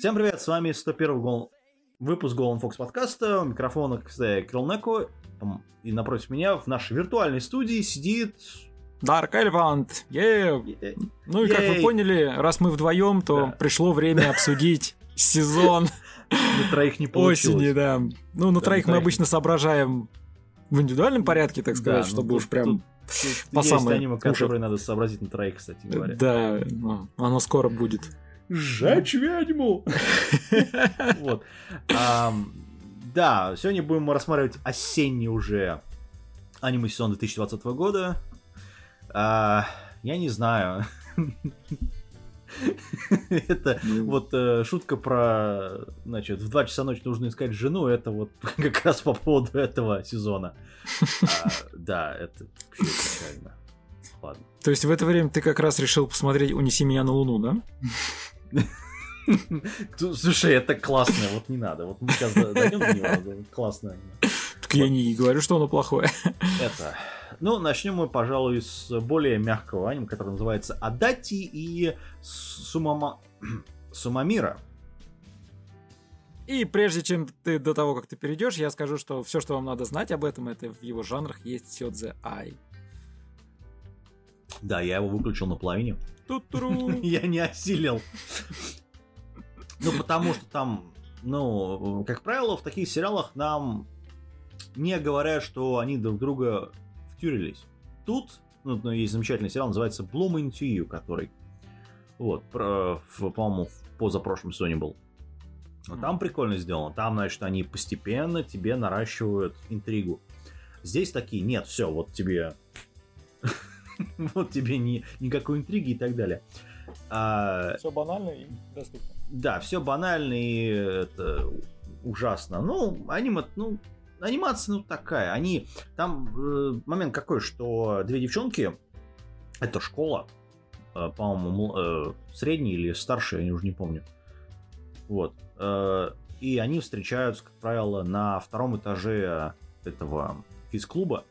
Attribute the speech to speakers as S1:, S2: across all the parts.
S1: Всем привет, с вами 101 гол... выпуск Golden Fox подкаста. У микрофона, кстати, Крилнеко. И напротив меня в нашей виртуальной студии сидит...
S2: Дарк Эльвант. Ну и как вы поняли, раз мы вдвоем, то да. пришло время обсудить сезон.
S1: На троих не получилось.
S2: Осени, да. Ну, на троих мы обычно соображаем в индивидуальном порядке, так сказать, ну чтобы уж прям
S1: по самой аниме, которое надо сообразить на троих, кстати говоря.
S2: Да, оно скоро будет.
S1: Сжечь ведьму! Вот. Да, сегодня будем рассматривать осенний уже аниме сезон 2020 года. А, я не знаю. Это ну. вот э, шутка про, значит, в 2 часа ночи нужно искать жену, это вот как раз по поводу этого сезона. А, да, это вообще печально.
S2: Ладно. То есть в это время ты как раз решил посмотреть «Унеси меня на Луну», да?
S1: Слушай, это классно, вот не надо. Вот мы сейчас дойдем до него, классно.
S2: Так я не говорю, что оно плохое.
S1: Это. Ну, начнем мы, пожалуй, с более мягкого аниме, который называется Адати и Сумама... Сумамира.
S2: И прежде чем ты до того, как ты перейдешь, я скажу, что все, что вам надо знать об этом, это в его жанрах есть Сёдзе Ай.
S1: Да, я его выключил на половине. Я не осилил. Ну, потому что там, ну, как правило, в таких сериалах нам не говорят, что они друг друга втюрились. Тут, ну, ну есть замечательный сериал, называется Bloom Into You, который, вот, по-моему, в позапрошлом сезоне был. Но там прикольно сделано. Там, значит, они постепенно тебе наращивают интригу. Здесь такие, нет, все, вот тебе вот тебе ни, никакой интриги и так далее.
S2: А, все банально и доступно.
S1: Да, все банально и это ужасно. Ну, аниме, ну, анимация, ну, такая. Они, там э, момент какой, что две девчонки, это школа, э, по-моему, э, средняя или старшая, я уже не помню. Вот. Э, и они встречаются, как правило, на втором этаже этого физклуба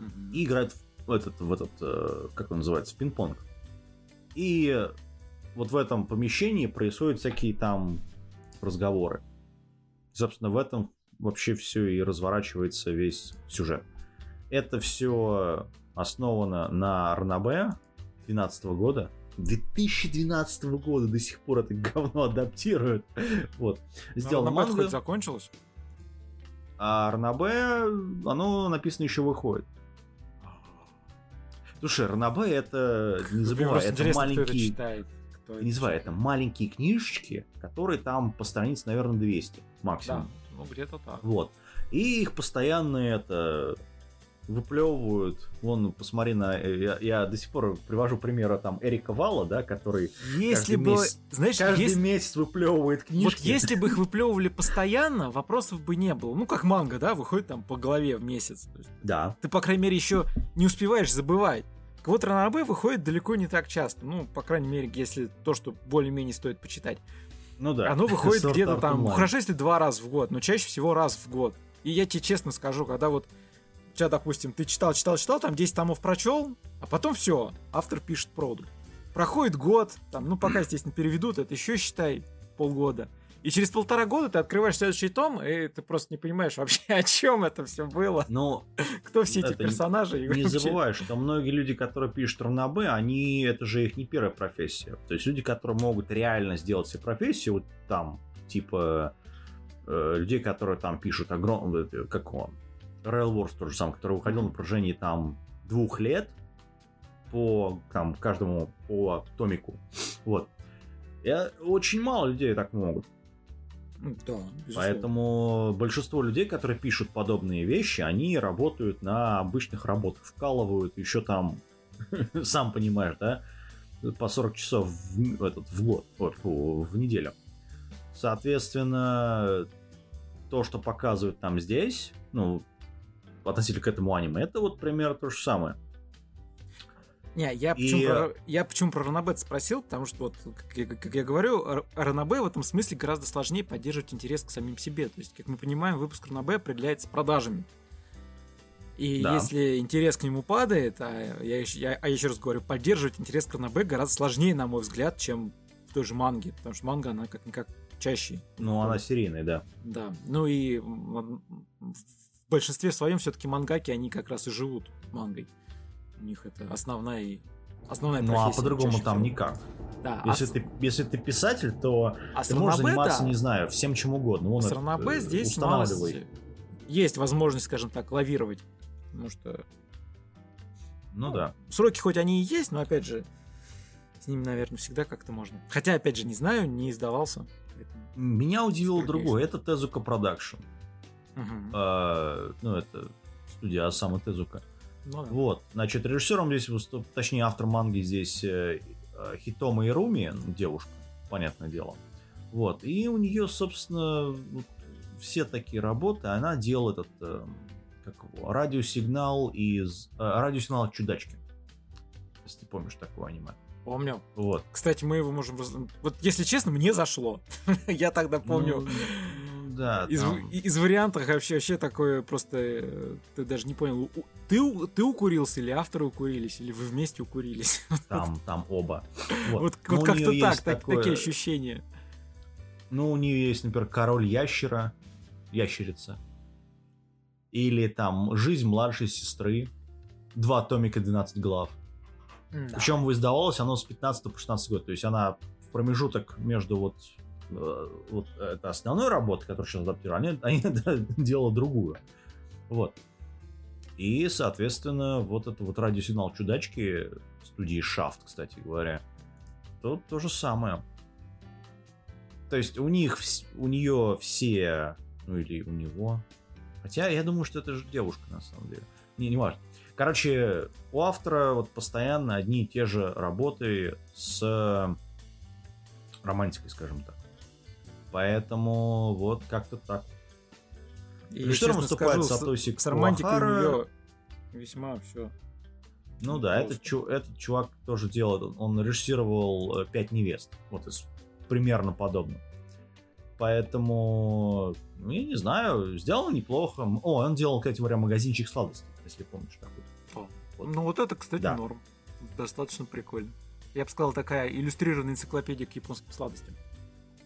S1: mm-hmm. и играют в этот, в этот, э, как он называется, пинг-понг. И вот в этом помещении происходят всякие там разговоры. Собственно, в этом вообще все и разворачивается весь сюжет. Это все основано на Ранабе 2012 года. 2012 года до сих пор это говно адаптируют. Вот.
S2: Сделано манга. хоть закончилось?
S1: А Ранабе, оно написано еще выходит. Слушай, Ранабе это, не забывай, это маленькие... Кто это кто не называй, это маленькие книжечки, которые там по странице, наверное, 200 максимум.
S2: Да, ну где-то так.
S1: Вот. И их постоянно это выплевывают. Вон, посмотри на... Я, я до сих пор привожу примера там Эрика Вала, да, который
S2: если бы, месяц, знаешь,
S1: каждый
S2: если...
S1: месяц выплевывает книжки. Вот
S2: если бы их выплевывали постоянно, вопросов бы не было. Ну, как манга, да, выходит там по голове в месяц.
S1: да.
S2: Ты, по крайней мере, еще не успеваешь забывать. Вот Ранабе выходит далеко не так часто. Ну, по крайней мере, если то, что более-менее стоит почитать.
S1: Ну да.
S2: Оно выходит где-то там, хорошо, если два раза в год, но чаще всего раз в год. И я тебе честно скажу, когда вот у тебя, допустим, ты читал, читал, читал, там 10 томов прочел, а потом все, автор пишет проду. Проходит год, там, ну пока, естественно, переведут, это еще, считай, полгода. И через полтора года ты открываешь следующий том, и ты просто не понимаешь вообще, о чем это все было.
S1: Но
S2: кто все эти персонажи?
S1: Не, не забывай, что многие люди, которые пишут ранобэ, они это же их не первая профессия. То есть люди, которые могут реально сделать себе профессию, вот там, типа э, людей, которые там пишут огромный, как он, Rail Wars тот же самый, который выходил на протяжении там двух лет по там каждому по томику. Вот. Я, очень мало людей так могут.
S2: Да, безусловно.
S1: Поэтому большинство людей, которые пишут подобные вещи, они работают на обычных работах, вкалывают еще там, сам понимаешь, да, по 40 часов в, этот, в год, вот, в неделю. Соответственно, то, что показывают там здесь, ну, относительно к этому аниме, это вот примерно то же самое.
S2: Не, я почему, и... про, я почему про Ранабет спросил, потому что, вот, как, я, как я говорю, Ранабе в этом смысле гораздо сложнее поддерживать интерес к самим себе. То есть, как мы понимаем, выпуск Ранабе определяется продажами. И да. если интерес к нему падает, а я, я, а еще раз говорю, поддерживать интерес к ранобэ гораздо сложнее, на мой взгляд, чем в той же манге, потому что манга, она как-никак чаще.
S1: Ну, она серийная, да.
S2: Да. Ну и в большинстве своем все-таки мангаки, они как раз и живут мангой. У них это основная основная
S1: Ну а по-другому там всего. никак. Да, если, а... ты, если ты писатель, то а ты можешь заниматься, да. не знаю, всем чем угодно.
S2: Он с Б здесь устанавливай. есть возможность, скажем так, лавировать. Потому что...
S1: Ну, ну да.
S2: Сроки хоть они и есть, но опять же, с ними, наверное, всегда как-то можно. Хотя, опять же, не знаю, не издавался.
S1: Меня удивило другое. Это Tezuka Production. Угу. А, ну, это студия Осаму Тезука. Ну, да. Вот, значит, режиссером здесь выступ... точнее, автор манги здесь э, э Хитома Ируми, девушка, понятное дело. Вот, и у нее, собственно, вот, все такие работы, она делает этот, э, как его, радиосигнал из, э, радиосигнал от чудачки. Если ты помнишь такое аниме.
S2: Помню.
S1: Вот.
S2: Кстати, мы его можем... Вот, если честно, мне зашло. Я тогда помню... Ну,
S1: да.
S2: Из, там... из вариантов вообще, вообще такое просто... Э, ты даже не понял, ты, ты укурился или авторы укурились, или вы вместе укурились?
S1: Там, там оба.
S2: Вот, вот, вот как-то так, так такое... такие ощущения.
S1: Ну, у нее есть, например, король ящера, ящерица. Или там жизнь младшей сестры. Два томика 12 глав. Да. Причем издавалось оно с 15 по 16 год. То есть она в промежуток между вот вот это основной работы, которую сейчас адаптировали, они, они делали другую. Вот. И, соответственно, вот это вот радиосигнал чудачки студии Shaft, кстати говоря, тут то же самое. То есть у них, у нее все, ну или у него, хотя я думаю, что это же девушка на самом деле. Не, не важно. Короче, у автора вот постоянно одни и те же работы с романтикой, скажем так. Поэтому вот как-то так.
S2: И Режиссером выступает Сатоси с, с романтикой у нее весьма все.
S1: Ну да, этот, чу, этот чувак тоже делает. Он режиссировал э, «Пять невест». Вот из примерно подобно. Поэтому, ну, я не знаю, сделал неплохо. О, он делал, кстати говоря, магазинчик сладостей, если помнишь такой.
S2: Вот. Ну вот это, кстати, да. норм. Достаточно прикольно. Я бы сказал, такая иллюстрированная энциклопедия к японским сладостям.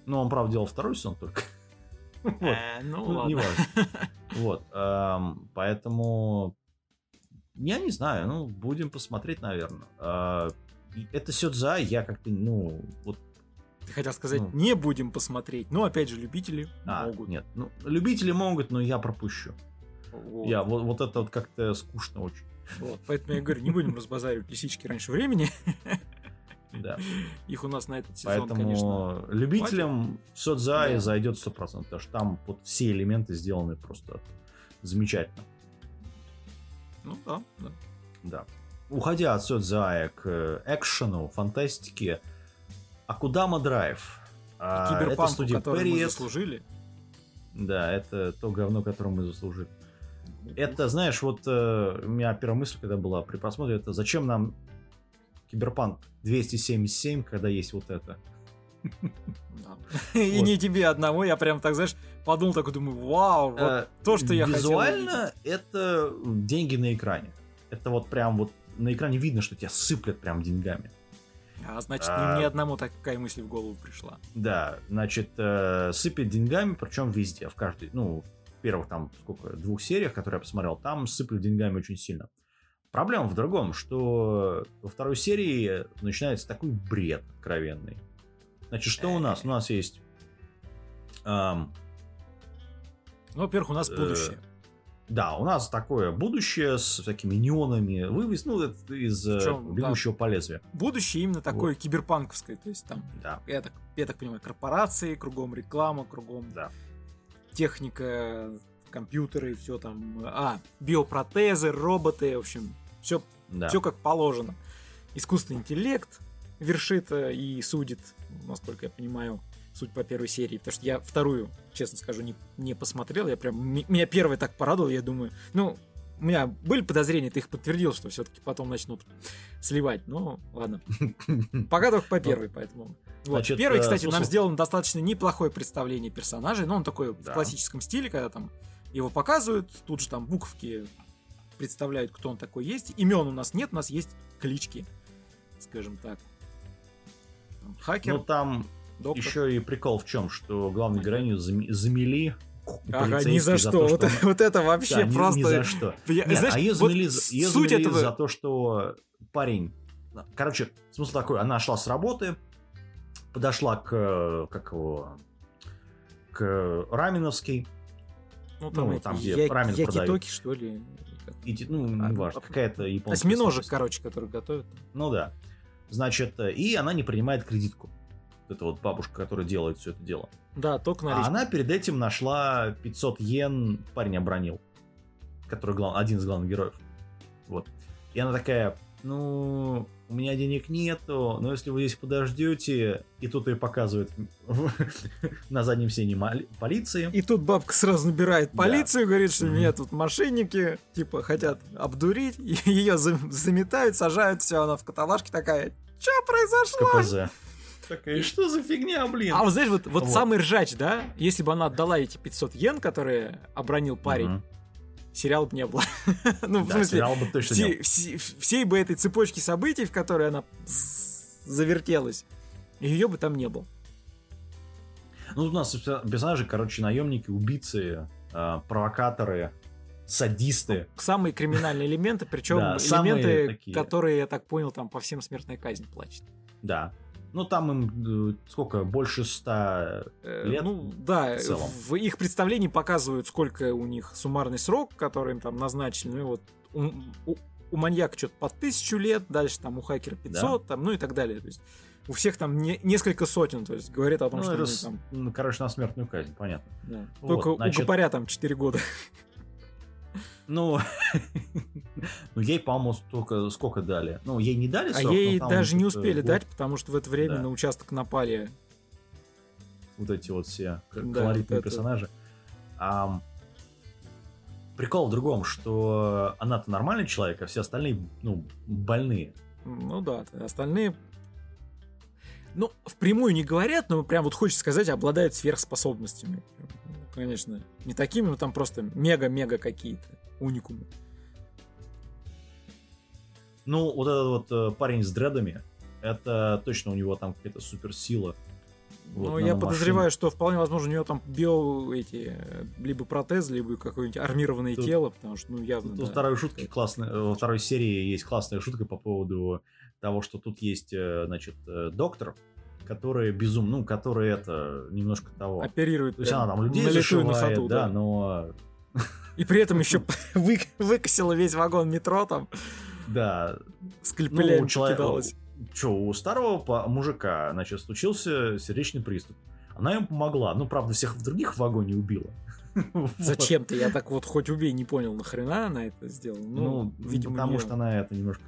S1: Ну, он, правда, делал второй сезон только.
S2: Э, ну, ну ладно.
S1: Вот. Эм, поэтому... Я не знаю, ну, будем посмотреть, наверное. Э, это Сёдза, я как-то, ну, вот
S2: ты хотел сказать, ну, не будем посмотреть. Но опять же, любители
S1: а,
S2: могут.
S1: Нет, ну, любители могут, но я пропущу. Вот. Я вот, вот это вот как-то скучно очень.
S2: Вот, поэтому я говорю, не будем разбазаривать лисички раньше времени.
S1: Да.
S2: Их у нас на этот сезон,
S1: Поэтому
S2: конечно,
S1: любителям Содзаи да. зайдет 100%, потому что там вот все элементы сделаны просто замечательно.
S2: Ну да, да.
S1: Да. Уходя от Содзая к экшену, фантастике, Акудама Драйв.
S2: А, это студия который мы заслужили.
S1: Да, это то говно, которое мы заслужили. Это, знаешь, вот э, у меня первая мысль, когда была при просмотре, это зачем нам Киберпанк 277, когда есть вот это.
S2: И не тебе одному, я прям так, знаешь, подумал такой, думаю, вау, вот э, то, что я
S1: хотел. Визуально это деньги на экране. Это вот прям вот на экране видно, что тебя сыплят прям деньгами.
S2: А значит, а, ни одному такая мысль в голову пришла.
S1: Да, значит, э, сыпят деньгами, причем везде, в каждой, ну, в первых там, сколько, двух сериях, которые я посмотрел, там сыплют деньгами очень сильно. Проблема в другом, что во второй серии начинается такой бред откровенный. Значит, что у нас? У нас есть... Эм,
S2: ну, во-первых, у нас э, будущее.
S1: Да, у нас такое будущее с всякими неонами, вывез, ну, это из э, Причем, бегущего да, по лезвию.
S2: Будущее именно такое вот. киберпанковское, то есть там, да. я, так, я так понимаю, корпорации, кругом реклама, кругом
S1: да.
S2: техника, компьютеры, все там, а, биопротезы, роботы, в общем, все, да. все как положено. Искусственный интеллект вершит э, и судит, насколько я понимаю, суть по первой серии. Потому что я вторую, честно скажу, не, не посмотрел. Я прям, меня первый так порадовал, я думаю, ну, у меня были подозрения, ты их подтвердил, что все-таки потом начнут сливать. Ну, ладно. Пока только по первой, поэтому. Вот. Значит, Первый, э, кстати, нам сделано достаточно неплохое представление персонажей. Но он такой в классическом стиле, когда там его показывают, тут же там буковки представляют, кто он такой есть. Имен у нас нет, у нас есть клички, скажем так.
S1: Хакер. Ну там доктор. еще и прикол в чем, что главную героиню замели
S2: Ага, ни за, за что. То, вот, что... вот это вообще
S1: да,
S2: просто...
S1: Ни, ни за что. Я, Нет, знаешь, а ее замели, вот ее суть замели этого... за то, что парень... Короче, смысл такой, она шла с работы, подошла к... Как его... К Раминовской.
S2: Ну, там, ну, там где я, Рамин я продают. Китоки, что ли?
S1: Ну, а, неважно, какая-то японская...
S2: Осьминожек, короче, который готовят.
S1: Ну да. Значит, и она не принимает кредитку. Это вот бабушка, которая делает все это дело.
S2: Да, только
S1: наличка. А она перед этим нашла 500 йен, парень обронил, который глав... один из главных героев. Вот. И она такая, ну, у меня денег нету, но если вы здесь подождете, и тут ее показывают на заднем сене полиции.
S2: И тут бабка сразу набирает полицию, да. говорит, что меня тут мошенники, типа, хотят обдурить, ее заметают, сажают, все, она в каталажке такая, что произошло?
S1: КПЗ. Такая, что за фигня, блин?
S2: А вот знаешь, вот, вот, вот. самый ржач, да? Если бы она отдала эти 500 йен, которые обронил парень, угу. Сериал бы не было. ну, в смысле, сериал бы точно все, не все, всей бы этой цепочки событий, в которой она завертелась, ее бы там не было.
S1: Ну, у нас персонажи, короче, наемники, убийцы, э, провокаторы, садисты.
S2: Самые криминальные элементы, причем элементы, которые, я так понял, там по всем смертная казнь плачет.
S1: Да, ну, там им э, сколько, больше ста э, лет?
S2: Ну, да, в, целом. в их представлении показывают, сколько у них суммарный срок, который им там назначили. Ну, и вот у, у, у маньяка что-то по тысячу лет, дальше там у хакера 500, да? там, ну и так далее. То есть у всех там не, несколько сотен, то есть говорит о том, ну, что это,
S1: они, там... Короче, на смертную казнь, понятно.
S2: Да. Вот, Только значит... у Копаря там 4 года.
S1: Ну, ну ей, по-моему, столько, сколько дали. Ну, ей не дали
S2: 40, А ей даже не успели год. дать, потому что в это время да. на участок напали.
S1: Вот эти вот все да, колоритные персонажи. А, прикол в другом, что она-то нормальный человек, а все остальные, ну, больные.
S2: Ну да, остальные ну, впрямую не говорят, но прям вот хочется сказать, обладают сверхспособностями конечно, не такими, но там просто мега-мега какие-то уникумы.
S1: Ну, вот этот вот э, парень с дредами, это точно у него там какая-то суперсила.
S2: Вот, ну, я подозреваю, что вполне возможно у него там био эти либо протез, либо какое-нибудь армированное тут, тело, потому что, ну, явно. Тут
S1: да, второй шутки классная, во второй серии есть классная шутка по поводу того, что тут есть, э, значит, э, доктор, которые безум, ну, которые это немножко того.
S2: Оперирует.
S1: То есть она там людей зашивает, на ходу, да, да, но...
S2: И при этом еще вы, выкосила весь вагон метро там.
S1: Да.
S2: Скальпелями ну, человек, кидалась.
S1: Че, у старого мужика, значит, случился сердечный приступ. Она ему помогла. Ну, правда, всех других в вагоне убила.
S2: Зачем-то, я так вот хоть убей, не понял, нахрена она это сделала. Ну,
S1: ну видимо, потому что она это немножко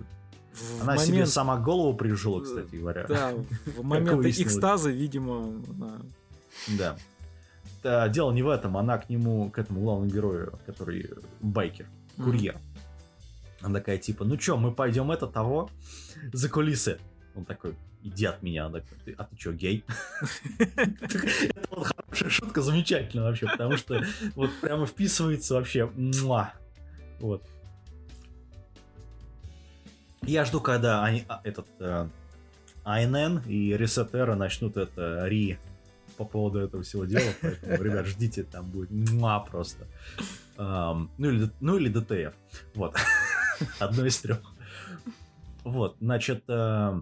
S1: в Она момент... себе сама голову прижила, кстати говоря.
S2: Да, в момент экстаза, видимо, она...
S1: Да. Да. Дело не в этом, она к нему, к этому главному герою, который байкер, курьер. Mm-hmm. Она такая, типа, ну чё, мы пойдем это того за кулисы. Он такой, иди от меня. Она такой, а ты чё, гей? Это вот хорошая шутка, замечательно вообще, потому что вот прямо вписывается вообще. Вот. Я жду, когда они, а, этот э, АНН и Reset начнут это ри по поводу этого всего дела. Поэтому, ребят, ждите, там будет муа просто. Um, ну, или, ну или ДТФ. Вот. Одно из трех. Вот, значит, э,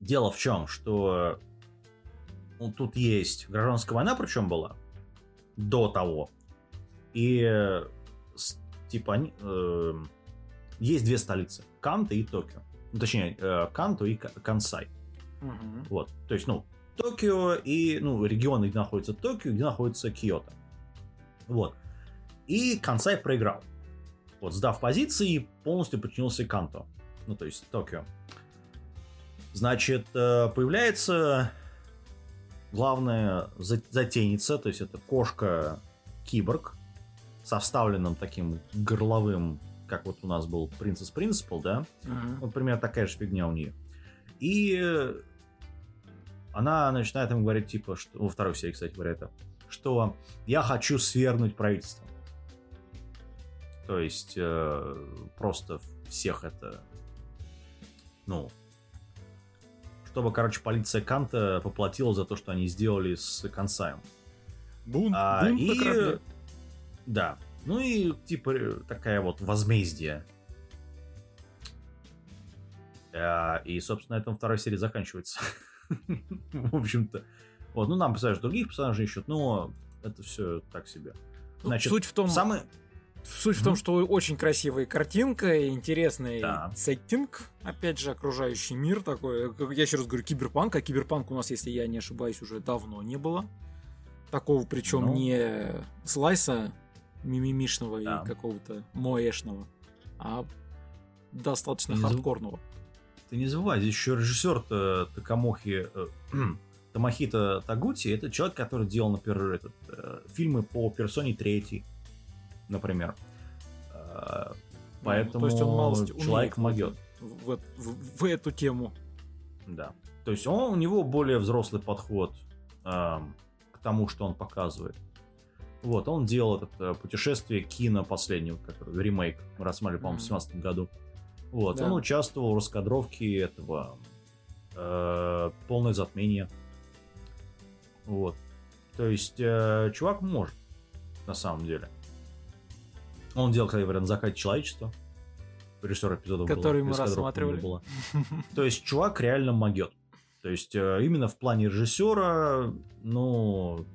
S1: дело в чем, что ну, тут есть гражданская война, причем была до того. И э, типа они, э, есть две столицы. Канто и Токио. Ну, точнее, э, Канто и Кансай. Угу. Вот. То есть, ну, Токио и, ну, регионы, где находится Токио, где находится Киото. Вот. И Кансай проиграл. Вот, сдав позиции, полностью подчинился Канто. Ну, то есть, Токио. Значит, э, появляется главная затейница, то есть это кошка-киборг со вставленным таким горловым как вот у нас был Princess Principal, да? Uh-huh. Вот примерно такая же фигня у нее. И она начинает ему говорить, типа, что... Во второй серии, кстати говоря, это. Что я хочу свергнуть правительство. То есть э, просто всех это, ну, чтобы, короче, полиция Канта поплатила за то, что они сделали с Консаем.
S2: Бунт, а, бунт и...
S1: Да. Ну и типа такая вот возмездие. А, и, собственно, на этом вторая серия заканчивается. В общем-то. Вот, ну нам, представляешь, других персонажей ищут, но это все так себе.
S2: Ну, Значит, суть в том, самый... Суть mm-hmm. в том, что очень красивая картинка, интересный да. сеттинг, опять же, окружающий мир такой. Я еще раз говорю, киберпанк, а киберпанк у нас, если я не ошибаюсь, уже давно не было. Такого, причем ну... не слайса мимимишного да. и какого-то моэшного, а достаточно не хардкорного.
S1: Ты не забывай, здесь еще режиссер Такамохи э, Тамахита Тагути, это человек, который делал, например, этот, э, фильмы по персоне 3, например. Э, поэтому ну, то есть он малость человек могет.
S2: В, в, в эту тему.
S1: Да. То есть он, у него более взрослый подход э, к тому, что он показывает. Вот, он делал это э, путешествие кино последнего, который ремейк мы рассматривали, по-моему, в 2017 году. Вот, да. он участвовал в раскадровке этого э, «Полное затмение». Вот. То есть, э, чувак может, на самом деле. Он делал, кстати говоря, на закате человечества. Режиссер эпизода
S2: Который было, мы рассматривали.
S1: Было. То есть, чувак реально могет. То есть, э, именно в плане режиссера, ну,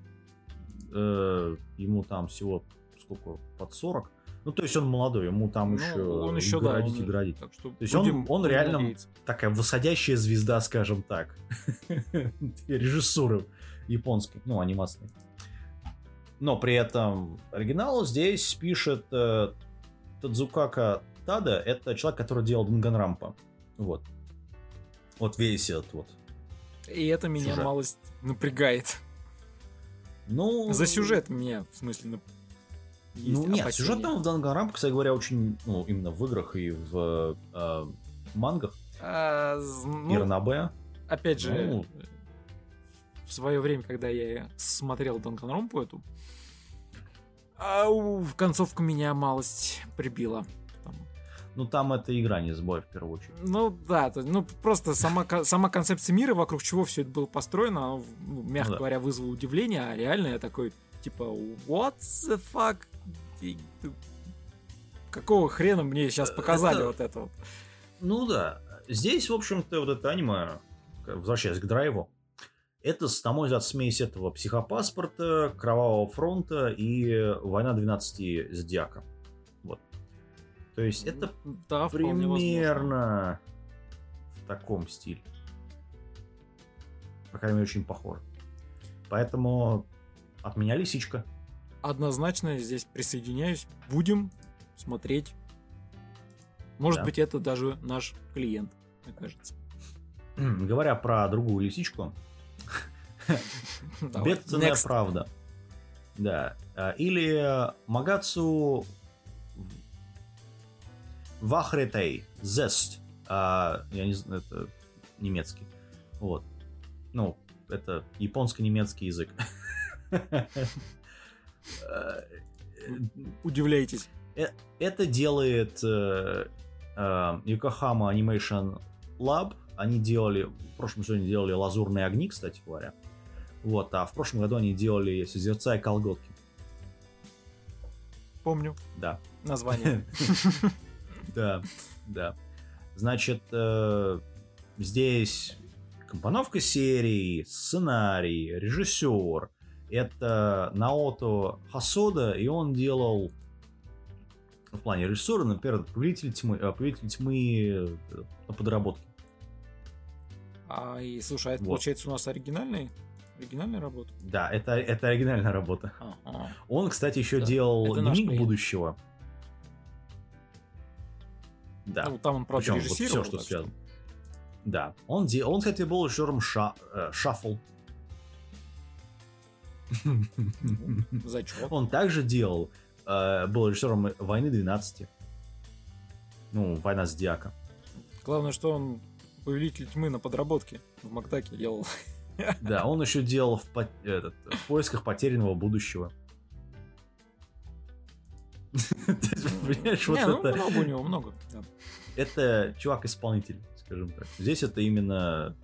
S1: э, ему там всего сколько, под 40. Ну, то есть он молодой, ему там ну, еще, он еще градить да, и градить. Так что то есть он, он реально надеяться. такая восходящая звезда, скажем так, режиссуры японской, ну, анимации. Но при этом оригинал здесь пишет э, Тадзукака Тада, это человек, который делал Данганрампа. Вот. Вот весь этот вот.
S2: И это меня сюжет. малость напрягает. Ну... За сюжет меня, в смысле, нап...
S1: Ну нет, опасения. сюжет там в Данганрампа, кстати говоря, очень, ну, именно в играх и в э, мангах. А, ну, Ирнабе.
S2: Опять же, ну, в свое время, когда я смотрел Данганромпу эту, ау, концовка меня малость прибила.
S1: Ну, там это игра не сбой, в первую очередь.
S2: Ну, да, то, ну, просто сама, сама концепция мира, вокруг чего все это было построено, ну, мягко ну, да. говоря, вызвало удивление, а реально я такой, типа, what the fuck? Какого хрена мне сейчас э, показали это... вот это вот?
S1: Ну да. Здесь, в общем-то, вот это аниме, возвращаясь к драйву, это, на мой взгляд, смесь этого психопаспорта, Кровавого фронта и Война 12 Зодиака. Вот. То есть это да, примерно в таком стиле. По крайней мере, очень похоже. Поэтому от меня лисичка.
S2: Однозначно здесь присоединяюсь. Будем смотреть. Может да. быть, это даже наш клиент, мне кажется.
S1: Говоря про другую лисичку, Бедственная правда. Да. А, или Магацу Вахретей Зест. А, я не знаю, это немецкий. Вот. Ну, это японско-немецкий язык.
S2: Удивляйтесь.
S1: Э, это делает Yokohama Animation Lab. Они делали, в прошлом сезоне делали лазурные огни, кстати говоря. Вот, а в прошлом году они делали созерцая колготки.
S2: Помню.
S1: Да.
S2: Название.
S1: Да, да. Значит, э, здесь компоновка серии, сценарий, режиссер. Это Наото Хасода, и он делал в плане режиссера, например, Повелитель тьмы, э, Повелитель тьмы э, на подработке.
S2: А, и слушай, а это вот. получается у нас оригинальный Оригинальная работа?
S1: Да, это, это оригинальная работа. А-а. Он, кстати, еще да. делал дневник будущего. Да.
S2: Ну, там он, правда, Причем, режиссировал.
S1: Вот все, что связано. Да. Он, де... он, кстати, был режиссером ша... э, Шаффл.
S2: Зачем?
S1: Он также делал, э, был режиссером «Войны 12». Ну, «Война с Диака».
S2: Главное, что он «Повелитель тьмы» на подработке в Макдаке делал.
S1: Да, он еще делал в, по... этот, в поисках потерянного будущего.
S2: Понимаешь, вот ну, это... много у него, много.
S1: Это чувак-исполнитель, скажем так. Здесь это именно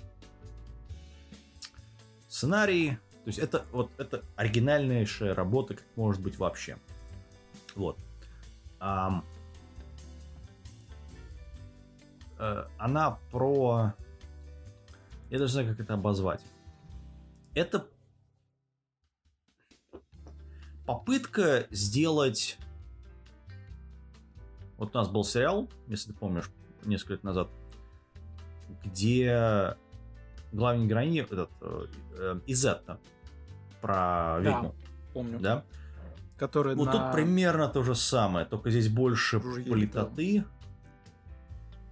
S1: сценарий, то есть это вот это оригинальнейшая работа, как может быть вообще. Вот. А, она про... Я даже не знаю, как это обозвать. Это попытка сделать... Вот у нас был сериал, если ты помнишь, несколько лет назад, где главный героиня этот э, э, Изетта про ведьму. Да,
S2: помню.
S1: Да?
S2: Который
S1: вот на... тут примерно то же самое, только здесь больше Ружье политоты.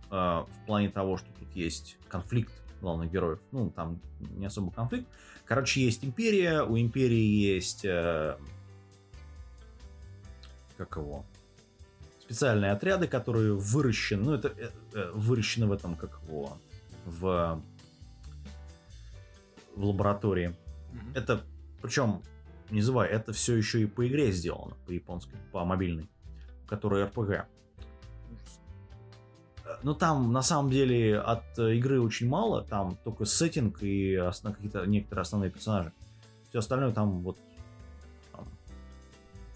S1: Э, в плане того, что тут есть конфликт главных героев. Ну, там не особо конфликт. Короче, есть империя, у империи есть... Э, как его? Специальные отряды, которые выращены, ну, это э, э выращены в этом, как его, в в лаборатории. Mm-hmm. Это, причем, не забывай, это все еще и по игре сделано, по японской, по мобильной, которая RPG. Ну, там, на самом деле, от игры очень мало, там только сеттинг и основ... какие-то некоторые основные персонажи. Все остальное там вот, там,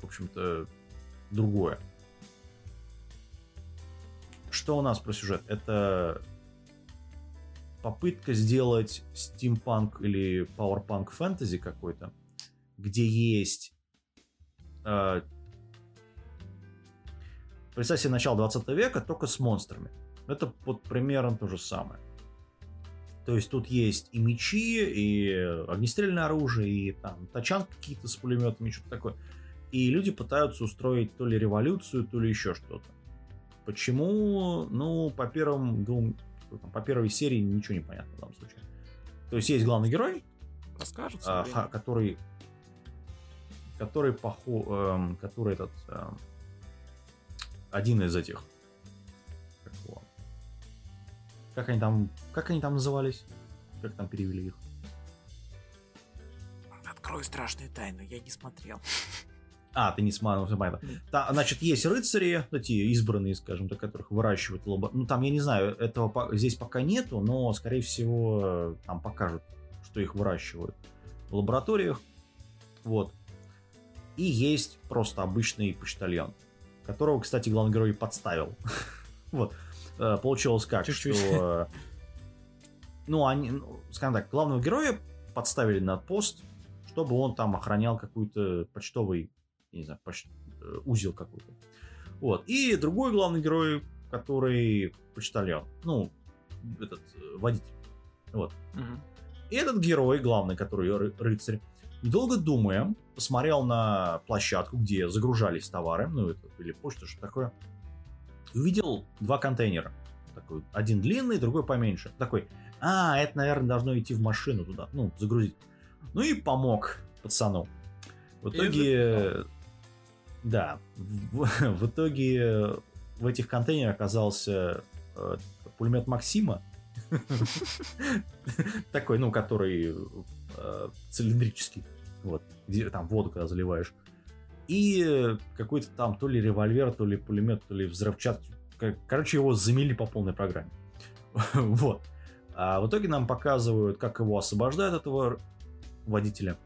S1: в общем-то, другое. Что у нас про сюжет? Это попытка сделать стимпанк или пауэрпанк фэнтези какой-то, где есть... Э, представь себе начало 20 века, только с монстрами. Это вот примерно то же самое. То есть тут есть и мечи, и огнестрельное оружие, и там тачан какие-то с пулеметами, что-то такое. И люди пытаются устроить то ли революцию, то ли еще что-то. Почему? Ну, по первым двум там, по первой серии ничего не понятно в данном случае. То есть есть главный герой,
S2: расскажет,
S1: а, который, который похо, эм, который этот эм, один из этих, как, его, как они там, как они там назывались, как там перевели их?
S2: Открою страшную тайну, я не смотрел.
S1: А, ты не смотрел, все понятно. Та, значит, есть рыцари, эти избранные, скажем так, которых выращивают лоба. Ну, там, я не знаю, этого здесь пока нету, но, скорее всего, там покажут, что их выращивают в лабораториях. Вот. И есть просто обычный почтальон, которого, кстати, главный герой подставил. вот. Э, получилось как, что... Ну, они, ну, скажем так, главного героя подставили на пост, чтобы он там охранял какую-то почтовый не знаю, поч... Э, узел какой-то. Вот. И другой главный герой, который почтальон. Ну, этот э, водитель. Вот. Угу. И этот герой, главный, который ры- рыцарь, недолго думая, посмотрел на площадку, где загружались товары, ну, это или почта, что такое, увидел два контейнера. Такой, один длинный, другой поменьше. Такой, а, это, наверное, должно идти в машину туда, ну, загрузить. Ну и помог пацану. В итоге да, в, в итоге в этих контейнерах оказался э, пулемет Максима. Такой, ну, который э, цилиндрический. Вот, где там воду когда заливаешь. И какой-то там то ли револьвер, то ли пулемет, то ли взрывчатка. Короче, его замели по полной программе. вот. А в итоге нам показывают, как его освобождают этого водителя.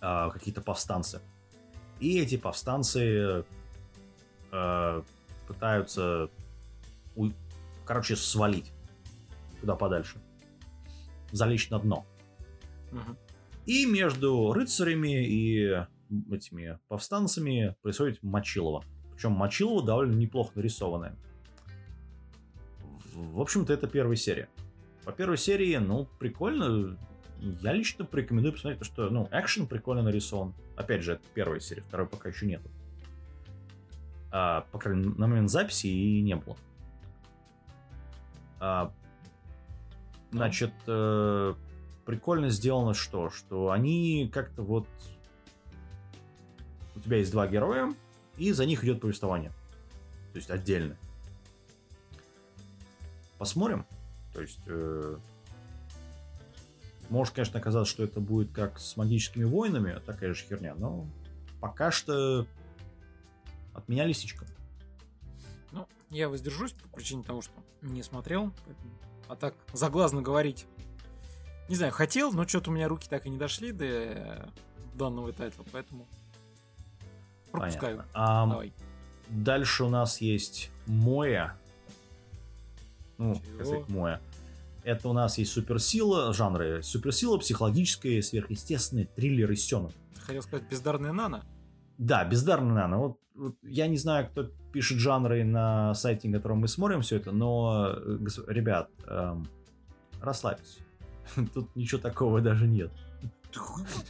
S1: А, какие-то повстанцы. И эти повстанцы э, пытаются, у, короче, свалить куда подальше, залечь на дно. Угу. И между рыцарями и этими повстанцами происходит Мочилово. Причем Мочилово довольно неплохо нарисованное. В общем-то, это первая серия. По первой серии, ну, прикольно. Я лично порекомендую посмотреть, потому что, ну, экшен прикольно нарисован. Опять же, это первая серия, второй пока еще нету. А, по крайней мере, на момент записи и не было. А, значит, э, прикольно сделано что? Что они как-то вот... У тебя есть два героя, и за них идет повествование. То есть отдельно. Посмотрим. То есть... Э, может, конечно, оказаться, что это будет как с магическими воинами, такая же херня, но пока что от меня лисичка.
S2: Я воздержусь по причине того, что не смотрел. А так, заглазно говорить. Не знаю, хотел, но что-то у меня руки так и не дошли до данного тайтла, поэтому пропускаю.
S1: А, Давай. Дальше у нас есть Моя. Ну, Чего? как сказать, Моя. Это у нас есть суперсила, жанры суперсила, психологическая, сверхъестественная, триллер и сёна.
S2: Хотел сказать бездарная Нана?
S1: Да, бездарная Нана. Вот, вот я не знаю, кто пишет жанры на сайте, на котором мы смотрим все это, но, ребят, эм, расслабьтесь. Тут ничего такого даже нет.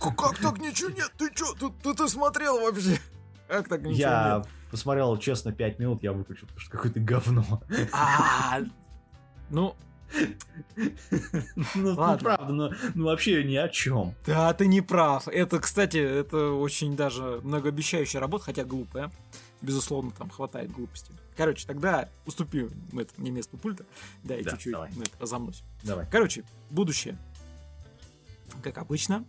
S2: Как так ничего нет? Ты что, тут ты, ты смотрел вообще? Как так ничего
S1: я нет? посмотрел, честно, 5 минут, я выключил, потому что какое-то говно.
S2: А, ну,
S1: ну, ну, правда, ну, ну вообще ни о чем.
S2: Да, ты не прав. Это, кстати, это очень даже многообещающая работа, хотя глупая. Безусловно, там хватает глупости. Короче, тогда уступи это, мне место пульта. Да, и чуть-чуть разомнусь.
S1: Давай.
S2: Короче, будущее. Как обычно.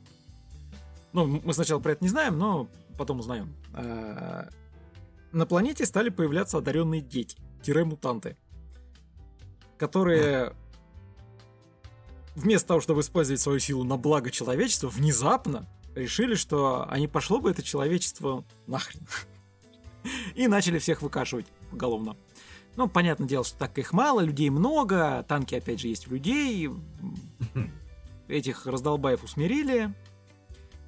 S2: Ну, мы сначала про это не знаем, но потом узнаем. А, на планете стали появляться одаренные дети, мутанты, которые вместо того, чтобы использовать свою силу на благо человечества, внезапно решили, что они пошло бы это человечество нахрен. И начали всех выкашивать поголовно. Ну, понятное дело, что так их мало, людей много, танки, опять же, есть у людей. Этих раздолбаев усмирили.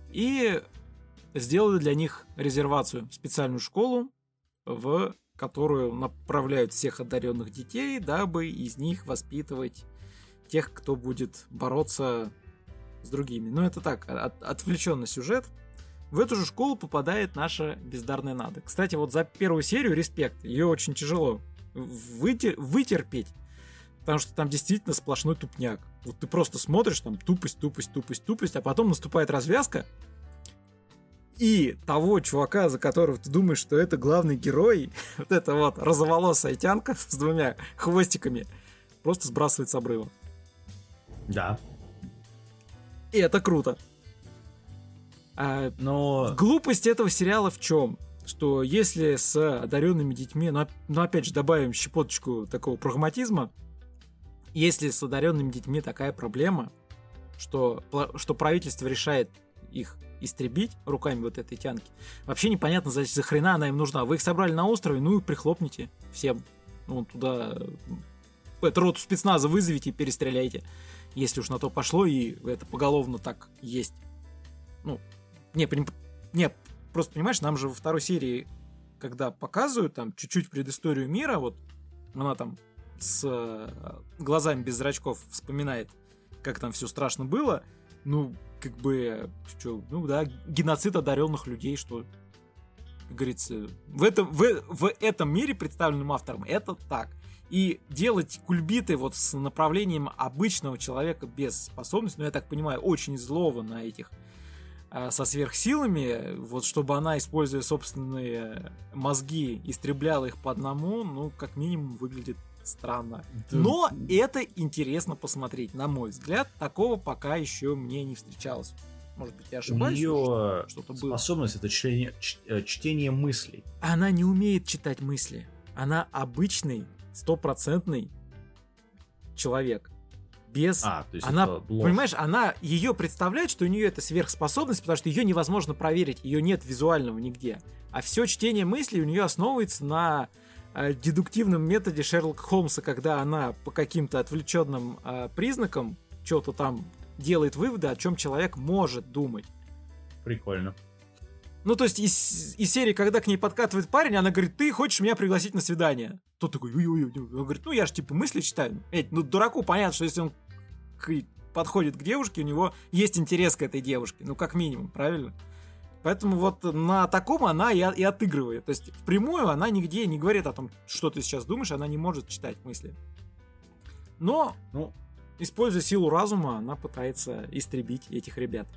S2: И сделали для них резервацию, специальную школу, в которую направляют всех одаренных детей, дабы из них воспитывать тех, кто будет бороться с другими. Ну, это так, от, отвлеченный сюжет. В эту же школу попадает наша бездарная Нада. Кстати, вот за первую серию респект. Ее очень тяжело вытер, вытерпеть. Потому что там действительно сплошной тупняк. Вот ты просто смотришь, там тупость, тупость, тупость, тупость, а потом наступает развязка, и того чувака, за которого ты думаешь, что это главный герой, вот эта вот розоволосая тянка с двумя хвостиками, просто сбрасывает с обрыва.
S1: Да.
S2: И это круто. А, Но глупость этого сериала в чем? Что если с одаренными детьми, но, но опять же добавим щепоточку такого прагматизма, если с одаренными детьми такая проблема, что, что правительство решает их истребить руками вот этой тянки, вообще непонятно, за, за хрена она им нужна. Вы их собрали на острове, ну и прихлопните всем. Ну, туда... Эту роту спецназа вызовите и перестреляйте если уж на то пошло, и это поголовно так есть. Ну, не, не, просто понимаешь, нам же во второй серии, когда показывают там чуть-чуть предысторию мира, вот она там с э, глазами без зрачков вспоминает, как там все страшно было, ну, как бы, что, ну да, геноцид одаренных людей, что, как говорится, в этом, в, в этом мире, представленным автором, это так. И делать кульбиты вот с направлением обычного человека без способностей, ну, я так понимаю, очень злого на этих а, со сверхсилами, вот чтобы она, используя собственные мозги, истребляла их по одному, ну, как минимум, выглядит странно. Да. Но это интересно посмотреть, на мой взгляд. Такого пока еще мне не встречалось. Может быть, я ошибаюсь?
S1: У нее что-то было. способность это чтение, чтение мыслей.
S2: Она не умеет читать мысли. Она обычный стопроцентный человек. Без... А, то есть она, понимаешь, она ее представляет, что у нее это сверхспособность, потому что ее невозможно проверить, ее нет визуального нигде. А все чтение мыслей у нее основывается на э, дедуктивном методе Шерлока Холмса, когда она по каким-то отвлеченным э, признакам что-то там делает выводы, о чем человек может думать.
S1: Прикольно.
S2: Ну, то есть из, из серии, когда к ней подкатывает парень, она говорит, ты хочешь меня пригласить на свидание? Тот такой, ой ой ой Он говорит, ну я же типа мысли читаю. Эй, ну дураку понятно, что если он к, подходит к девушке, у него есть интерес к этой девушке. Ну, как минимум, правильно? Поэтому вот на таком она и, и отыгрывает. То есть впрямую она нигде не говорит о том, что ты сейчас думаешь, она не может читать мысли. Но, ну, используя силу разума, она пытается истребить этих ребят.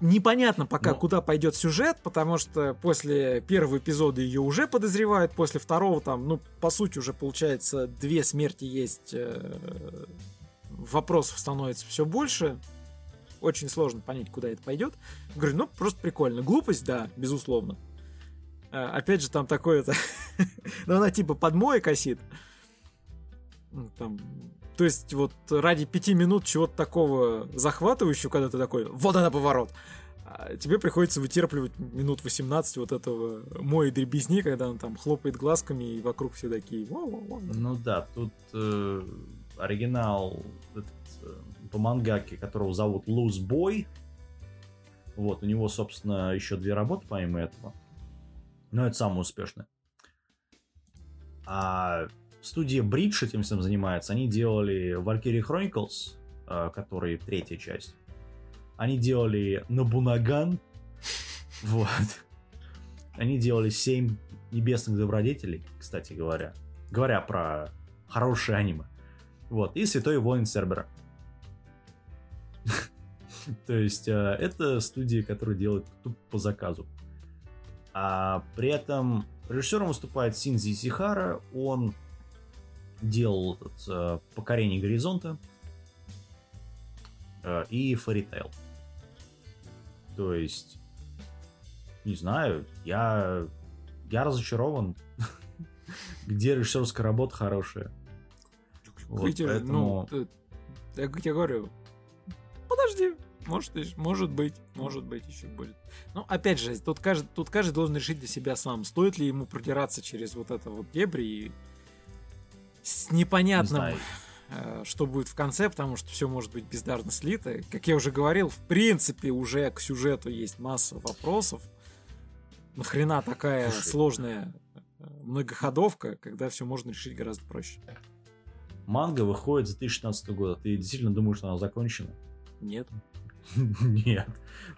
S2: Непонятно пока, Но... куда пойдет сюжет, потому что после первого эпизода ее уже подозревают, после второго там, ну, по сути, уже получается две смерти есть. Э, вопросов становится все больше. Очень сложно понять, куда это пойдет. Говорю, ну, просто прикольно. Глупость, да, безусловно. А, опять же, там такое-то... ну, она типа под мой косит. Ну, там... То есть вот ради пяти минут чего-то такого захватывающего, когда ты такой, вот она поворот, а тебе приходится вытерпливать минут 18 вот этого мой дребезни, когда он там хлопает глазками, и вокруг все такие...
S1: Ну да, тут э, оригинал этот, э, по мангаке, которого зовут Луз Бой. Вот, у него, собственно, еще две работы помимо этого. Но это самое успешное. А студия Bridge этим всем занимается. Они делали Valkyrie Chronicles, э, который третья часть. Они делали Набунаган. Вот. Они делали семь небесных добродетелей, кстати говоря. Говоря про хорошее аниме. Вот. И Святой Воин Сербера. То есть э, это студия, которая делает тупо по заказу. А при этом режиссером выступает Синзи Сихара. Он делал этот, э, «Покорение горизонта» э, и «Фаритейл». То есть, не знаю, я, я разочарован, где режиссерская работа хорошая.
S2: Вот, Видите, поэтому... ну, я, я говорю, подожди, может, может быть, может быть, еще будет. Ну, опять же, тут каждый, тут каждый должен решить для себя сам, стоит ли ему продираться через вот это вот дебри и с непонятным Э, что будет в конце, потому что все может быть бездарно слито. Как я уже говорил, в принципе, уже к сюжету есть масса вопросов. Нахрена такая Слушай. сложная э, многоходовка, когда все можно решить гораздо проще.
S1: Манга выходит за 2016 год. Ты действительно думаешь, что она закончена?
S2: Нет.
S1: Нет.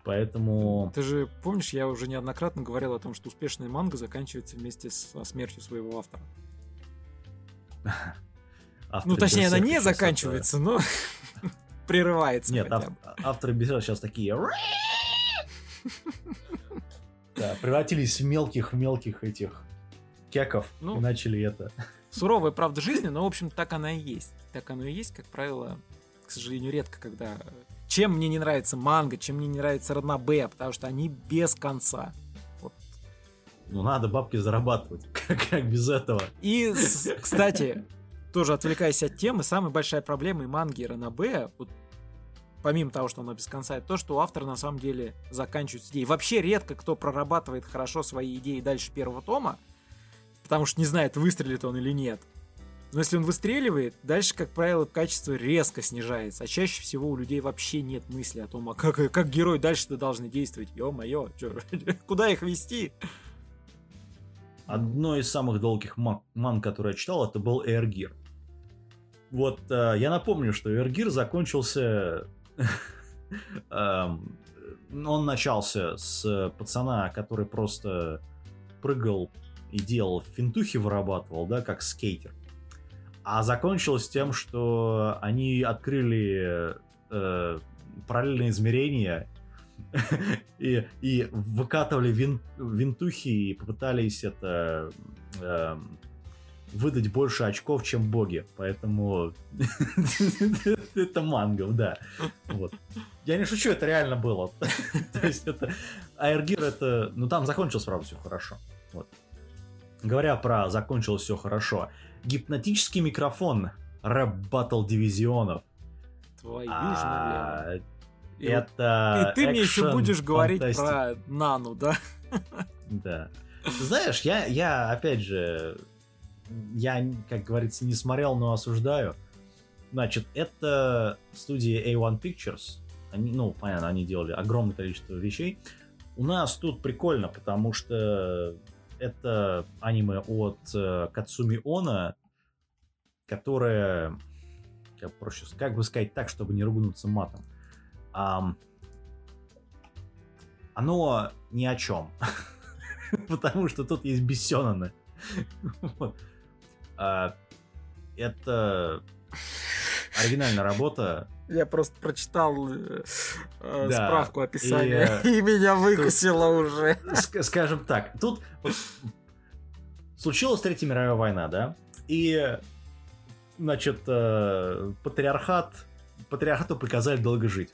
S1: Поэтому...
S2: Ты же помнишь, я уже неоднократно говорил о том, что успешная манга заканчивается вместе со смертью своего автора. Ну, точнее, она не заканчивается, но прерывается.
S1: Нет, авторы Берсерка сейчас такие... Да, превратились в мелких-мелких этих кеков ну, и начали это.
S2: Суровая правда жизни, но, в общем, так она и есть. Так оно и есть, как правило, к сожалению, редко, когда... Чем мне не нравится манга, чем мне не нравится Ранабе, потому что они без конца.
S1: Ну, надо бабки зарабатывать. как, как без этого?
S2: И, кстати, тоже отвлекаясь от темы, самая большая проблема и манги Ранабе, вот, помимо того, что она без конца, это то, что у автора на самом деле заканчиваются идеи. Вообще редко кто прорабатывает хорошо свои идеи дальше первого тома, потому что не знает, выстрелит он или нет. Но если он выстреливает, дальше, как правило, качество резко снижается. А чаще всего у людей вообще нет мысли о том, а как, как герой дальше-то должны действовать. Ё-моё, куда их вести?
S1: Одно из самых долгих ман, ман который я читал, это был Gear. Вот э, я напомню, что Эргир закончился... Эм, он начался с пацана, который просто прыгал и делал финтухи, вырабатывал, да, как скейтер. А закончилось тем, что они открыли э, параллельные измерения и, и выкатывали вин, винтухи и попытались это э, выдать больше очков, чем боги. Поэтому это мангов, да. Вот. Я не шучу, это реально было. То есть это... Аэргир это... Ну там закончилось, правда, все хорошо. Вот. Говоря про закончилось все хорошо. Гипнотический микрофон рэп батл дивизионов.
S2: Твою а,
S1: это
S2: И ты мне еще будешь говорить про Нану, да?
S1: Да. Знаешь, я, я опять же я, как говорится, не смотрел, но осуждаю. Значит, это студия A1 Pictures. Они, ну, понятно, они делали огромное количество вещей. У нас тут прикольно, потому что это аниме от э, Кацуми Она, которое, как проще, как бы сказать так, чтобы не ругнуться матом. Um, оно ни о чем. потому что тут есть Бессенаны. А, это оригинальная работа.
S2: Я просто прочитал э, э да, справку описания, и, э, и меня выкусило тут, уже.
S1: Скажем так, тут случилась Третья мировая война, да? И, значит, э, патриархат, патриархату приказали долго жить.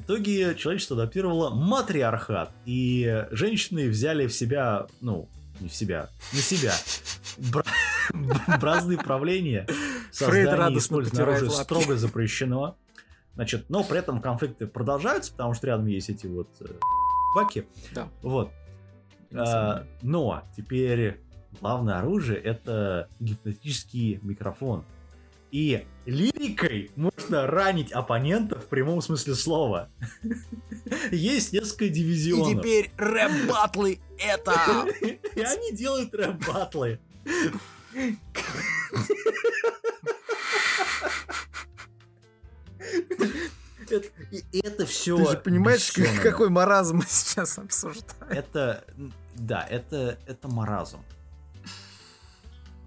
S1: В итоге человечество адаптировало матриархат, и женщины взяли в себя, ну, не в себя, на себя. Бразды правления, создание и использование оружия строго запрещено. Значит, но при этом конфликты продолжаются, потому что рядом есть эти вот э, баки.
S2: Да.
S1: Вот. А, но теперь главное оружие это гипнотический микрофон. И лирикой можно ранить оппонента в прямом смысле слова. Есть несколько дивизионов.
S2: И теперь рэп-батлы это...
S1: И они делают рэп-батлы. Это, это все.
S2: Ты же понимаешь, какой маразм мы сейчас обсуждаем?
S1: Это, да, это, это маразм.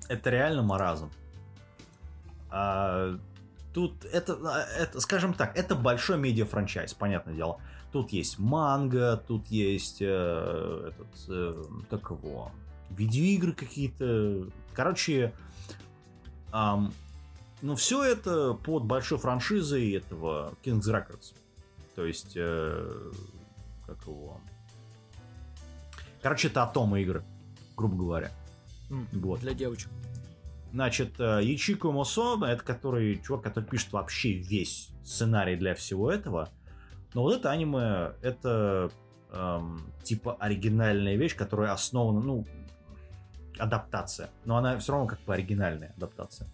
S1: Это реально маразм. А, тут это, а, это, скажем так, это большой медиа-франчайз, понятное дело. Тут есть манга, тут есть э, этот, э, как его, видеоигры какие-то. Короче, эм, ну все это под большой франшизой этого King's Records. То есть, э, как его... Короче, это атомы игры, грубо говоря.
S2: Mm, вот. Для девочек.
S1: Значит, э, Ячико Мосо, это который чувак, который пишет вообще весь сценарий для всего этого. Но вот это аниме, это эм, типа оригинальная вещь, которая основана, ну, адаптация. Но она все равно как бы оригинальная адаптация.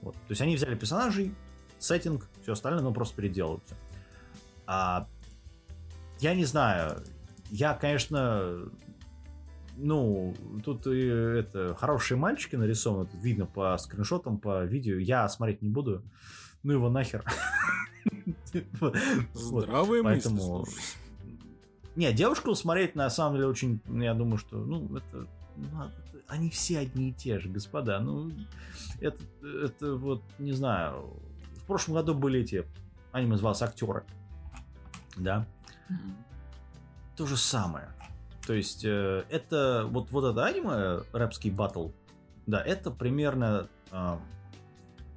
S1: Вот. То есть они взяли персонажей, сеттинг, все остальное, но просто переделывают. А, я не знаю, я, конечно, ну, тут и это хорошие мальчики нарисованы, тут видно по скриншотам, по видео. Я смотреть не буду. Ну его нахер.
S2: Здравые
S1: Поэтому... Не, девушку смотреть на самом деле очень, я думаю, что, ну, это, ну, они все одни и те же, господа. Ну, это, это вот, не знаю, в прошлом году были эти, аниме вас актеры, да? То же самое. То есть э, это вот, вот это аниме, рэпский батл, да, это примерно э,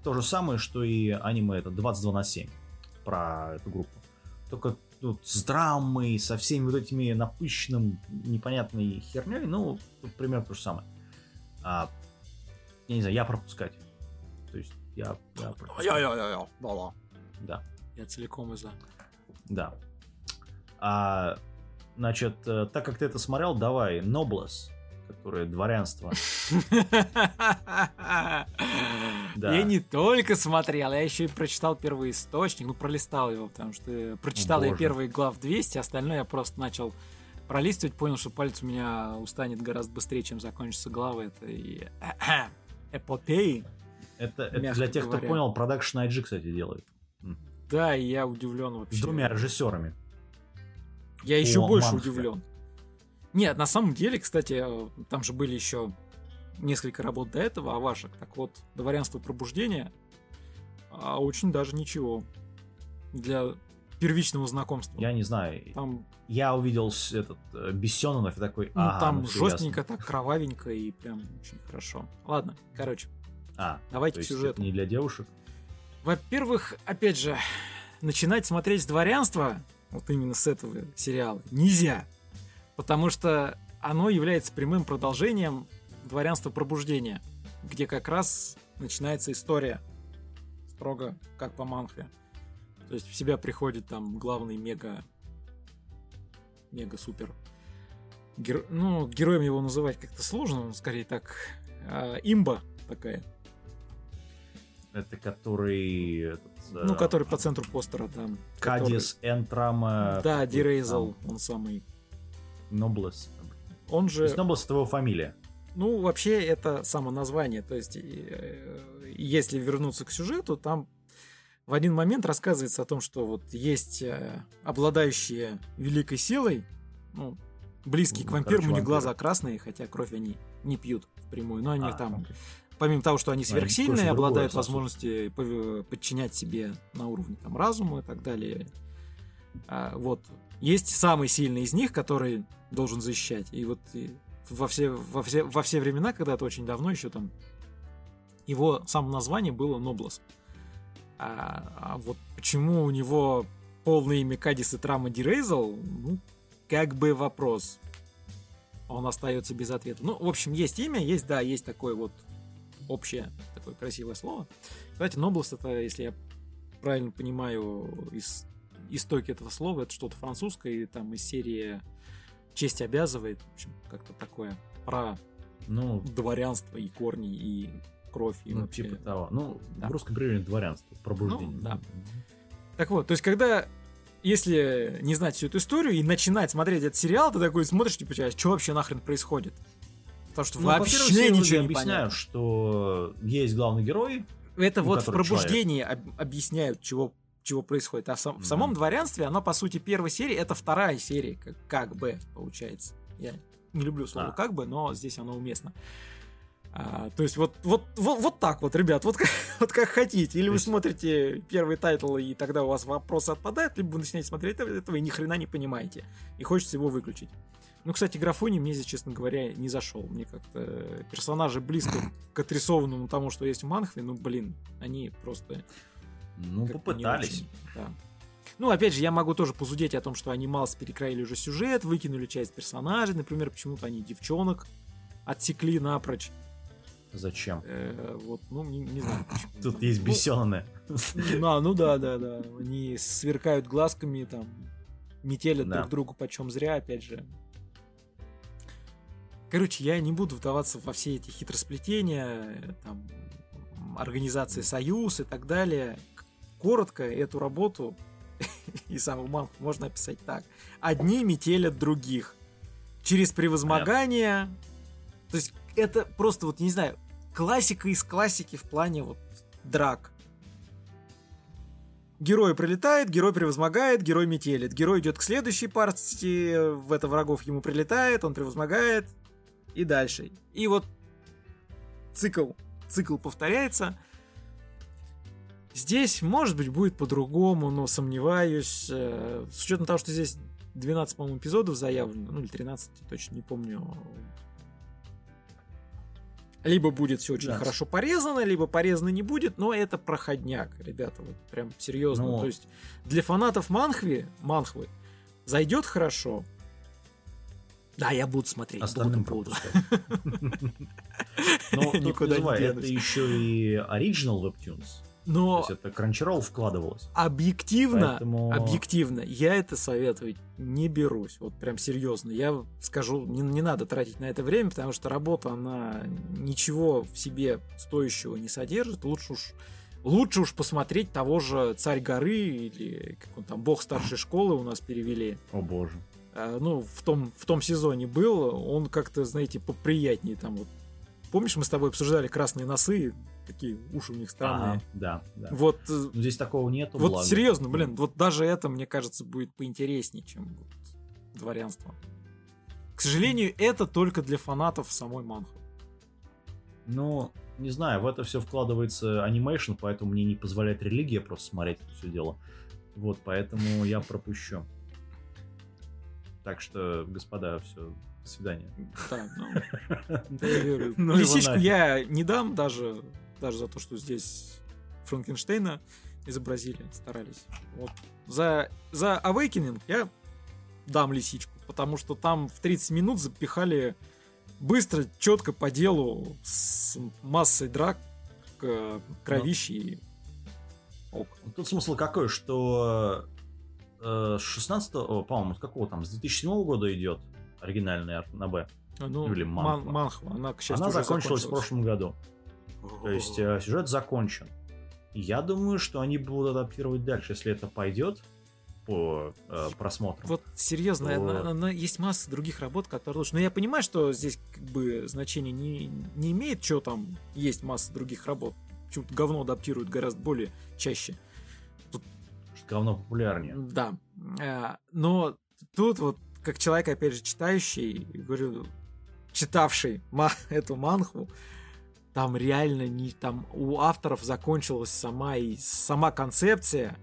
S1: то же самое, что и аниме это 22 на 7 про эту группу. Только тут с драмой, со всеми вот этими напыщенным, непонятной херней, ну, тут примерно то же самое. А, я не знаю, я пропускать. То есть я, я пропускать.
S2: Я, я, я, я, да, да.
S1: Да.
S2: Я целиком и за.
S1: Да. А Значит, э, так как ты это смотрел, давай, Ноблес, которое дворянство.
S2: Да. Я не только смотрел, я еще и прочитал первый источник, ну, пролистал его, потому что прочитал я первый глав 200, остальное я просто начал пролистывать, понял, что палец у меня устанет гораздо быстрее, чем закончится глава. Это и эпопеи.
S1: Это, это для тех, говоря. кто понял, Production IG, кстати, делает.
S2: Да, и я удивлен вообще.
S1: С двумя режиссерами.
S2: Я еще О, больше манхе. удивлен. Нет, на самом деле, кстати, там же были еще несколько работ до этого, а ваших. Так вот, дворянство пробуждения а очень даже ничего для первичного знакомства.
S1: Я не знаю. Там... Я увидел этот э, Бессенонов и такой.
S2: Ну, ага, там ну, жестенько, ясно. так кровавенько и прям очень хорошо. Ладно, короче.
S1: А,
S2: давайте к сюжету.
S1: Не для девушек.
S2: Во-первых, опять же, начинать смотреть дворянство вот именно с этого сериала, нельзя. Потому что оно является прямым продолжением дворянства пробуждения, где как раз начинается история строго как по манхве. То есть в себя приходит там главный мега мега супер Гер... ну, героем его называть как-то сложно, он скорее так э, имба такая.
S1: Это который... Этот,
S2: ну, э, который по центру постера там.
S1: Кадис который... Энтрама...
S2: Да, Дирейзел, он самый.
S1: Ноблес.
S2: Он же... То
S1: есть Ноблес это его фамилия?
S2: Ну, вообще, это само название. То есть, э, если вернуться к сюжету, там в один момент рассказывается о том, что вот есть э, обладающие великой силой, ну, близкие ну, к вампирам, у них глаза красные, хотя кровь они не пьют впрямую, но они а, там окей помимо того, что они сверхсильные, обладают возможностью подчинять себе на уровне там, разума и так далее. А, вот. Есть самый сильный из них, который должен защищать. И вот и во, все, во, все, во все времена, когда-то очень давно еще там, его само название было Ноблас. А, а вот почему у него полное имя Кадис и Трама Дирейзел, ну, как бы вопрос. он остается без ответа. Ну, в общем, есть имя, есть, да, есть такое вот общее, такое красивое слово. Кстати, Ноблс это, если я правильно понимаю, из истоки этого слова, это что-то французское, и там из серии «Честь обязывает», в общем, как-то такое про ну, дворянство и корни, и кровь. И
S1: ну, вообще... типа того. Ну, да. в русском переводе дворянство, пробуждение. Ну,
S2: да. Так вот, то есть, когда если не знать всю эту историю и начинать смотреть этот сериал, ты такой смотришь, типа, что вообще нахрен происходит? Потому что ну, вообще ничего не объясняют,
S1: что есть главный герой.
S2: Это вот в пробуждении человек. объясняют, чего чего происходит. А в, сам, в самом дворянстве, оно, по сути, первой серии, это вторая серия, как, как бы, получается. Я не люблю слово а. как бы, но здесь оно уместно. А, то есть вот, вот, вот, вот так вот, ребят, вот, вот как хотите. Или вы смотрите первый title, и тогда у вас вопросы отпадают, либо вы начинаете смотреть этого и ни хрена не понимаете. И хочется его выключить. Ну, кстати, графоний мне здесь, честно говоря, не зашел. Мне как-то персонажи близко к отрисованному тому, что есть в Манхве, ну, блин, они просто...
S1: Ну, попытались.
S2: да. Ну, опять же, я могу тоже позудеть о том, что они мало перекраили уже сюжет, выкинули часть персонажей, например, почему-то они девчонок отсекли напрочь.
S1: Зачем?
S2: Э, вот, ну, не, не знаю почему.
S1: Тут есть ну, бесеные.
S2: Ну, ну да, да, да. Они сверкают глазками, там, метелят да. друг другу почем зря, опять же. Короче, я не буду вдаваться во все эти хитросплетения, там, организации Союз и так далее. Коротко эту работу и саму манху можно описать так. Одни метелят других. Через превозмогание. То есть это просто вот, не знаю, классика из классики в плане вот драк. Герой прилетает, герой превозмогает, герой метелит. Герой идет к следующей партии, в это врагов ему прилетает, он превозмогает и дальше. И вот цикл, цикл повторяется. Здесь, может быть, будет по-другому, но сомневаюсь. Э, с учетом того, что здесь 12, по-моему, эпизодов заявлено, ну или 13, точно не помню, либо будет все очень да. хорошо порезано, либо порезано не будет, но это проходняк, ребята, вот прям серьезно. Но... То есть для фанатов Манхви, Манхвы зайдет хорошо. Да, я буду смотреть.
S1: Остальным буду. Но Никуда не Это еще и Original Webtoons. Но То есть это Crunchyroll вкладывалось.
S2: Объективно, Поэтому... объективно, я это советовать не берусь. Вот прям серьезно. Я скажу, не, не надо тратить на это время, потому что работа, она ничего в себе стоящего не содержит. Лучше уж Лучше уж посмотреть того же Царь горы или как он там Бог старшей школы у нас перевели.
S1: О боже.
S2: А, ну, в том, в том сезоне был, он как-то, знаете, поприятнее там вот. Помнишь, мы с тобой обсуждали красные носы? такие уши у них странные. А,
S1: да, да.
S2: Вот э,
S1: Но здесь такого нету.
S2: Вот благо. серьезно, блин, вот даже это, мне кажется, будет поинтереснее, чем вот дворянство. К сожалению, это только для фанатов самой манху.
S1: Ну, не знаю, в это все вкладывается анимейшн, поэтому мне не позволяет религия просто смотреть это все дело. Вот, поэтому я пропущу. Так что, господа, все, до свидания. Да,
S2: ну, ну Лисичку я не дам даже даже за то, что здесь Франкенштейна изобразили, старались. Вот. За, за Awakening я дам лисичку, потому что там в 30 минут запихали быстро, четко по делу, с массой драк, кровищи и
S1: ок. Тут смысл какой, что э, 16 по-моему, с какого там, с 2007 года идет оригинальный на Б.
S2: Ну, Или Манхва. Ман, Манхва. Она, к счастью,
S1: Она закончилась, закончилась в прошлом году. То есть э, сюжет закончен. Я думаю, что они будут адаптировать дальше, если это пойдет по э, просмотру.
S2: Вот серьезно, то... она, она, есть масса других работ, которые лучше. Но я понимаю, что здесь как бы значение не, не имеет, что там есть масса других работ. Почему-то говно адаптируют гораздо более чаще.
S1: Говно популярнее.
S2: Да. Э, но тут вот, как человек, опять же, читающий, говорю, читавший эту манху, там реально не там у авторов закончилась сама и сама концепция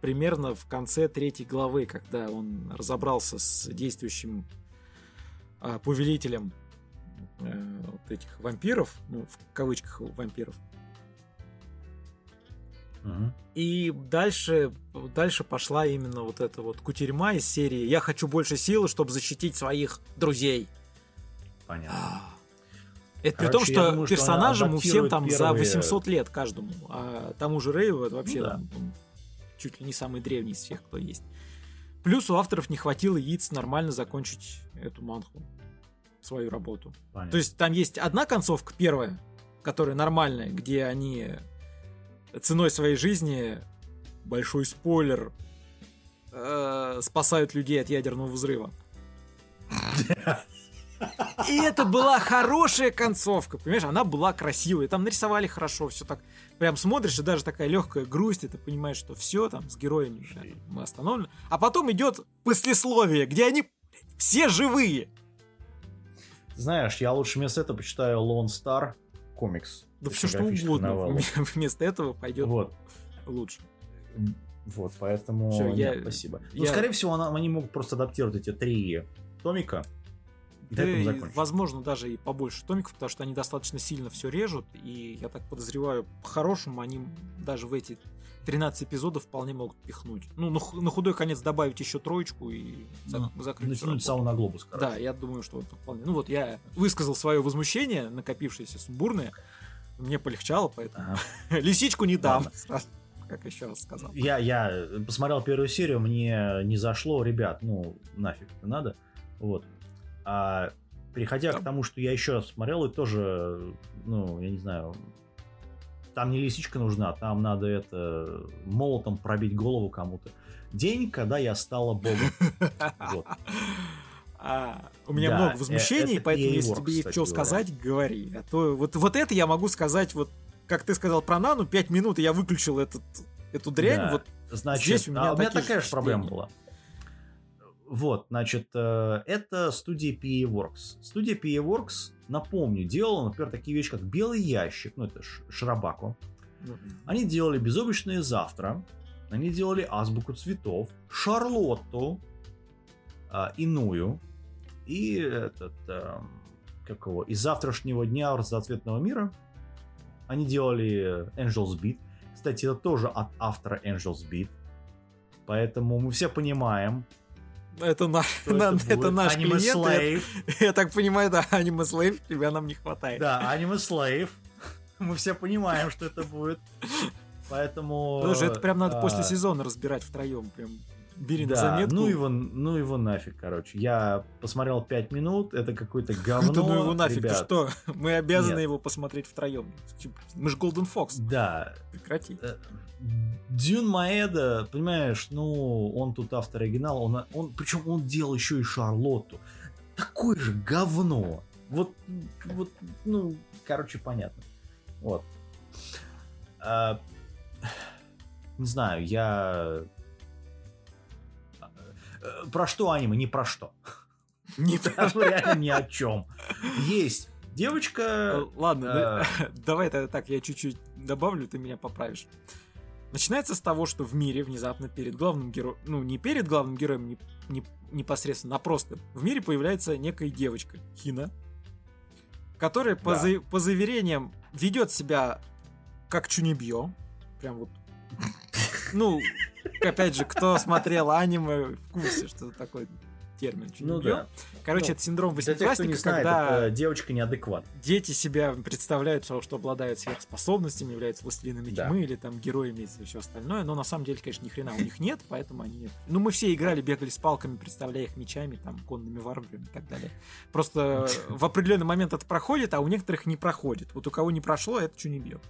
S2: примерно в конце третьей главы, когда он разобрался с действующим э, повелителем э, вот этих вампиров, ну, в кавычках вампиров.
S1: Угу.
S2: И дальше, дальше пошла именно вот эта вот кутерьма из серии «Я хочу больше силы, чтобы защитить своих друзей».
S1: Понятно.
S2: Это Короче, при том, что думаю, персонажам у всем там первые... за 800 лет каждому, а тому же Рейву это вообще ну, да. там, чуть ли не самый древний из всех, кто есть. Плюс у авторов не хватило яиц нормально закончить эту манху, свою работу. Понятно. То есть там есть одна концовка, первая, которая нормальная, где они ценой своей жизни, большой спойлер, э, спасают людей от ядерного взрыва. И это была хорошая концовка, понимаешь? Она была красивая, там нарисовали хорошо, все так. Прям смотришь, и даже такая легкая грусть, и ты понимаешь, что все там с героями да, мы остановлены. А потом идет послесловие, где они все живые.
S1: Знаешь, я лучше вместо этого почитаю Lone Star комикс.
S2: Да все что угодно. Вместо этого пойдет вот. лучше.
S1: Вот, поэтому Всё, нет, я, спасибо. Ну, я... Ну, скорее всего, они могут просто адаптировать эти три томика
S2: да и, возможно, даже и побольше томиков, потому что они достаточно сильно все режут, и я так подозреваю, по-хорошему они даже в эти 13 эпизодов вполне могут пихнуть. Ну, на, на худой конец добавить еще троечку и
S1: ну, закрыть. Натянуть сау на глобус,
S2: короче. Да, я думаю, что это вполне. Ну вот, я высказал свое возмущение, накопившееся сумбурное. Мне полегчало, поэтому ага. лисичку не дам. Как еще раз сказал.
S1: Я, я посмотрел первую серию, мне не зашло, ребят, ну, нафиг это надо. Вот. А переходя да. к тому, что я еще раз смотрел, и тоже, ну, я не знаю, там не лисичка нужна, там надо это молотом пробить голову кому-то. День, когда я стала богом. Вот.
S2: А, у меня да, много э, возмущений, поэтому если тебе есть что сказать, говори. А то вот, вот это я могу сказать, вот как ты сказал про Нану, 5 минут, и я выключил этот, эту дрянь. Да. Вот
S1: Значит, здесь у меня, а у меня такая же проблема была. Вот, значит, э, это студия PA Works. Студия PA Works, напомню, делала, например, такие вещи, как Белый ящик, ну это Шрабаку. Они делали Безоблачное завтра, они делали Азбуку цветов, Шарлотту, э, Иную и этот, э, как его, из завтрашнего дня разноцветного мира. Они делали Angels Beat. Кстати, это тоже от автора Angels Beat. Поэтому мы все понимаем,
S2: это, на, на, это, это наш Anime клиент. Slave. Я, я так понимаю, да, Anime Slave, тебя нам не хватает.
S1: Да, Anime Slave. Мы все понимаем, что это будет. Поэтому...
S2: Слушай, это прям надо а... после сезона разбирать втроем. Прям бери да, на заметку.
S1: Ну его, ну его нафиг, короче. Я посмотрел 5 минут, это какое-то говно. Да
S2: ну его нафиг, ты что? Мы обязаны его посмотреть втроем. Типа, мы же Golden Fox.
S1: Да.
S2: Прекрати. Э,
S1: Дюн Маэда, понимаешь, ну, он тут автор оригинала, он, он, причем он делал еще и Шарлотту. Такое же говно. Вот, вот, ну, короче, понятно. Вот. А, не знаю, я... Э, про что аниме? Не про что. Не про реально ни о чем. Есть девочка... Э,
S2: ладно, давай тогда так, я чуть-чуть добавлю, ты меня поправишь. Начинается с того, что в мире внезапно перед главным героем, ну не перед главным героем не, не, непосредственно, а просто в мире появляется некая девочка, Хина, которая да. по, за, по заверениям ведет себя как Чунибьё, прям вот, ну, опять же, кто смотрел аниме, в курсе, что такое термин. Ну да. Короче, ну, это синдром восьмиклассника, когда
S1: это девочка неадекват.
S2: Дети себя представляют, что, что обладают сверхспособностями, являются властелинами да. тьмы или там героями и все остальное, но на самом деле, конечно, ни хрена у них нет, поэтому они... Ну, мы все играли, бегали с палками, представляя их мечами, там, конными варварами и так далее. Просто в определенный момент это проходит, а у некоторых не проходит. Вот у кого не прошло, это что не бьет.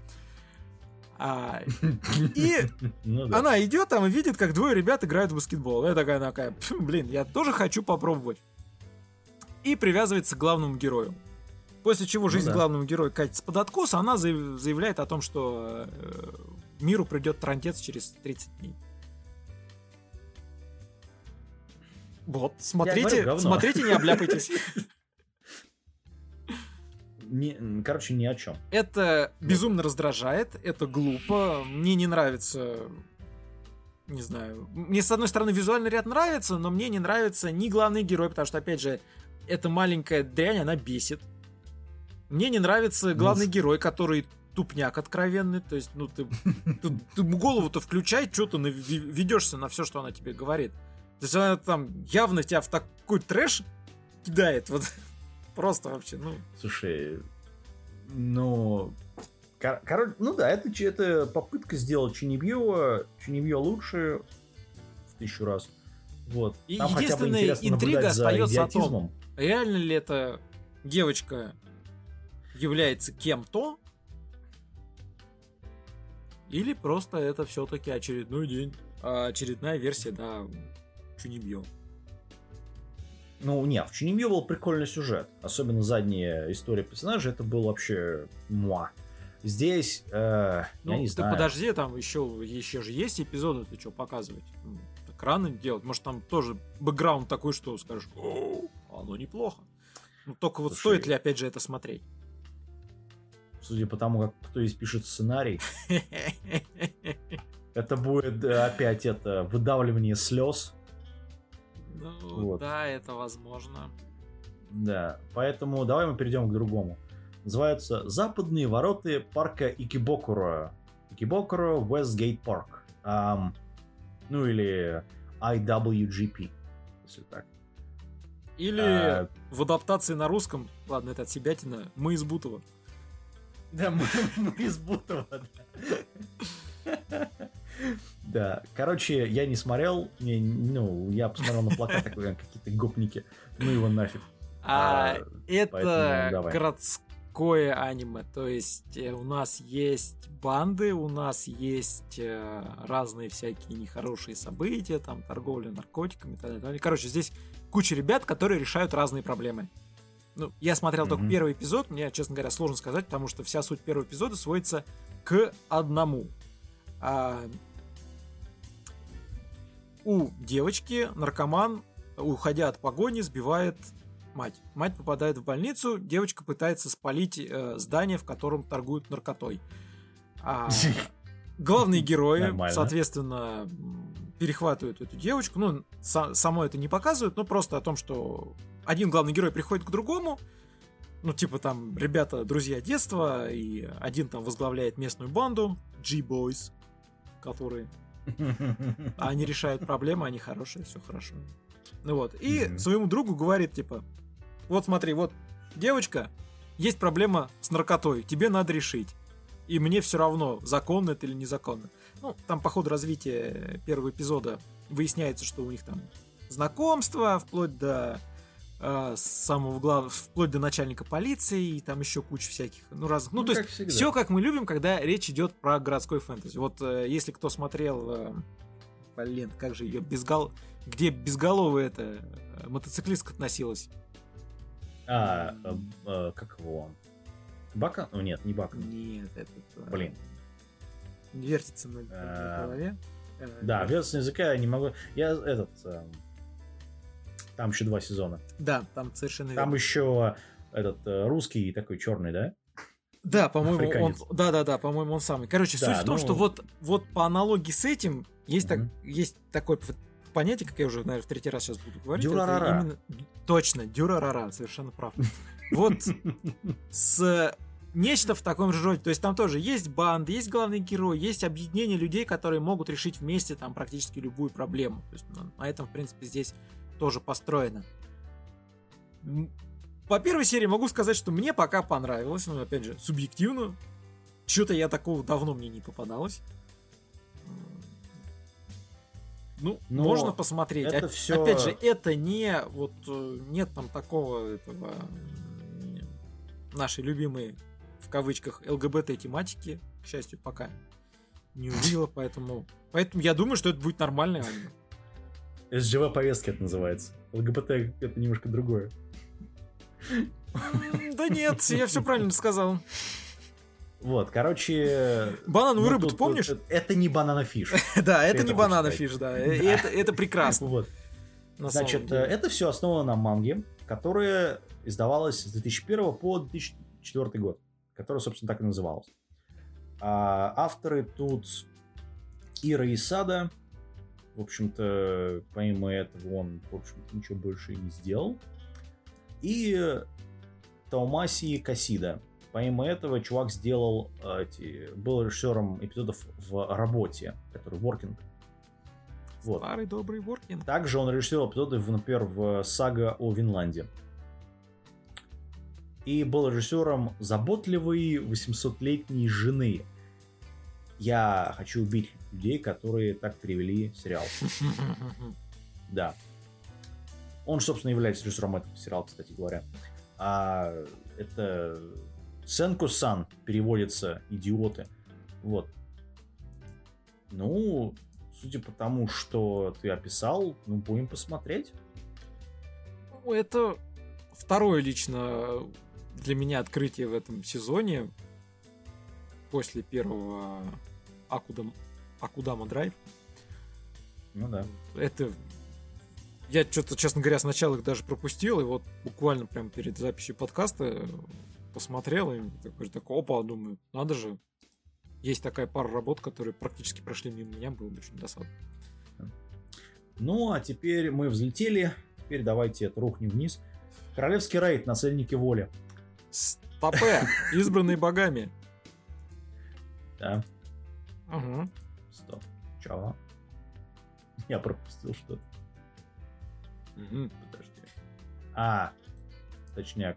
S2: А, и ну, да. она идет там и видит, как двое ребят играют в баскетбол. Я такая, такая, блин, я тоже хочу попробовать. И привязывается к главному герою. После чего ну жизнь ну, да. главного героя катится под откос, она заявляет о том, что э, миру придет трандец через 30 дней. Вот, смотрите, говорю, смотрите, не обляпайтесь.
S1: не, короче, ни о чем.
S2: Это безумно раздражает, это глупо. Мне не нравится не знаю. Мне, с одной стороны, визуальный ряд нравится, но мне не нравится ни главный герой, потому что, опять же, эта маленькая дрянь, она бесит. Мне не нравится главный ну, герой, который тупняк откровенный. То есть, ну, ты, ты, ты голову-то включай, что ты ведешься на все, что она тебе говорит. То есть она там явно тебя в такой трэш кидает. Вот просто вообще, ну...
S1: Слушай, ну... Короче, ну да, это, это попытка сделать Чинибьё, Чинибьё лучше в тысячу раз. Вот.
S2: И Там единственная интрига остается о том, реально ли эта девочка является кем-то, или просто это все-таки очередной день, а очередная версия, да, Чунибьё.
S1: Ну, не, в Чунибьё был прикольный сюжет. Особенно задняя история персонажа, это был вообще муа. Здесь, э, ну, я не
S2: ты
S1: знаю.
S2: подожди, там еще, еще же есть эпизоды, ты что показывать? Экраны делать? Может, там тоже бэкграунд такой, что скажешь, оно неплохо. Ну, только вот Слушай, стоит ли, опять же, это смотреть?
S1: Судя по тому, как кто из пишет сценарий, это будет э, опять это выдавливание слез.
S2: Ну, вот. да, это возможно.
S1: Да, поэтому давай мы перейдем к другому. Называются «Западные ворота парка Икибокуро». Икибокуро Westgate Park. Um, ну или IWGP, если так.
S2: Или а... в адаптации на русском, ладно, это от себятина, мы из Бутова.
S1: Да, мы, мы из Бутова, да. Да, короче, я не смотрел, не, ну, я посмотрел на плакат, такой, какие-то гопники, ну его нафиг.
S2: А, а это городское аниме, то есть э, у нас есть банды, у нас есть э, разные всякие нехорошие события, там торговля наркотиками и так далее. Короче, здесь куча ребят, которые решают разные проблемы. Ну, я смотрел mm-hmm. только первый эпизод, мне, честно говоря, сложно сказать, потому что вся суть первого эпизода сводится к одному. А, у девочки наркоман, уходя от погони, сбивает мать. Мать попадает в больницу, девочка пытается спалить э, здание, в котором торгуют наркотой. А, главные герои, Нормально. соответственно, перехватывают эту девочку. Ну, са- само это не показывают, но просто о том, что один главный герой приходит к другому, ну, типа там, ребята, друзья детства, и один там возглавляет местную банду, G-Boys, которые... они решают проблемы, они хорошие, все хорошо. Ну вот. И mm-hmm. своему другу говорит, типа, вот смотри, вот девочка, есть проблема с наркотой, тебе надо решить. И мне все равно, законно это или незаконно. Ну, там по ходу развития первого эпизода выясняется, что у них там знакомство, вплоть до э, самого главного, вплоть до начальника полиции, и там еще куча всяких, ну, разных. Ну, ну то есть, всегда. все как мы любим, когда речь идет про городской фэнтези. Вот э, если кто смотрел, э, блин, как же ее, безгол... где безголовая эта э, мотоциклистка относилась?
S1: А, э, э, как его он? Бака? Ну нет, не Бака.
S2: Нет, это...
S1: Блин.
S2: Вертится на э, голове.
S1: Да, вертится на языка я не могу... Я этот... Там еще два сезона.
S2: Да, там совершенно
S1: Там еще этот русский такой черный, да?
S2: Да, по-моему, он. Да, да, да, по-моему, он самый. Короче, да, суть в том, ну... что вот, вот по аналогии с этим есть, так, есть такое понятие, как я уже, наверное, в третий раз сейчас буду говорить.
S1: Дюрарара. Именно...
S2: Точно, дюрарара, совершенно прав. Вот с нечто в таком же роде. То есть там тоже есть банды, есть главный герой, есть объединение людей, которые могут решить вместе там практически любую проблему. То есть ну, на этом, в принципе, здесь тоже построено. По первой серии могу сказать, что мне пока понравилось, но опять же, субъективно. Что-то я такого давно мне не попадалось. Ну, Но можно посмотреть. Это все... Опять же, это не вот э, нет там такого этого нашей любимой в кавычках ЛГБТ тематики, к счастью, пока не увидела, поэтому поэтому я думаю, что это будет нормальное аниме.
S1: SJW повестки это называется. ЛГБТ это немножко другое.
S2: Да нет, я все правильно сказал.
S1: Вот, короче...
S2: Банановую ну, рыбу, ты помнишь?
S1: Это не Banana Fish.
S2: Да, это не Banana Fish, да. Это прекрасно.
S1: Вот. Значит, это все основано на манге, которая издавалась с 2001 по 2004 год, которая, собственно, так и называлась. А авторы тут Ира Исада, в общем-то, помимо этого он, в общем-то, ничего больше и не сделал. И Таумаси Касида, Помимо этого, чувак сделал, э, эти, был режиссером эпизодов в работе, который Working.
S2: Вот. Старый добрый Working.
S1: Также он режиссировал эпизоды, например, в сага о Винланде. и был режиссером заботливой 800-летней жены. Я хочу убить людей, которые так перевели сериал. Да. Он, собственно, является режиссером этого сериала, кстати говоря. А это Сенку-сан переводится «идиоты». Вот. Ну, судя по тому, что ты описал, ну, будем посмотреть.
S2: Ну, это второе лично для меня открытие в этом сезоне после первого Акудам, Акудама Драйв.
S1: Ну да.
S2: Это я что-то, честно говоря, сначала их даже пропустил, и вот буквально прям перед записью подкаста посмотрел, и такой, такой опа, думаю, надо же, есть такая пара работ, которые практически прошли мимо меня, было бы очень досадно.
S1: Ну, а теперь мы взлетели, теперь давайте это рухнем вниз. Королевский рейд, наследники воли.
S2: Стопе, избранные богами.
S1: Да.
S2: Угу.
S1: Стоп. Чего? Я пропустил что-то.
S2: Угу.
S1: Подожди. А, точняк.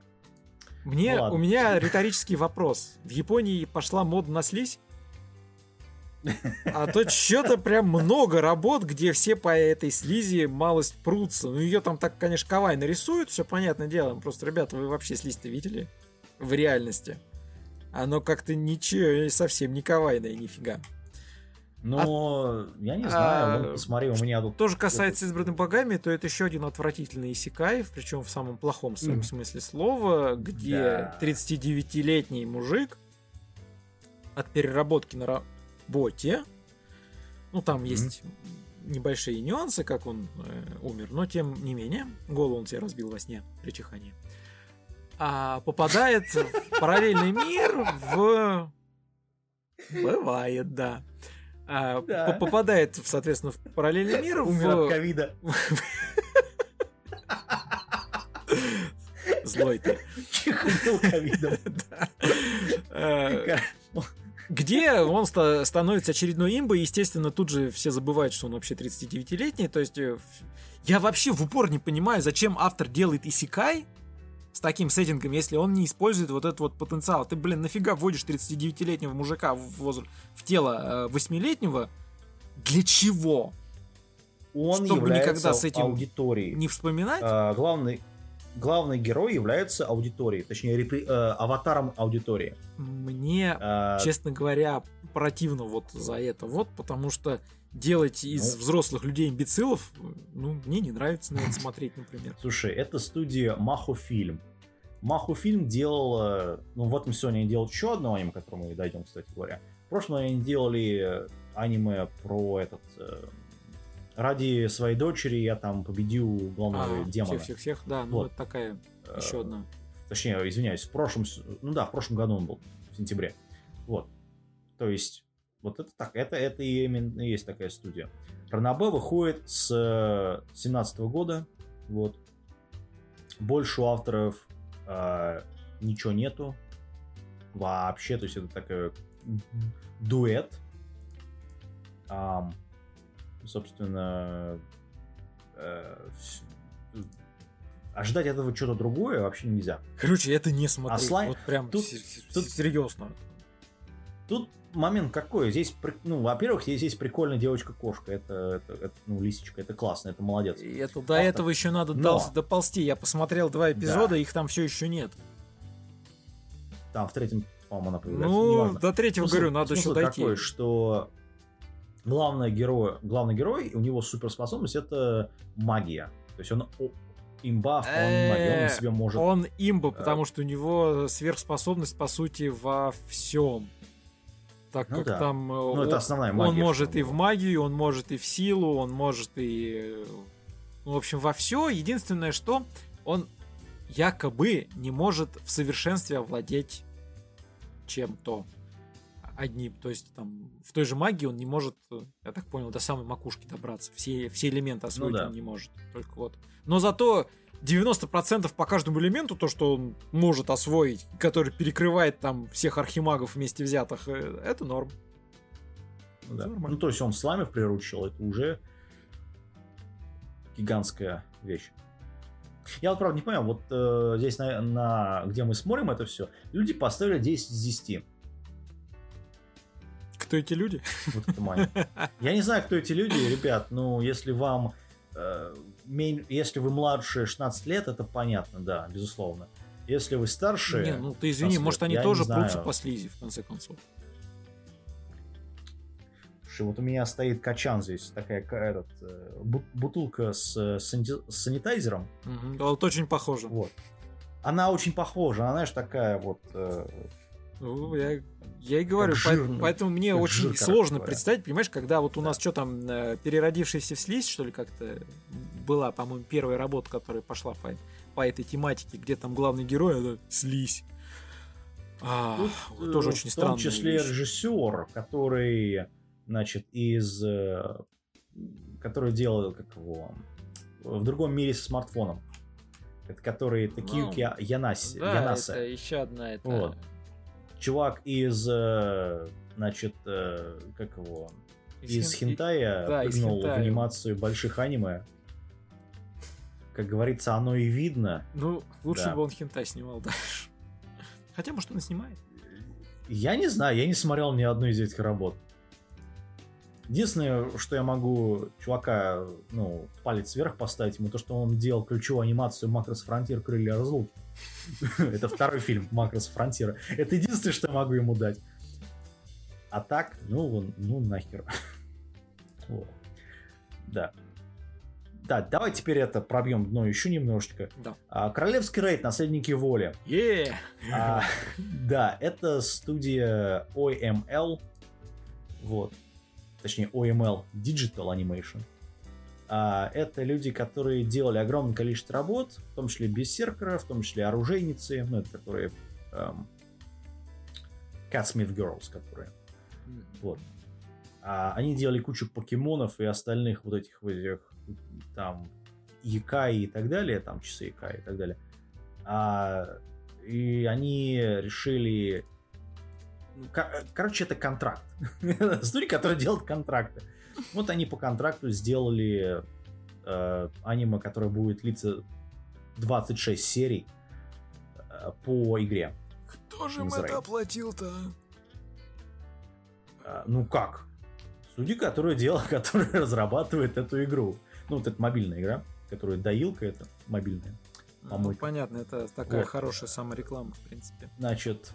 S2: Мне, ну, у меня риторический вопрос. В Японии пошла мода на слизь? А то что-то прям много работ, где все по этой слизи малость прутся. Ну, ее там так, конечно, кавай нарисуют, все понятное дело. Просто, ребята, вы вообще слизь-то видели? В реальности. Оно как-то ничего, совсем не кавайное, нифига.
S1: Но а, я не знаю, а, посмотри, у меня тут...
S2: Тоже касается избранных богами, то это еще один отвратительный исекай, причем в самом плохом своем mm. смысле слова, где да. 39-летний мужик от переработки на работе, ну там mm. есть небольшие нюансы, как он э, умер, но тем не менее, голову он себе разбил во сне при чихании, а попадает в параллельный мир в... Бывает, да а, да. попадает, соответственно, в параллельный мир.
S1: Умер в... от ковида.
S2: Злой ты.
S1: Чихнул ковидом.
S2: А, где он становится очередной имбой, естественно, тут же все забывают, что он вообще 39-летний. То есть э, я вообще в упор не понимаю, зачем автор делает исикай, с таким сеттингом, если он не использует вот этот вот потенциал. Ты, блин, нафига вводишь 39-летнего мужика в, возраст, в тело 8-летнего? Э, Для чего?
S1: Он Чтобы никогда с этим аудиторией.
S2: не вспоминать?
S1: А, главный, главный герой является аудиторией, точнее, репри, э, аватаром аудитории.
S2: Мне, а... честно говоря, противно вот за это вот, потому что делать из ну, взрослых людей имбецилов, ну, мне не нравится на это смотреть, например.
S1: Слушай, это студия Махо Фильм. Маху фильм делал, ну в этом сезоне они делают еще одно аниме, к которому мы дойдем, кстати говоря. В прошлом они делали аниме про этот э, ради своей дочери я там победил главного а, демона.
S2: Всех, всех, всех, да, ну вот, вот такая еще э, одна.
S1: Точнее, извиняюсь, в прошлом, ну да, в прошлом году он был, в сентябре. Вот. То есть, вот это так, это, это и именно есть такая студия. Ранабе выходит с 17 года, вот. Больше у авторов э, ничего нету вообще, то есть это такой дуэт. А, собственно, э, ожидать этого что-то другое вообще нельзя.
S2: Короче, это не смотреть. А слай... Вот прям тут, тут серьезно.
S1: Тут момент какой? Здесь, ну, во-первых, здесь, здесь прикольная девочка-кошка. Это, это, это, ну, лисичка, это классно, это молодец.
S2: И это, до Автор. этого еще надо Но... доползти. Я посмотрел два эпизода, да. их там все еще нет.
S1: Там в третьем, по-моему, она появляется.
S2: Ну, Неважно. до третьего, смысл, говорю, надо еще дойти.
S1: такой, что главный герой, главный герой, у него суперспособность это магия. То есть он имба магия, он на себе может...
S2: Он имба, потому что у него сверхспособность, по сути, во всем так ну, как да. там
S1: ну, он, это основная магия,
S2: он может и в магию, он может и в силу, он может и ну, в общем во все. Единственное, что он якобы не может в совершенстве овладеть чем-то одним. То есть там в той же магии он не может, я так понял, до самой макушки добраться. Все, все элементы освоить ну, да. он не может. Только вот. Но зато 90% по каждому элементу, то, что он может освоить, который перекрывает там всех архимагов вместе взятых, э, это норм.
S1: Ну, да. ну то есть он сламев приручил, это уже гигантская вещь. Я вот правда не понимаю, вот э, здесь на, на где мы смотрим это все, люди поставили 10 из 10.
S2: Кто эти люди?
S1: Вот это. Я не знаю, кто эти люди, ребят, но если вам э, если вы младше 16 лет, это понятно, да, безусловно. Если вы старше...
S2: Не, ну ты извини, может они тоже прутся по слизи, в конце концов.
S1: Слушай, вот у меня стоит качан здесь, такая этот, э, бутылка с, с санитайзером.
S2: Угу, вот очень похоже.
S1: Вот. Она очень похожа, она, знаешь, такая вот... Э,
S2: ну, я, я и говорю, жирный, поэтому мне очень жир, сложно говоря. представить, понимаешь, когда вот у нас что там, э, переродившаяся в слизь, что ли, как-то была, по-моему, первая работа, которая пошла по, по этой тематике, где там главный герой это слизь.
S1: А, Тут, тоже очень странно. В том числе вещь. режиссер, который, значит, из... Э, который делал, как его... В другом мире с смартфоном. Это который Такиюки ну, Янаси.
S2: Да, Янаса. это еще одна это...
S1: Вот чувак из, э, значит, э, как его, из, из хин... хентая да, прыгнул в анимацию больших аниме. Как говорится, оно и видно.
S2: Ну, лучше да. бы он хентай снимал дальше. Хотя, может, он и снимает.
S1: Я не знаю, я не смотрел ни одной из этих работ. Единственное, что я могу чувака, ну, палец вверх поставить ему, то, что он делал ключевую анимацию Macross Frontier Крылья Разлуки. Это второй фильм Macross Frontier а. Это единственное, что я могу ему дать. А так, ну, ну нахер. Вот. Да. Да, давай теперь это пробьем дно еще немножечко.
S2: Да.
S1: А, Королевский рейд, наследники воли.
S2: Yeah.
S1: А, да, это студия OML. Вот точнее OML Digital Animation. А, это люди, которые делали огромное количество работ, в том числе Берсеркера, в том числе Оружейницы, ну, это которые эм, Catsmith Girls, которые. Вот. А, они делали кучу покемонов и остальных вот этих вот этих там Якаи и так далее, там часы Якаи и так далее. А, и они решили Короче, это контракт. Студия, которая делает контракты. Вот они по контракту сделали э, аниме, которое будет длиться 26 серий э, по игре.
S2: Кто же им это оплатил-то?
S1: Э, ну как? Студия, которая делала, которая разрабатывает эту игру. Ну, вот это мобильная игра, которая доилка это мобильная.
S2: Ну, понятно, это такая вот. хорошая самореклама, в принципе.
S1: Значит,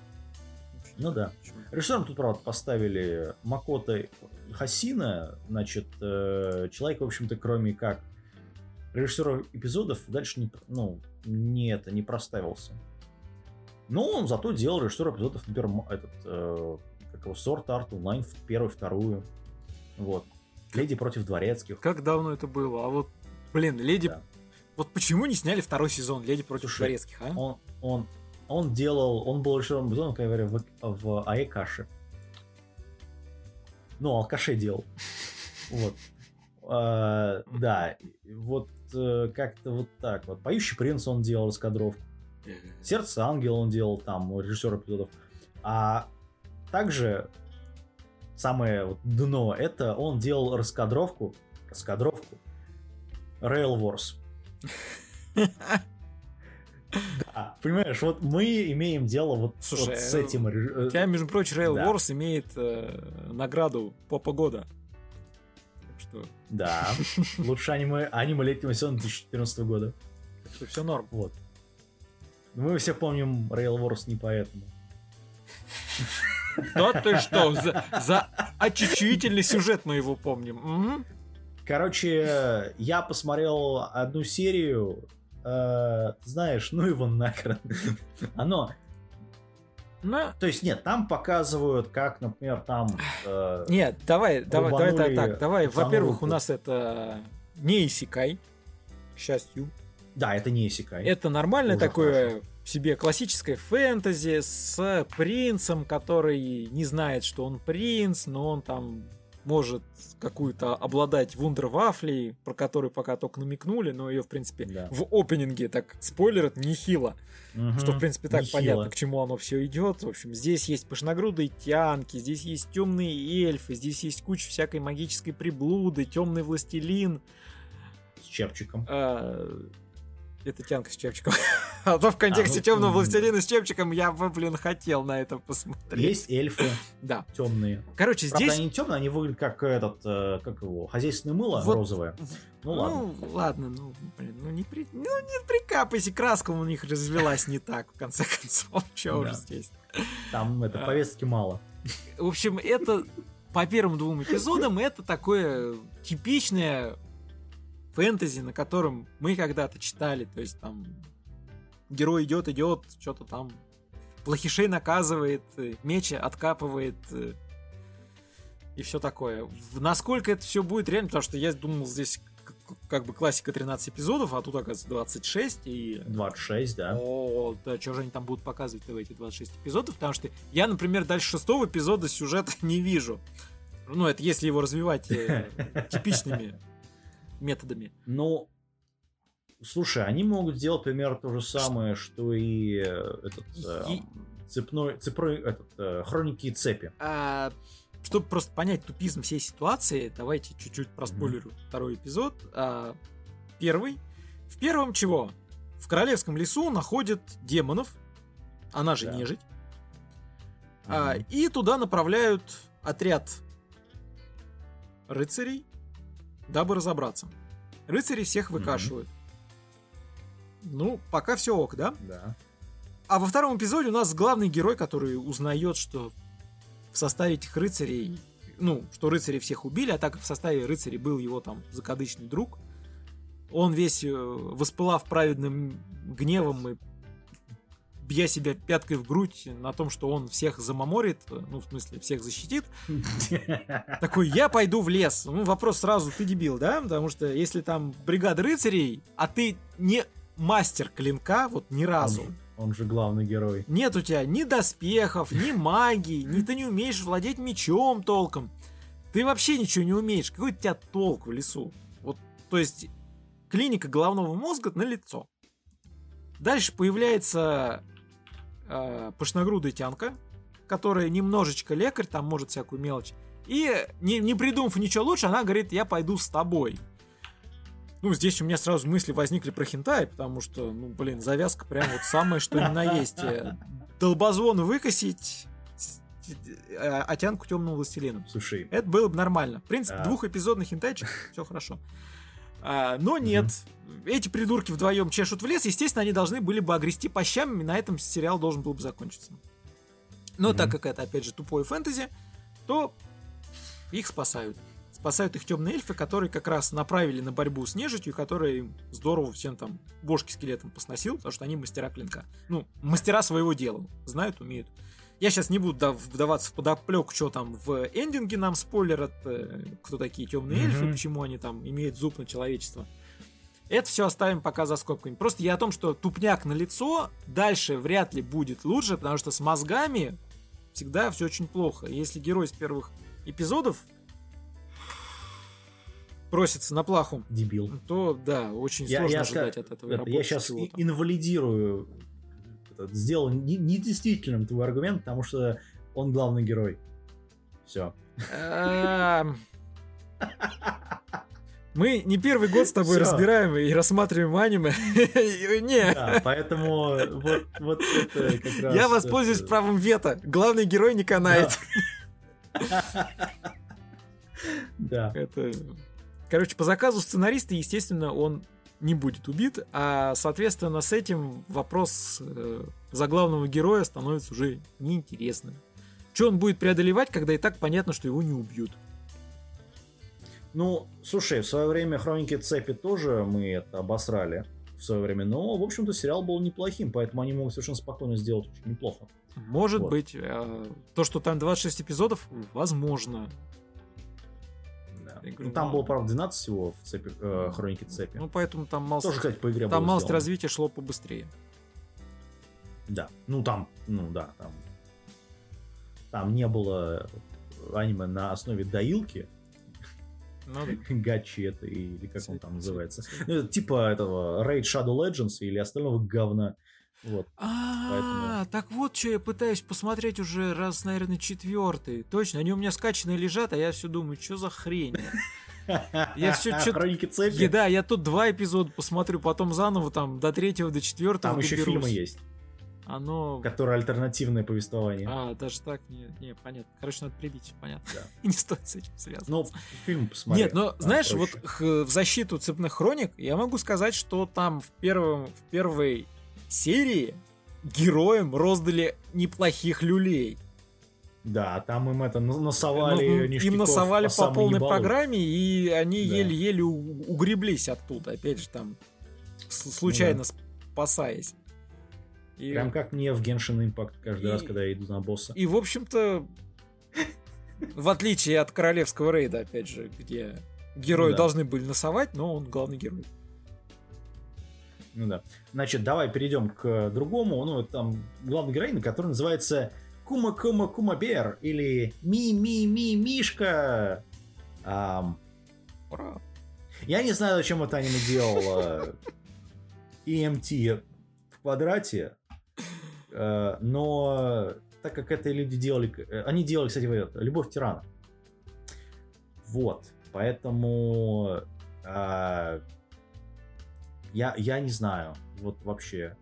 S1: ну да. Режиссером тут, правда, поставили Макото Хасина, значит, э, человек, в общем-то, кроме как режиссера эпизодов, дальше не, ну, не это, не проставился. Но он зато делал режиссер эпизодов, например, этот, э, как его, Сорт Арт онлайн, первую, вторую. Вот. Леди против дворецких.
S2: Как давно это было? А вот, блин, Леди... Да. Вот почему не сняли второй сезон Леди против Слушай, дворецких, а?
S1: Он, он он делал, он был режиссером Бузона, как я говорю, в, в Аэкаше. Ну, Алкаше делал. Вот. А, да, вот э, как-то вот так вот. Поющий принц он делал раскадровку. Сердце ангела он делал там, режиссер эпизодов. А также самое вот дно, это он делал раскадровку, раскадровку Rail Wars. Да, понимаешь, вот мы имеем дело вот, Слушай, вот с этим.
S2: У тебя, между прочим, Rail да. Wars имеет э, награду Попа года.
S1: что... Да, лучший аниме, аниме летнего сезона 2014 года.
S2: Так что все норм.
S1: Вот. Мы все помним Rail Wars не поэтому.
S2: Да ты что, за, за очечуительный сюжет мы его помним. Угу.
S1: Короче, я посмотрел одну серию, э, знаешь, ну его нахрен. Оно ну, то есть нет, там показывают, как, например, там.
S2: Э, нет, давай, давай, давай, давай так, давай. Во-первых, у нас это не Исикай, к счастью.
S1: Да, это не Исикай.
S2: Это нормальное Уже такое хорошо. себе классическое фэнтези с принцем, который не знает, что он принц, но он там может какую-то обладать вундервафлей, про которую пока только намекнули, но ее, в принципе, да. в опенинге так спойлерят нехило. Угу, что, в принципе, так нехило. понятно, к чему оно все идет. В общем, здесь есть пышногрудые тянки, здесь есть темные эльфы, здесь есть куча всякой магической приблуды, темный властелин.
S1: С черчиком.
S2: А, это тянка с чепчиком. А то в контексте а, ну, темного властелина с чепчиком я бы, блин, хотел на это посмотреть.
S1: Есть эльфы.
S2: Да.
S1: Темные.
S2: Короче, Правда, здесь...
S1: они темные, они выглядят как этот, э, как его, хозяйственное мыло вот... розовое.
S2: Ну, ладно. Ну, ладно, ну, блин, ну не, при... ну, не прикапайся, краска у них развелась не так, в конце концов. Че уже здесь.
S1: Там это, а. повестки мало.
S2: В общем, это по первым двум эпизодам это такое типичное фэнтези, на котором мы когда-то читали. То есть там герой идет, идет, что-то там плохишей наказывает, меча откапывает и все такое. Насколько это все будет реально, потому что я думал, здесь как бы классика 13 эпизодов, а тут, оказывается, 26 и...
S1: 26, да.
S2: О, да, что же они там будут показывать в эти 26 эпизодов, потому что я, например, дальше шестого эпизода сюжета не вижу. Ну, это если его развивать э, типичными методами.
S1: Ну, слушай, они могут сделать примерно то же самое, что и э, этот э, цепной, цепной, этот, э, хроники цепи.
S2: А, чтобы просто понять тупизм всей ситуации, давайте чуть-чуть проспойлерю mm-hmm. второй эпизод. А, первый. В первом чего? В королевском лесу находят демонов, она же да. нежить, mm-hmm. а, и туда направляют отряд рыцарей, дабы разобраться. Рыцари всех выкашивают. Mm-hmm. Ну, пока все ок, да?
S1: Да.
S2: А во втором эпизоде у нас главный герой, который узнает, что в составе этих рыцарей, ну, что рыцари всех убили, а так как в составе рыцарей был его там закадычный друг, он весь э, воспылав праведным гневом и бья себя пяткой в грудь на том, что он всех замаморит, ну, в смысле, всех защитит. Такой, я пойду в лес. Ну, вопрос сразу, ты дебил, да? Потому что если там бригада рыцарей, а ты не мастер клинка, вот ни разу.
S1: Он, он же главный герой.
S2: Нет у тебя ни доспехов, ни магии, ни ты не умеешь владеть мечом толком. Ты вообще ничего не умеешь. Какой у тебя толк в лесу? Вот, то есть, клиника головного мозга на лицо. Дальше появляется э, пышногрудая тянка, которая немножечко лекарь, там может всякую мелочь. И не, не придумав ничего лучше, она говорит, я пойду с тобой. Ну, здесь у меня сразу мысли возникли про хентай, потому что, ну, блин, завязка прям вот самое, что ни на есть. Э, долбозвон выкосить, а тянку темного властелина.
S1: Слушай.
S2: Это было бы нормально. В принципе, а... двухэпизодный хентайчик, все хорошо. А, но нет, mm-hmm. эти придурки вдвоем чешут в лес, естественно, они должны были бы огрести по щам, и на этом сериал должен был бы закончиться. Но mm-hmm. так как это, опять же, тупое фэнтези, то их спасают. Спасают их темные эльфы, которые как раз направили на борьбу с нежитью, которые здорово всем там бошки скелетом посносил, потому что они мастера клинка. Ну, мастера своего дела. Знают, умеют. Я сейчас не буду вдаваться в подоплек, что там в эндинге нам спойлерят, э, кто такие темные mm-hmm. эльфы, почему они там имеют зуб на человечество. Это все оставим пока за скобками. Просто я о том, что тупняк на лицо дальше вряд ли будет лучше, потому что с мозгами всегда все очень плохо. Если герой с первых эпизодов просится на плаху,
S1: дебил,
S2: то да, очень я, сложно я ожидать от этого.
S1: Это, я сейчас инвалидирую сделал недействительным твой аргумент, потому что он главный герой. Все.
S2: Эм. Мы не первый год с тобой разбираем и рассматриваем аниме. Не.
S1: Да, поэтому вот, вот это как раз...
S2: Я воспользуюсь это... правом вето. Главный герой не канает.
S1: Да.
S2: Это... Короче, по заказу сценариста, естественно, он не будет убит, а, соответственно, с этим вопрос э, заглавного героя становится уже неинтересным. Что он будет преодолевать, когда и так понятно, что его не убьют?
S1: Ну, слушай, в свое время Хроники Цепи тоже мы это обосрали в свое время, но, в общем-то, сериал был неплохим, поэтому они могут совершенно спокойно сделать очень неплохо.
S2: Может вот. быть. Э, то, что там 26 эпизодов, возможно.
S1: Я говорю, ну, там ну, было, правда, 12 всего в цепи, э, хроники цепи.
S2: Ну, поэтому там мало...
S1: Тоже, кстати, по игре
S2: Там малость развития шло побыстрее.
S1: Да. Ну, там, ну, да, там... Там не было аниме на основе доилки. Ну. Гачи это, или как он там называется. Ну, типа этого Raid Shadow Legends или остального говна. Вот.
S2: А, так вот, что я пытаюсь посмотреть уже раз, наверное, четвертый. Точно, они у меня скачанные лежат, а я все думаю, что за хрень. Я все что
S1: Хроники цепи?
S2: Да, я тут два эпизода посмотрю, потом заново там до третьего, до четвертого
S1: Там еще фильмы есть.
S2: Оно...
S1: Которое альтернативное повествование.
S2: А, даже так? Не, не понятно. Короче, надо прибить, понятно. Да. не стоит с этим связываться.
S1: Ну, фильм посмотри.
S2: Нет, но, знаешь, проще. вот в защиту цепных хроник я могу сказать, что там в, первом, в первой серии героям роздали неплохих люлей.
S1: Да, там им это насовали
S2: ну, Им насовали по, по полной программе, и они да. еле-еле угреблись оттуда. Опять же, там случайно да. спасаясь.
S1: И... Прям как мне в Genshin Impact каждый и... раз, когда я иду на босса.
S2: И, в общем-то, в отличие от королевского рейда, опять же, где герои ну, да. должны были носовать, но он главный герой.
S1: Ну да. Значит, давай перейдем к другому. Ну, там главный героиня, который называется Кума Кума Кума Бер или Ми Ми Ми Мишка. Ам... Ура. Я не знаю, зачем это аниме делало EMT в квадрате, э, но так как это люди делали... Э, они делали, кстати, Любовь тирана. Вот. Поэтому э, я, я не знаю. Вот вообще.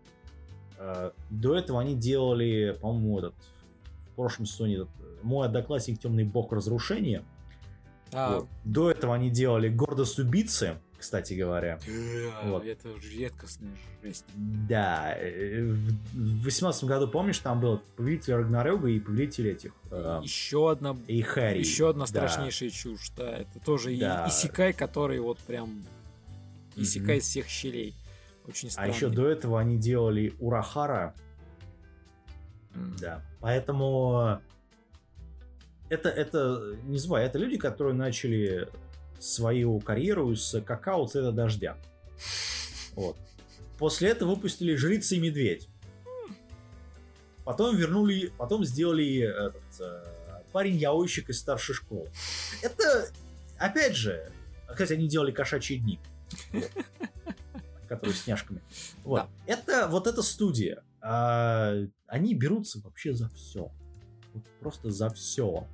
S1: До этого они делали, по-моему, этот в прошлом сезоне этот, мой одноклассник Темный Бог Разрушения. А... Вот. До этого они делали Гордость убийцы, кстати говоря.
S2: Да, вот. Это редкостная жесть.
S1: Да. Э, в 18 году, помнишь, там был Повелитель Рагнарёга и Повелитель этих...
S2: Э, еще одна...
S1: И Хэри.
S2: Еще одна страшнейшая да. чушь, да. Это тоже да. Исикай, который вот прям... Mm-hmm. из всех щелей. Очень странный.
S1: А еще до этого они делали Урахара, да. Поэтому это, это, не забывай, это люди, которые начали свою карьеру с какао цвета дождя. Вот. После этого выпустили Жрица и Медведь. Потом вернули, потом сделали этот, э, парень яойщик из старшей школы. Это, опять же, кстати, они делали кошачьи дни. Которые с няшками. Вот. Это вот эта студия. А, они берутся вообще за все. Просто за все.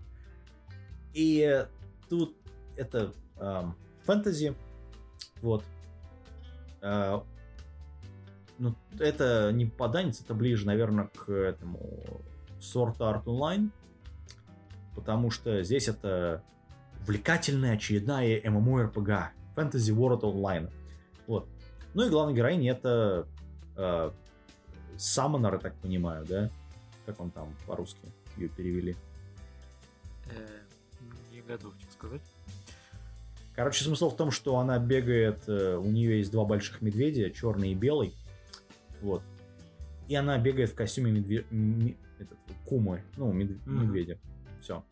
S1: И тут это фэнтези. Вот. Э, ну, это не попаданец, это ближе, наверное, к этому Sword Art Online. Потому что здесь это увлекательная очередная MMORPG. Fantasy World Online. Вот. Ну и главная героиня это э, Саммонер, я так понимаю, да? Как он там по-русски ее перевели?
S2: Э, не готов тебе сказать.
S1: Короче, смысл в том, что она бегает, э, у нее есть два больших медведя, черный и белый. Вот. И она бегает в костюме медве... Этот, кумы, ну, мед... mm-hmm. медведя. Все.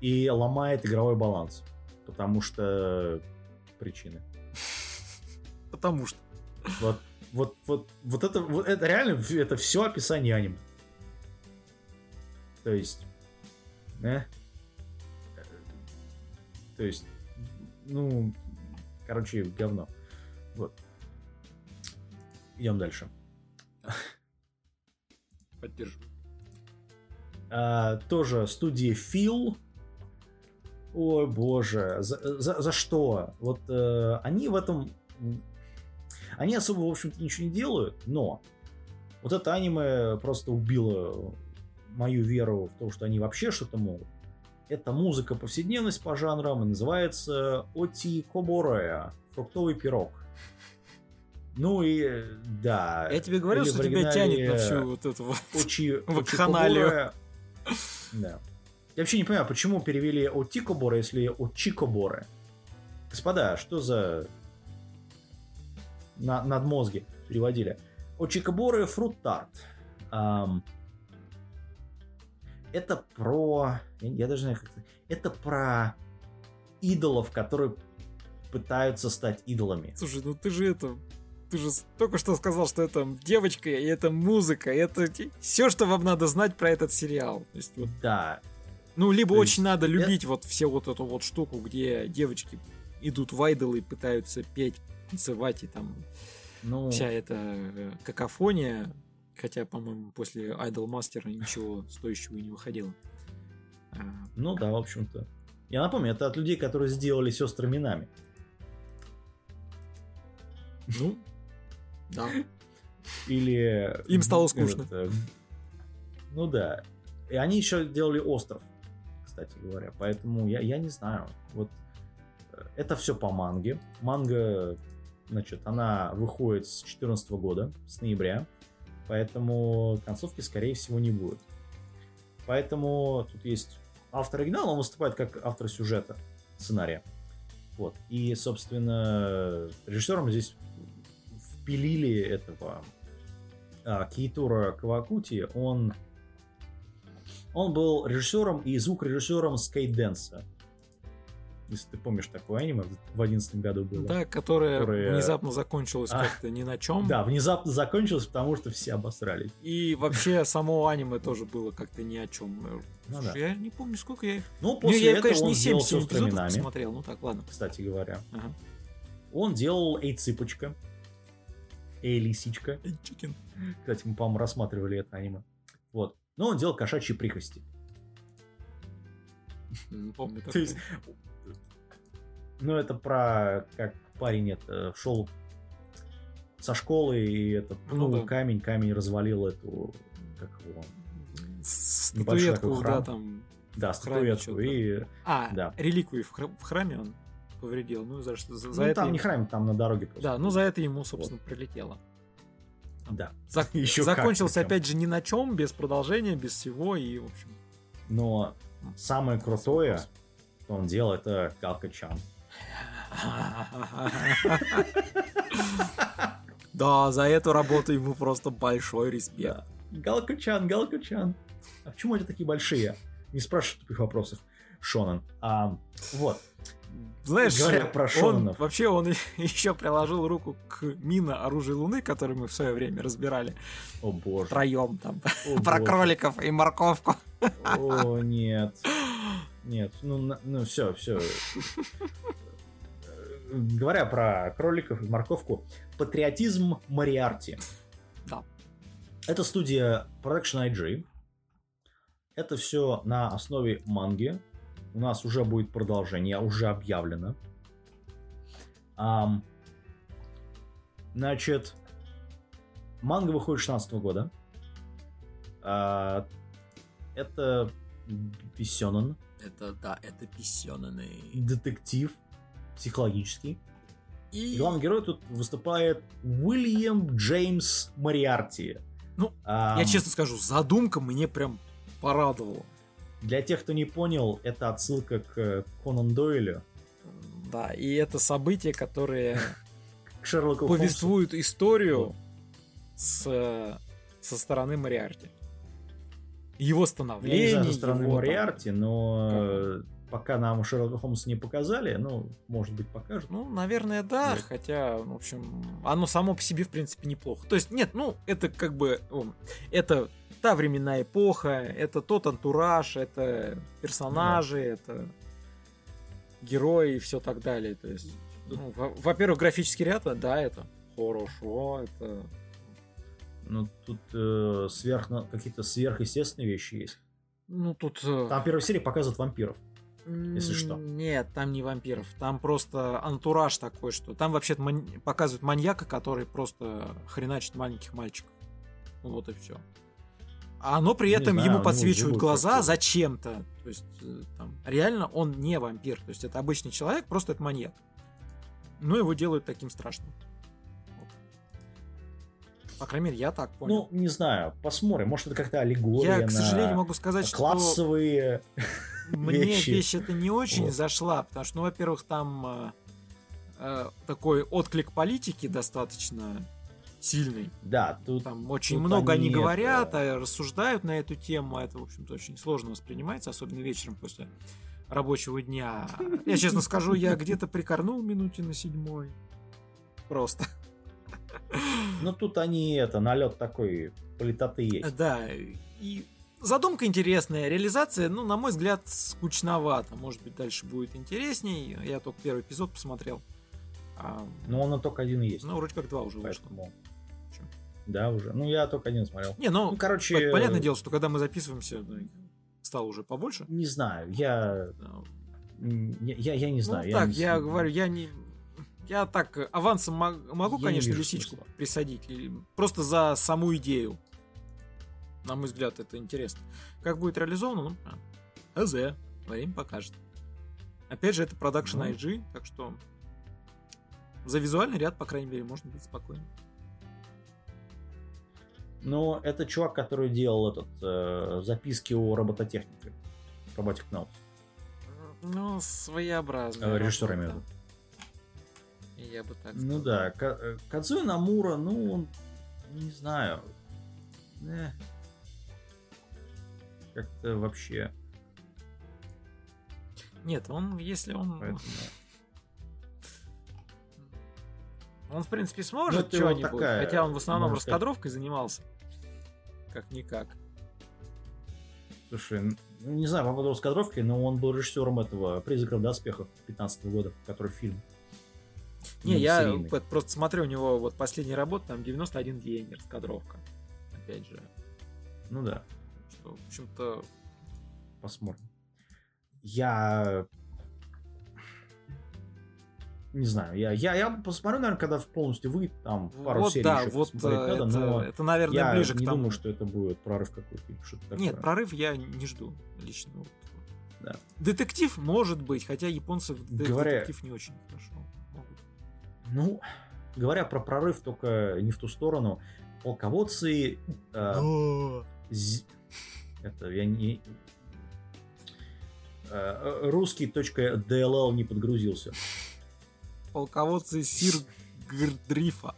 S1: И ломает игровой баланс. Потому что причины.
S2: Потому что.
S1: Вот вот, вот, вот это, вот это реально, это все описание аниме. То есть, э? То есть, ну, короче, говно. Вот. Идем дальше.
S2: Поддерживаю.
S1: А, тоже студия Фил. Ой, боже, за, за, за что? Вот э, они в этом они особо, в общем-то, ничего не делают, но вот это аниме просто убило мою веру в то, что они вообще что-то могут. Это музыка повседневность по жанрам и называется Оти Коборея, фруктовый пирог. Ну и да.
S2: Я тебе говорил, что тебя тянет на всю вот эту вот Очи, вакханалию.
S1: Да. Я вообще не понимаю, почему перевели Отикобора, если Очикоборы. Господа, что за на, надмозги переводили. Очикоборы фруттарт. Эм, это про... Я, я даже не знаю, как это... Это про идолов, которые пытаются стать идолами.
S2: Слушай, ну ты же это... Ты же только что сказал, что это девочка, и это музыка, и это все, что вам надо знать про этот сериал. То есть, вот,
S1: да.
S2: Ну, либо То очень есть... надо любить вот все вот эту вот штуку, где девочки идут в айдолы и пытаются петь танцевать и там ну... вся эта э, какофония, хотя, по-моему, после Idol Master ничего стоящего и не выходило.
S1: А, ну да, в общем-то. Я напомню, это от людей, которые сделали сестры Минами.
S2: Ну, да.
S1: Или...
S2: Им стало скучно.
S1: Это, ну да. И они еще делали остров, кстати говоря. Поэтому я, я не знаю. Вот э, это все по манге. Манга, значит, она выходит с 2014 года, с ноября. Поэтому концовки, скорее всего, не будет. Поэтому тут есть автор оригинала, он выступает как автор сюжета, сценария. Вот. И, собственно, режиссером здесь впилили этого а, Кавакути. Он, он был режиссером и звукорежиссером Sket Dance а если ты помнишь такое аниме в одиннадцатом году было.
S2: Да, которое, которое... внезапно закончилось а, как-то ни на чем.
S1: Да, внезапно закончилось, потому что все обосрались.
S2: И вообще само аниме тоже было как-то ни о чем. Ну, да. Я не помню, сколько я...
S1: Ну, после
S2: я,
S1: этого
S2: конечно,
S1: он
S2: не 7
S1: сделал
S2: эпизодов посмотрел, ну так, ладно.
S1: Кстати говоря. Ага. Он делал Эй Цыпочка. Эй Лисичка.
S2: Hey Chicken.
S1: Кстати, мы, по-моему, рассматривали это аниме. Вот. Но он делал кошачьи прихости. То есть ну, это про как парень это шел со школы, и этот ну, ну да. камень, камень развалил эту, как его,
S2: статуэтку, да, там.
S1: Да, статуэтку. И,
S2: а,
S1: да.
S2: реликвию в храме он повредил. Ну, за, за,
S1: за
S2: ну, это
S1: там не храм, там на дороге просто.
S2: Да, ну за это ему, собственно, вот. прилетело.
S1: Да.
S2: За... Еще Закончился как, опять же ни на чем, без продолжения, без всего, и, в общем.
S1: Но самое крутое, что он делал, это Галка Чан.
S2: Да, за эту работу ему просто большой респект.
S1: Галкучан, Галкучан. А почему они такие большие? Не спрашивай тупых вопросов. Шонан. А, вот.
S2: Знаешь, Говоря про. Он, вообще он еще приложил руку к мина оружия Луны, который мы в свое время разбирали.
S1: О боже.
S2: Троем там. О, про боже. кроликов и морковку.
S1: О, нет. Нет, ну, ну все, все говоря про кроликов и морковку, патриотизм Мариарти.
S2: Да.
S1: Это студия Production IG. Это все на основе манги. У нас уже будет продолжение, уже объявлено. Um, значит, манга выходит 16 года. Uh, это писёнэн.
S2: Это, да, это писёнэн.
S1: Детектив психологический. И... Главный герой тут выступает Уильям Джеймс Мариарти.
S2: Ну, а... я честно скажу, задумка мне прям порадовала.
S1: Для тех, кто не понял, это отсылка к Конан Дойлю.
S2: Да, и это событие, которое повествует историю с, со стороны Мариарти. Его становление. Я не
S1: знаю, со стороны Мариарти, но пока нам Шерлока Холмса не показали, ну, может быть, покажут.
S2: Ну, наверное, да, да. хотя, в общем, оно само по себе, в принципе, неплохо. То есть, нет, ну, это как бы, это та временная эпоха, это тот антураж, это персонажи, да. это герои и все так далее. То есть, ну, во-первых, графический ряд, да, это хорошо, это...
S1: Ну, тут э, сверх, какие-то сверхъестественные вещи есть.
S2: Ну, тут... Э,
S1: Там первой серии показывают вампиров если что.
S2: Нет, там не вампиров. Там просто антураж такой, что там вообще ман... показывают маньяка, который просто хреначит маленьких мальчиков. Вот и все. А оно при этом знаю, ему ну, подсвечивают глаза зачем-то. То есть, э, там, реально он не вампир. То есть, это обычный человек, просто это маньяк. Но его делают таким страшным. По крайней мере, я так понял.
S1: Ну, не знаю, посмотрим. Может, это как-то аллегория
S2: Я, к сожалению, могу сказать,
S1: классовые...
S2: что... Классовые мне вещи. вещь это не очень вот. зашла, потому что, ну, во-первых, там э, э, такой отклик политики достаточно сильный.
S1: Да,
S2: тут там очень тут много они, они говорят, это... рассуждают на эту тему, а это, в общем-то, очень сложно воспринимается, особенно вечером после рабочего дня. Я честно скажу, я где-то прикорнул минуте на седьмой. Просто.
S1: Ну тут они это налет такой политоты есть.
S2: Да, и Задумка интересная, реализация, ну, на мой взгляд, скучновато. Может быть, дальше будет интересней. Я только первый эпизод посмотрел.
S1: А... Ну, он только один есть.
S2: Ну, вроде как два уже Поэтому...
S1: Да, уже. Ну, я только один смотрел.
S2: Не, ну, ну короче... Понятное дело, что когда мы записываемся, стало уже побольше.
S1: Не знаю, я... я, я, я не ну знаю.
S2: Ну, я так, не... я говорю, я не... Я так авансом могу, я конечно, лисичку смысла. присадить. Просто за саму идею. На мой взгляд, это интересно. Как будет реализовано, ну, а, АЗ. Время покажет. Опять же, это продакшн ну. IG, так что за визуальный ряд, по крайней мере, можно быть спокойным.
S1: Но это чувак, который делал этот э, записки о робототехнике. Robotic Notes.
S2: Ну, своеобразно.
S1: Э, режиссер имею
S2: да. Я бы так
S1: ну сказал. Ну да, э, Кадзуи Намура, ну, он, не знаю. Э, как-то вообще...
S2: Нет, он, если он... Поэтому... Он, в принципе, сможет ну, что-нибудь, такая, хотя он в основном раскадровкой занимался. Как-никак.
S1: Слушай, ну, не знаю по поводу раскадровки, но он был режиссером этого «Призраков доспехов» 15 года, который фильм.
S2: Не, я серийный. просто смотрю, у него вот последняя работа, там 91 день раскадровка. Опять же.
S1: Ну да.
S2: Что, в общем-то...
S1: Посмотрим. Я не знаю, я, я, я посмотрю, наверное, когда полностью выйдет, там пару вот, серий
S2: да,
S1: еще
S2: вот э, это, но это, наверное,
S1: я
S2: ближе к
S1: не
S2: тому.
S1: думаю, что это будет прорыв какой-то. Что
S2: Нет, прорыв я не жду лично. Да. Детектив может быть, хотя японцы Говоря... детектив не очень хорошо могут.
S1: Ну, говоря про прорыв, только не в ту сторону, полководцы... Э, з... Это я не... Э, русский .dll не подгрузился
S2: полководцы Сир Грдрифа.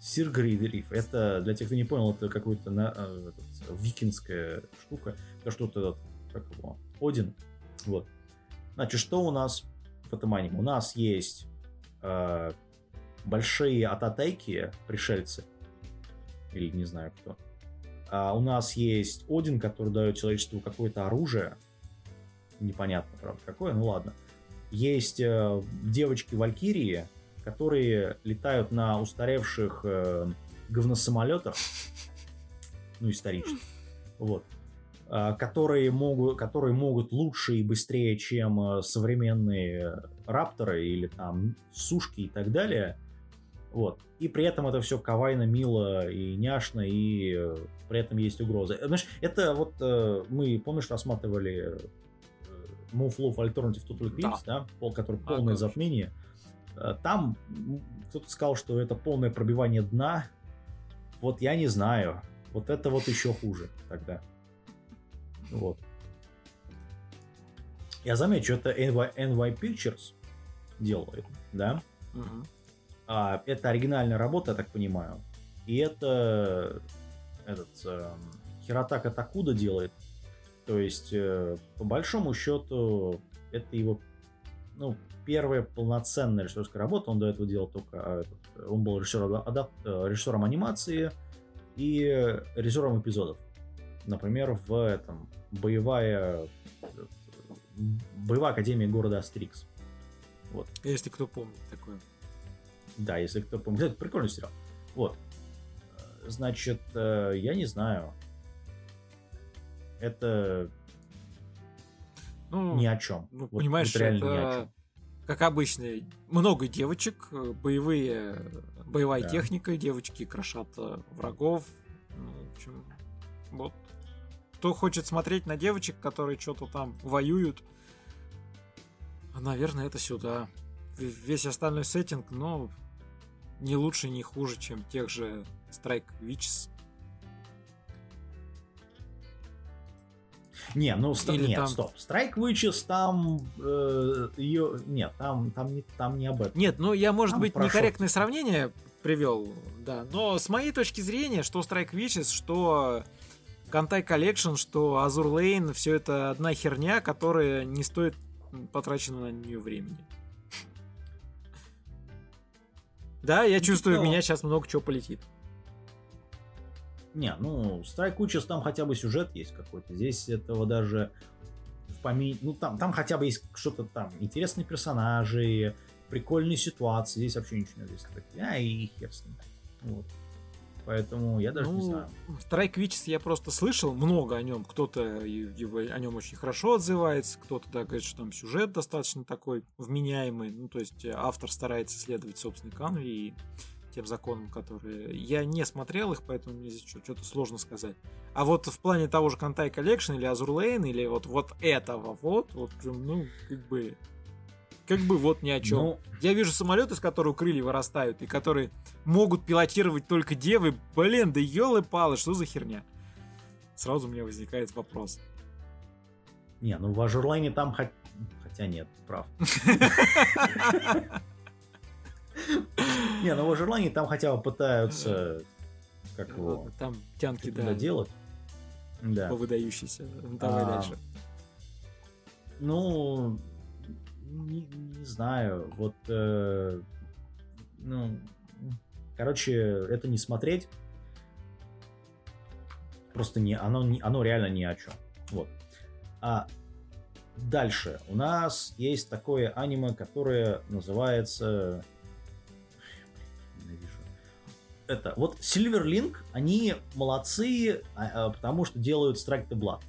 S1: Сир Грдриф. Это, для тех, кто не понял, это какая-то на, э, викинская штука. Это что-то, как его, Один. Вот. Значит, что у нас в этом аниме? У нас есть э, большие ататайки, пришельцы. Или не знаю кто. А у нас есть Один, который дает человечеству какое-то оружие. Непонятно, правда, какое, ну ладно. Есть э, девочки-валькирии, которые летают на устаревших э, говносамолетах, ну, исторически, вот, э, которые, могут, которые могут лучше и быстрее, чем э, современные рапторы или там сушки и так далее, вот. И при этом это все кавайно, мило и няшно, и э, при этом есть угрозы. Знаешь, это вот мы, помнишь, рассматривали Move Love Alternative Total Eclipse, да, да который а, полное конечно. затмение. Э, там кто-то сказал, что это полное пробивание дна. Вот я не знаю. Вот это вот еще хуже тогда. Вот. Я замечу, это NY, NY Pictures делает, да? Угу. А, это оригинальная работа, я так понимаю. И это этот э, Хиротака Такуда делает то есть, э, по большому счету, это его ну, первая полноценная режиссерская работа. Он до этого делал только... А, этот, он был режиссером, адап, э, режиссером анимации и режиссером эпизодов. Например, в этом боевая боевая академия города Астрикс. Вот.
S2: Если кто помнит такое.
S1: Да, если кто помнит. Это прикольный сериал. Вот. Значит, э, я не знаю это ну, ни о чем.
S2: Ну, вот, понимаешь, вот реально это, ни о чем. как обычно, много девочек, боевые, боевая да. техника, девочки крошат э, врагов. Ну, в общем, вот. Кто хочет смотреть на девочек, которые что-то там воюют, наверное, это сюда. Весь остальной сеттинг, ну, не лучше, не хуже, чем тех же Strike Witches.
S1: Не, ну Или нет, там... стоп. Strike Witches там э, ее нет, там там не там не об этом.
S2: Нет, ну я может там быть прошел. некорректное сравнение привел, да. Но с моей точки зрения, что Strike Witches, что Кантай Collection, что Azur Lane, все это одна херня, которая не стоит потраченного на нее времени. Да, я чувствую, у меня сейчас много чего полетит.
S1: Не, ну, Strike Witches там хотя бы сюжет есть какой-то. Здесь этого даже в помине... Ну, там, там хотя бы есть что-то там, интересные персонажи, прикольные ситуации. Здесь вообще ничего нет. Здесь так, а, и хер с ним. Вот. Поэтому я даже ну, не знаю.
S2: Strike Witches я просто слышал много о нем. Кто-то его, о нем очень хорошо отзывается, кто-то да, говорит, что там сюжет достаточно такой вменяемый. Ну, то есть автор старается следовать собственной канве и тем законам, которые... Я не смотрел их, поэтому мне здесь что-то сложно сказать. А вот в плане того же Кантай Collection или Lane, или вот, вот этого вот, вот, ну, как бы как бы вот ни о чем. Ну... Я вижу самолеты, из которых крылья вырастают, и которые могут пилотировать только девы. Блин, да елы-палы, что за херня? Сразу у меня возникает вопрос.
S1: Не, ну в Ажурлайне там хоть... Хотя нет, прав. Не, ну в Ажурлайне там хотя бы пытаются как его...
S2: Там тянки, да.
S1: делать. Да.
S2: Выдающийся. Давай а, дальше.
S1: Ну, не, не знаю, вот, э, ну, короче, это не смотреть, просто не, оно, не, оно реально ни о чем. Вот. А дальше у нас есть такое аниме, которое называется это вот Silverlink, они молодцы, а, а, потому что делают Strike the Blood.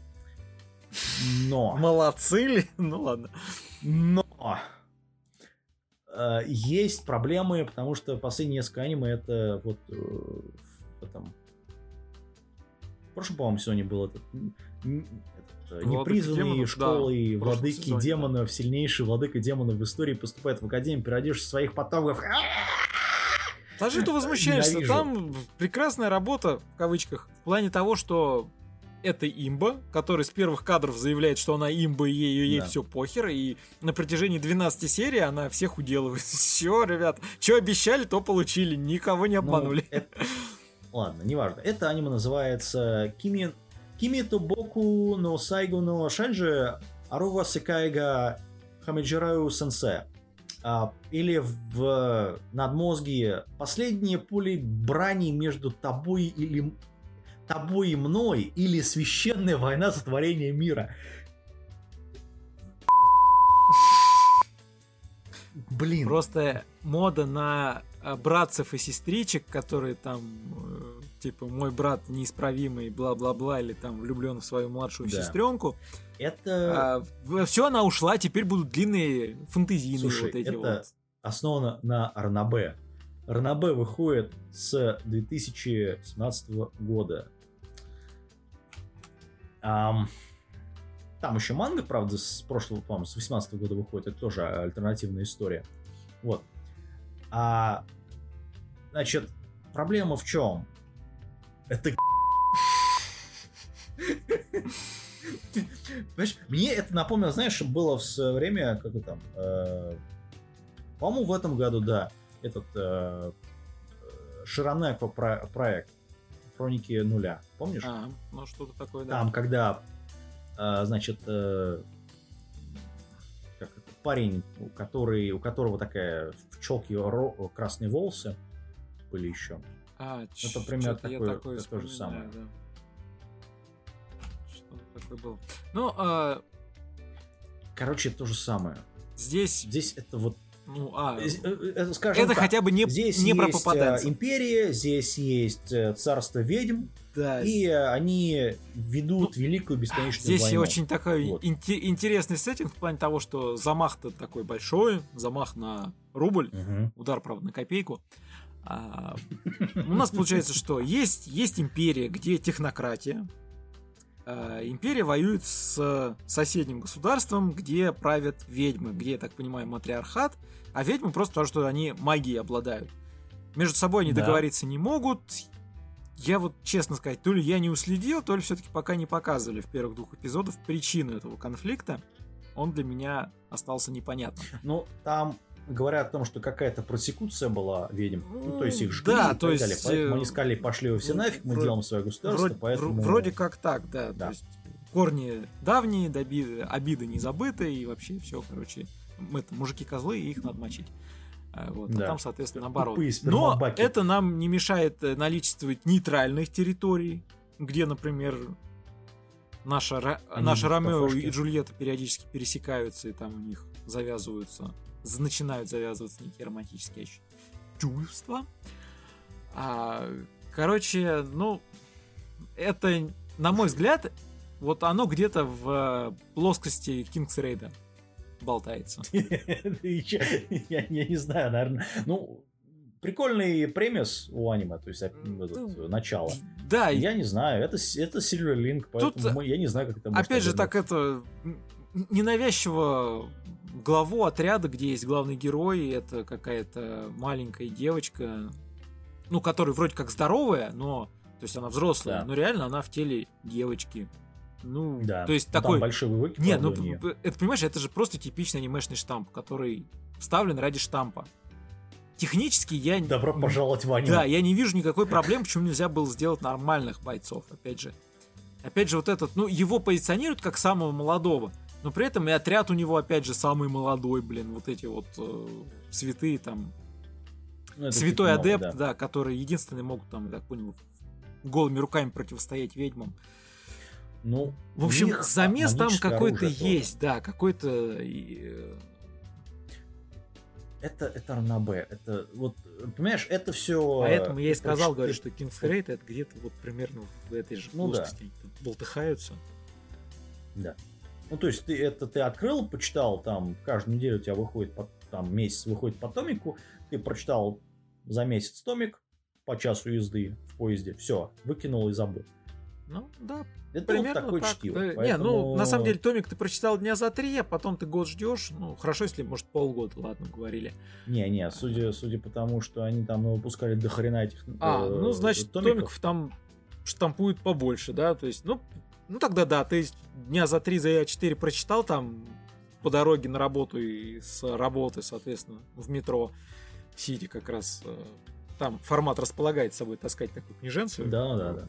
S1: Но.
S2: Молодцы ли? Ну ладно.
S1: Но э, есть проблемы, потому что последние несколько аниме это вот э, в этом в прошлом, по-моему, сегодня был этот, этот непризванный школой да, владыки сезоне, демонов, да. сильнейший владыка демонов в истории поступает в академию, переодевшись своих потомков.
S2: Даже ты возмущаешься, Ненавижу. там прекрасная работа, в кавычках, в плане того, что это имба, который с первых кадров заявляет, что она имба, и ей, ей да. все похер, и на протяжении 12 серий она всех уделывает. Все, ребят, что обещали, то получили, никого не ну, обманули. Ну, это...
S1: Ладно, неважно. Это аниме называется Кими... Кими Тобоку но Сайгу но Шенджи Арува Секайга Хамиджираю Сенсе. А, или в надмозге последние пули брани между тобой или тобой и мной или священная война сотворения мира.
S2: Блин. Просто мода на э, братцев и сестричек, которые там, э, типа, мой брат неисправимый, бла-бла-бла, или там влюблен в свою младшую да. сестренку.
S1: Это...
S2: А, все, она ушла, теперь будут длинные фэнтезийные
S1: Слушай,
S2: вот эти
S1: это
S2: вот.
S1: основано на Арнабе. Арнабе выходит с 2017 года. Um, там еще манга, правда, с прошлого, по-моему, с 18 года выходит. Это тоже альтернативная история. Вот. А, значит, проблема в чем? Это Понимаешь, мне это напомнило, знаешь, было в свое время, как там, э, по-моему, в этом году, да, этот э, Широнеко про проект Хроники нуля. Помнишь?
S2: А, ну что-то такое, да.
S1: Там, когда, э, значит, э, как это, парень, у, который, у которого такая в челке красные волосы были еще.
S2: А, это примерно такое, такое
S1: то же самое. Да.
S2: Что-то такое было. Ну, а...
S1: Короче, то же самое.
S2: Здесь...
S1: Здесь это вот
S2: ну, а, э,
S1: э, скажем
S2: это
S1: так,
S2: хотя бы не,
S1: здесь
S2: не про попаданцев.
S1: империя, здесь есть царство ведьм, да. и они ведут ну, великую бесконечную
S2: здесь
S1: войну.
S2: Здесь очень такой вот. интересный сеттинг в плане того, что замах-то такой большой, замах на рубль, угу. удар, правда, на копейку. А, у нас получается, что есть, есть империя, где технократия, Э, империя воюет с соседним государством, где правят ведьмы, где, я так понимаю, матриархат, а ведьмы просто потому, что они магией обладают. Между собой они да. договориться не могут. Я вот, честно сказать, то ли я не уследил, то ли все-таки пока не показывали в первых двух эпизодах причину этого конфликта. Он для меня остался непонятным.
S1: Ну, там говорят о том, что какая-то просекуция была ведьм, ну, то есть их
S2: жгли да, и то так есть, далее.
S1: Поэтому они э, сказали, пошли вы все нафиг, мы делаем свое государство,
S2: вроде,
S1: поэтому...
S2: Вроде как так, да. да. То есть корни давние, доби... обиды не забыты, и вообще все, короче, это мужики-козлы, и их надо мочить. А, вот, да. а там, соответственно, наоборот. Но это нам не мешает э, наличествовать нейтральных территорий, где, например, наша, наша Ромео и Джульетта периодически пересекаются, и там у них завязываются начинают завязываться некие романтические чувства. А, Короче, ну, это, на мой взгляд, вот оно где-то в плоскости Кингс Рейда болтается.
S1: Я не знаю, наверное. Ну, прикольный премис у аниме, то есть ну, начало.
S2: Да.
S1: Я не знаю, это, это Silver Link, поэтому Тут, я не знаю, как это
S2: может Опять же, так это ненавязчиво главу отряда, где есть главный герой, это какая-то маленькая девочка, ну, которая вроде как здоровая, но, то есть она взрослая, да. но реально она в теле девочки. Ну, да. то есть ну, такой...
S1: большой вывод.
S2: Нет, ну, это, понимаешь, это же просто типичный анимешный штамп, который вставлен ради штампа. Технически я...
S1: Добро пожаловать в аниме.
S2: Да, я не вижу никакой проблемы, почему нельзя было сделать нормальных бойцов, опять же. Опять же, вот этот, ну, его позиционируют как самого молодого, но при этом и отряд у него, опять же, самый молодой, блин, вот эти вот э, святые там... Ну, Святой типа адепт, да. да, которые единственные могут там, я так понял, голыми руками противостоять ведьмам.
S1: Ну,
S2: в общем, замес там какой-то есть, да, какой-то э,
S1: это, это ранобе. Это вот, понимаешь, это все.
S2: Поэтому я и сказал, говорю, что King's Raid это где-то вот примерно в этой же ну, плоскости да. болтыхаются.
S1: Да. Ну, то есть ты это ты открыл, почитал, там каждую неделю у тебя выходит, по, там месяц выходит по томику, ты прочитал за месяц томик по часу езды в поезде, все, выкинул и забыл.
S2: Ну, да,
S1: это Примерно вот такое так. чтиво.
S2: Поэтому... Не, ну, на самом деле, Томик ты прочитал дня за три, а потом ты год ждешь. Ну, хорошо, если, может, полгода, ладно, говорили.
S1: Не-не, судя, судя по тому, что они там выпускали до хрена этих
S2: А, э, ну, значит, томиков. томиков там штампуют побольше, да, то есть, ну, ну тогда да, ты дня за три, за четыре прочитал там по дороге на работу и с работы, соответственно, в метро, сидя как раз э, там формат располагает собой таскать такую книженцию.
S1: Да, да, да.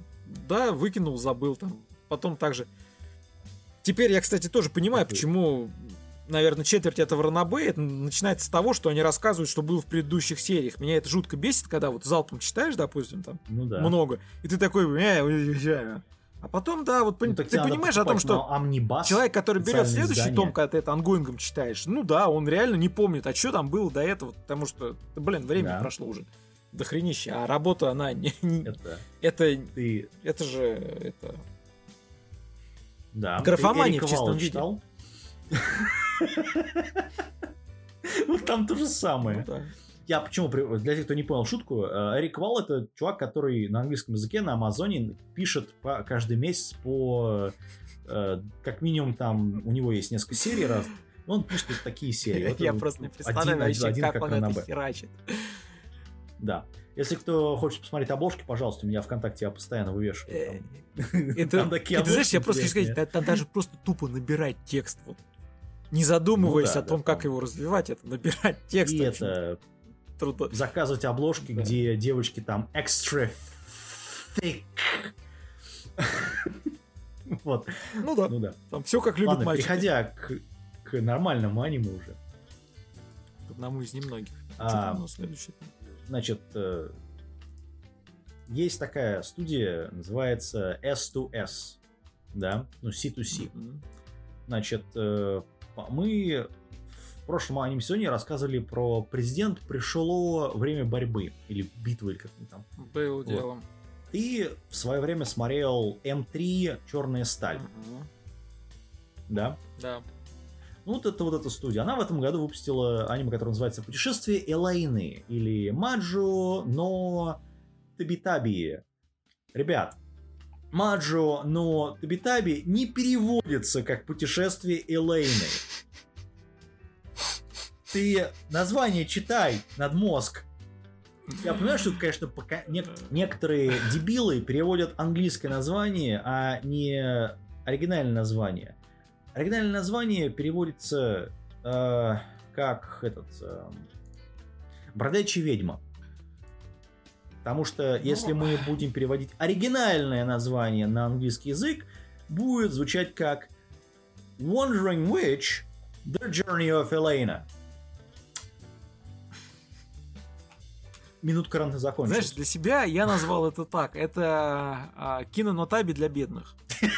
S2: Да, выкинул, забыл там. Потом также... Теперь я, кстати, тоже понимаю, почему, наверное, четверть этого ранобэ это начинается с того, что они рассказывают, что было в предыдущих сериях. Меня это жутко бесит, когда вот залпом читаешь, допустим, там ну, да. много, и ты такой... Э, а потом, да, вот ну, ты понимаешь о том, что человек, который берет следующий издание. том, когда ты это ongoing ом читаешь, ну да, он реально не помнит, а что там было до этого, потому что, блин, время да. прошло уже дохренища, а ранобэ, она не... не это, это, ты... это же, это...
S1: Да.
S2: Графомания в чистом виде.
S1: Вот там то же самое. Ну Я почему, для тех, кто не понял шутку, э, Эрик Вал это чувак, который на английском языке на Амазоне пишет по, каждый месяц по э, как минимум там у него есть несколько серий раз. Он пишет такие серии.
S2: Я просто не представляю вообще, как он это херачит.
S1: Да. Если кто хочет посмотреть обложки, пожалуйста, у меня ВКонтакте я постоянно вывешиваю. Э,
S2: это, знаешь, я просто хочу сказать, там даже просто тупо набирать текст. Вот. Не задумываясь ну о том, как его развивать, это набирать текст.
S1: И это трудно. заказывать обложки, где девочки там extra thick. вот.
S2: Ну да. Ну да. Там все как любят
S1: Ладно, переходя к, к нормальному аниме уже.
S2: К одному из немногих. А, Что следующее?
S1: Значит, э, есть такая студия, называется S2S, да, ну C2C. Mm-hmm. Значит, э, мы прошлом анимационе рассказывали про президент пришло время борьбы или битвы, или как там.
S2: Было вот. делом.
S1: Ты в свое время смотрел М3 Черная сталь. Mm-hmm. Да?
S2: Да.
S1: Ну, вот это вот эта студия. Она в этом году выпустила аниме, которое называется «Путешествие Элайны» или «Маджо но Табитаби». Ребят, Маджо но Табитаби не переводится как «Путешествие Элайны». Ты название читай над мозг. Я понимаю, что, конечно, пока некоторые дебилы переводят английское название, а не оригинальное название. Оригинальное название переводится э, как этот э, бродячая ведьма. Потому что ну, если мы будем переводить оригинальное название на английский язык, будет звучать как Wandering Witch, The Journey of Elena. Минутка рано закончилась.
S2: Знаешь, для себя я назвал это так. Это а, кинонотаби для бедных.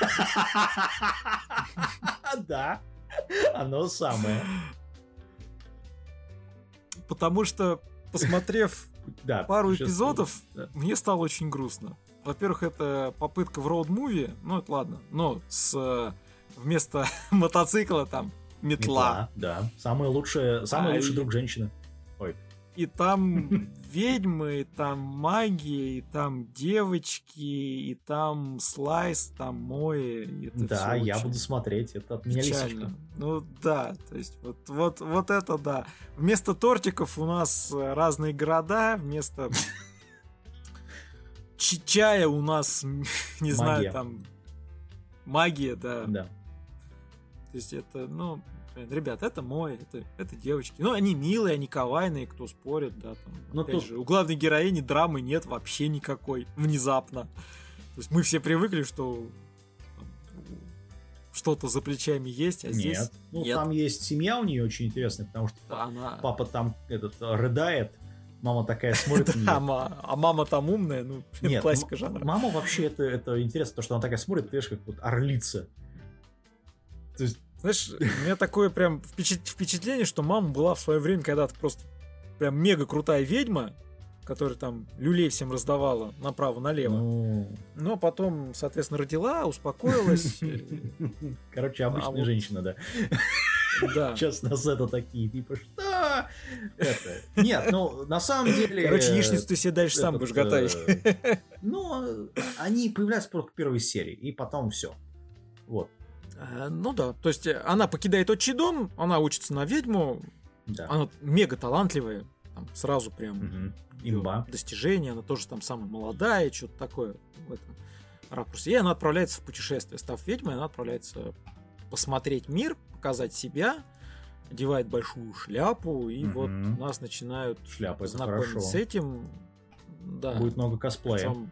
S1: Да, оно самое.
S2: Потому что, посмотрев пару эпизодов мне стало очень грустно. Во-первых, это попытка в роуд-муви, ну это ладно, но с вместо мотоцикла там метла. метла
S1: да, самый лучший, самый а лучший и... друг женщины.
S2: И там ведьмы, и там магия, и там девочки, и там слайс, там мои.
S1: Да, я буду смотреть, это от меня лисичка.
S2: Ну да, то есть вот, вот, вот это да. Вместо тортиков у нас разные города, вместо чая у нас, не знаю, там магия, да.
S1: Да.
S2: То есть это, ну, ребят, это мой, это, это девочки. Ну, они милые, они кавайные, кто спорит, да, там. Но опять тут... же, у главной героини драмы нет вообще никакой, внезапно. То есть мы все привыкли, что что-то за плечами есть, а здесь нет.
S1: Ну, нет. там есть семья у нее очень интересная, потому что она... папа там этот рыдает, мама такая смотрит
S2: на нее. а мама там умная, ну, Нет, классика жанра.
S1: Мама вообще, это, это интересно, то, что она такая смотрит, ты как вот орлица.
S2: То есть знаешь, у меня такое прям впечатление, что мама была в свое время когда-то просто прям мега крутая ведьма, которая там люлей всем раздавала направо-налево. Ну... Но потом, соответственно, родила, успокоилась.
S1: Короче, обычная а женщина, да. Да. Сейчас нас это такие, типа, что? Это. Нет, ну, на самом деле...
S2: Короче, яичницу ты себе дальше сам будешь готовить.
S1: Э, ну, они появляются только в первой серии, и потом все. Вот.
S2: Э, ну да, то есть э, она покидает отчий дом, она учится на ведьму, да. она мега талантливая, там сразу прям угу.
S1: Имба.
S2: достижение, она тоже там самая молодая, что-то такое в этом ракурсе. И она отправляется в путешествие, став ведьмой, она отправляется посмотреть мир, показать себя, одевает большую шляпу, и угу. вот нас начинают
S1: Шляпа, знакомить
S2: с этим. Да.
S1: Будет много косплея. Причем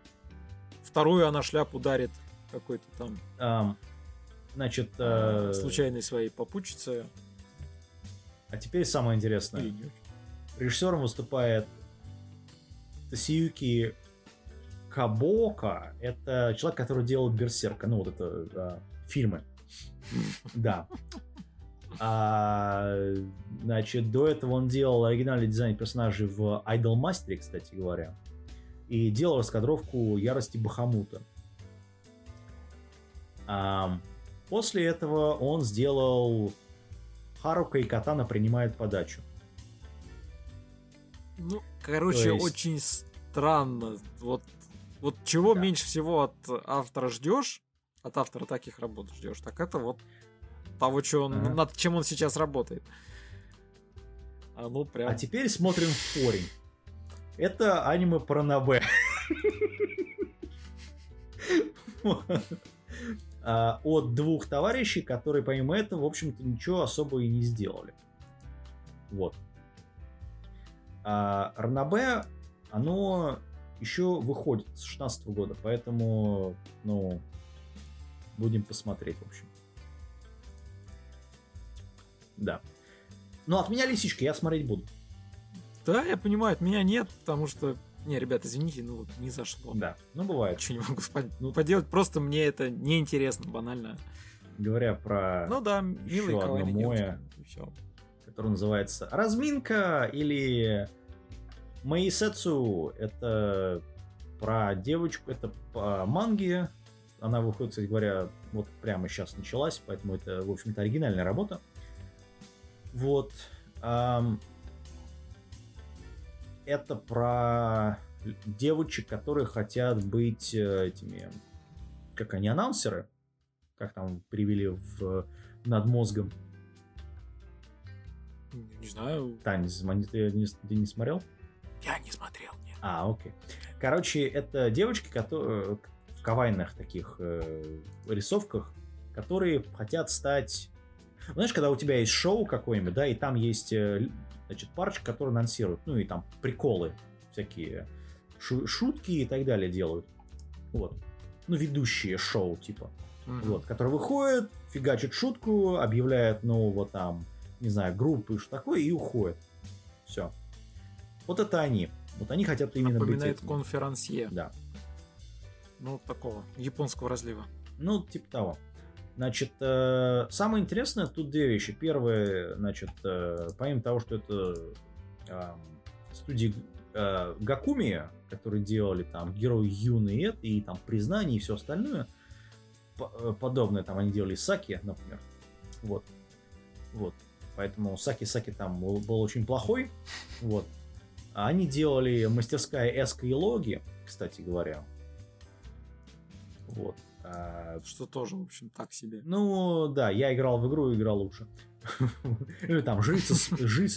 S2: вторую она шляпу дарит какой-то там.
S1: Um, Значит... Э...
S2: Случайной своей попутчице.
S1: А теперь самое интересное. Режиссером выступает Тасиюки Кабока. Это человек, который делал Берсерка. Ну, вот это да, фильмы. Да. А, значит, до этого он делал оригинальный дизайн персонажей в Idol Master, кстати говоря. И делал раскадровку Ярости Бахамута. А, После этого он сделал Харука и Катана принимают подачу.
S2: Ну, короче, есть... очень странно. Вот, вот чего да. меньше всего от автора ждешь, от автора таких работ ждешь, так это вот того, что он, ага. над чем он сейчас работает.
S1: А ну прям. А теперь смотрим в корень. Это аниме про Набе. А, от двух товарищей, которые помимо этого, в общем-то, ничего особо и не сделали. Вот. А Ранабе, оно еще выходит с 16 года, поэтому, ну, будем посмотреть, в общем. Да. Ну, от меня лисичка, я смотреть буду.
S2: Да, я понимаю, от меня нет, потому что не, ребят, извините, ну вот не зашло.
S1: Да, ну бывает.
S2: Ничего не могу ну, поделать, просто мне это неинтересно, банально.
S1: Говоря про
S2: ну, да, милый
S1: еще одно мое, которое называется «Разминка» или «Маисетсу». Это про девочку, это по манге. Она выходит, кстати говоря, вот прямо сейчас началась, поэтому это, в общем-то, оригинальная работа. Вот это про девочек, которые хотят быть э, этими, как они, анонсеры, как там привели в над мозгом.
S2: Не знаю.
S1: Тань, ты не, ты не смотрел?
S2: Я не смотрел, нет.
S1: А, окей. Короче, это девочки, которые в кавайных таких э, рисовках, которые хотят стать... Знаешь, когда у тебя есть шоу какое-нибудь, да, и там есть э, значит, парочка, которые анонсируют, ну и там приколы всякие, шу- шутки и так далее делают. Вот. Ну, ведущие шоу, типа. Mm-hmm. Вот, которые выходят, фигачат шутку, объявляют нового там, не знаю, группы и что такое, и уходят. Все. Вот это они. Вот они хотят именно
S2: Напоминает быть этим. конферансье.
S1: Да.
S2: Ну, такого, японского разлива.
S1: Ну, типа того. Значит, э, самое интересное тут две вещи. Первое, значит, э, помимо того, что это студия э, Гакуми, которые делали там Герой Юный Эд и там Признание и все остальное, подобное там они делали Саки, например. Вот. Вот. Поэтому Саки-Саки там был, был очень плохой. Вот. А они делали мастерская Эска и Логи, кстати говоря. Вот.
S2: А... Что тоже, в общем, так себе.
S1: Ну, да, я играл в игру и играл лучше. Или там жрицы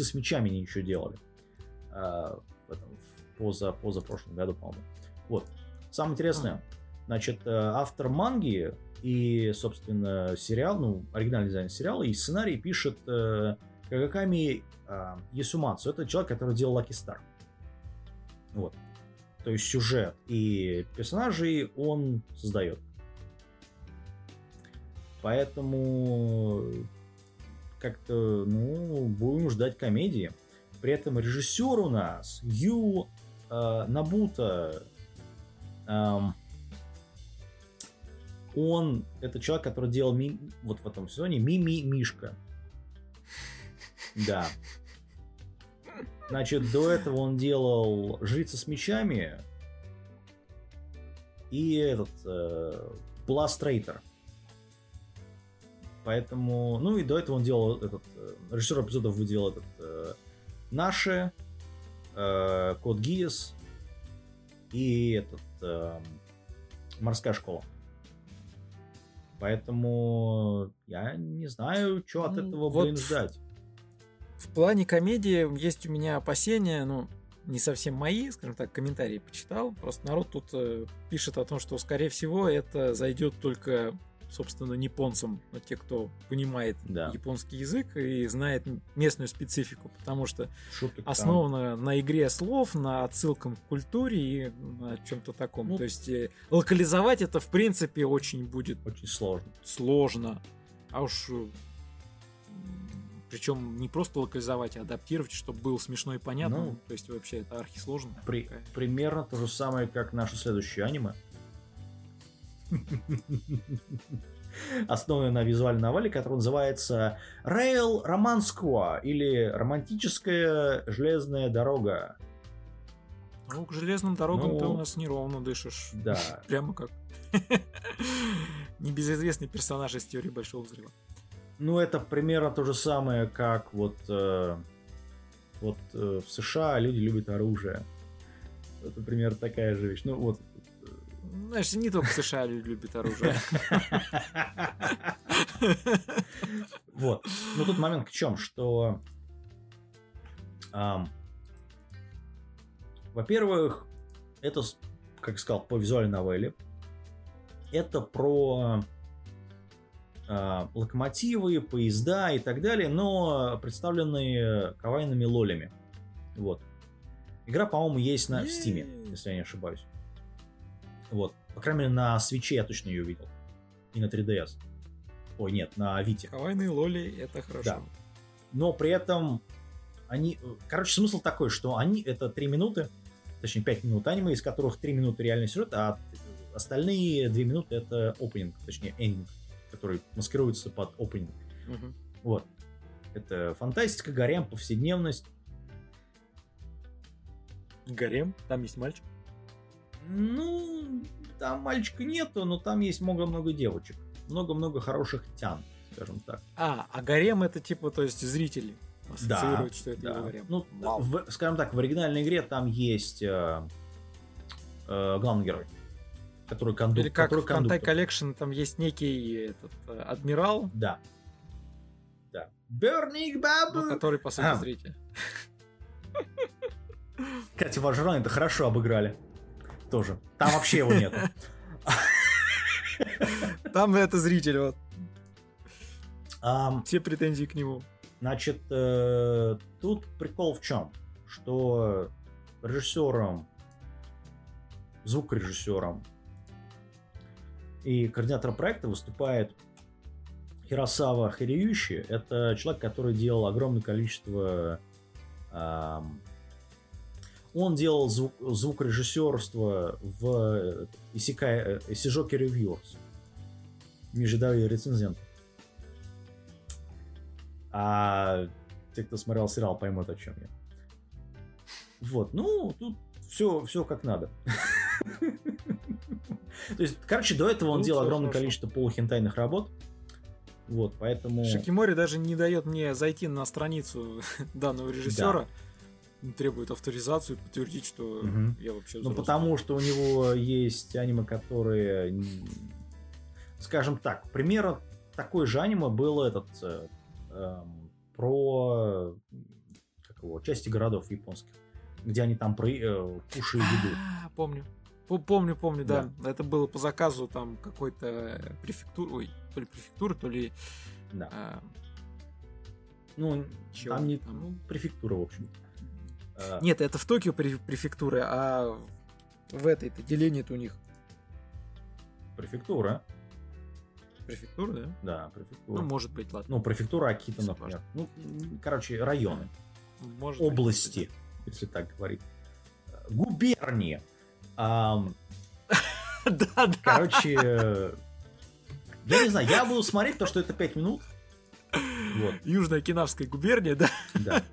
S1: с мечами еще делали. А, поза, поза прошлом году, по-моему. Вот. Самое интересное, значит, э, автор манги и, собственно, сериал, ну, оригинальный дизайн сериала и сценарий пишет э, Кагаками Ясумацу. Это человек, который делал Lucky Star. Вот. То есть сюжет и персонажей он создает. Поэтому как-то, ну, будем ждать комедии. При этом режиссер у нас Ю э, Набута. Эм, он это человек, который делал ми, вот в этом сезоне Мими Мишка. Да. Значит, до этого он делал Жрица с мечами и этот э, Бластрейтер. Поэтому, ну и до этого он делал этот э, режиссер эпизодов выделил этот э, наши э, Код Гиес и этот э, морская школа. Поэтому я не знаю, что от этого, вот блин, ждать.
S2: В плане комедии есть у меня опасения, ну, не совсем мои, скажем так, комментарии почитал. Просто народ тут э, пишет о том, что, скорее всего, это зайдет только собственно, японцам, но те, кто понимает да. японский язык и знает местную специфику, потому что Шуток основано там. на игре слов, на отсылкам к культуре и на чем-то таком. Ну, То есть э, локализовать это, в принципе, очень будет...
S1: Очень сложно.
S2: Сложно. А уж причем не просто локализовать, а адаптировать, чтобы было смешно и понятно. Ну, То есть вообще это архисложно.
S1: При, примерно то же самое, как наше следующее аниме. Основанная на визуальной новелле, которая называется Rail Романского или Романтическая железная дорога.
S2: Ну, к железным дорогам ну, ты у нас неровно дышишь.
S1: Да.
S2: Прямо как небезызвестный персонаж из теории Большого Взрыва.
S1: Ну, это примерно то же самое, как вот, э, вот э, в США люди любят оружие. Это примерно такая же вещь. Ну, вот
S2: знаешь, не только США любят оружие.
S1: Вот. Ну тут момент в чем, что во-первых, это, как сказал, по визуальной новелле. Это про э, локомотивы, поезда и так далее, но представленные кавайными лолями. Вот. Игра, по-моему, есть на, в Стиме, если я не ошибаюсь. Вот. По крайней мере, на свече я точно ее видел. И на 3DS. Ой, нет, на Вите.
S2: Кавайные лоли это хорошо. Да.
S1: Но при этом они... Короче, смысл такой, что они это 3 минуты, точнее 5 минут аниме, из которых 3 минуты реальный сюжет, а остальные 2 минуты это опенинг, точнее эндинг, который маскируется под опенинг. Угу. Вот. Это фантастика, гарем, повседневность.
S2: Гарем? Там есть мальчик?
S1: Ну, там мальчика нету, но там есть много-много девочек. Много-много хороших тян, скажем так.
S2: А, а гарем это типа, то есть зрители
S1: ассоциируют, да, что это да. его гарем. Ну, в, скажем так, в оригинальной игре там есть э, э, главный герой. Который кондуктор.
S2: Или как
S1: который
S2: в Кантай Collection там есть некий этот, э, адмирал.
S1: Да. Да. Burning Babu!
S2: Ну, который, по сути, а. зритель.
S1: Кстати, Вожран это хорошо обыграли тоже. Там вообще его нет.
S2: Там это зритель, вот. Все претензии к нему.
S1: Значит, э, тут прикол в чем? Что режиссером, звукорежиссером и координатором проекта выступает Хиросава Хариюши. Это человек, который делал огромное количество он делал звук, звукорежиссерство в Исижоке Reviewers. Междавые рецензенты. А те, кто смотрел сериал, поймут, о чем я. Вот, ну, тут все, все как надо. То есть, короче, до этого он делал огромное количество полухентайных работ. Вот, поэтому...
S2: Шикимори даже не дает мне зайти на страницу данного режиссера. Да. Требует авторизацию, подтвердить, что угу. я вообще
S1: Ну, потому что у него есть аниме, которые... Скажем так, пример такой же аниме был этот... Э, э, про... Как его? Части городов японских. Где они там про, э, кушают еду.
S2: А, помню. Помню, помню, да. да. Это было по заказу там какой-то префектуры, ой, то ли префектуры, то ли...
S1: Да. А... Ну, Чего? там не... Там... Ну, префектура, в общем.
S2: А... Нет, это в Токио префектура, а в этой-то деление-то у них.
S1: Префектура.
S2: Префектура, да?
S1: Да, префектура.
S2: Ну, может быть, ладно.
S1: Ну, префектура Акита, например. Ну, короче, районы. Может Области, быть, если так говорить. Губернии. Да, да. Короче, я не знаю, я буду смотреть то, что это 5 минут.
S2: Вот. Южная Кинавская губерния, да? Да.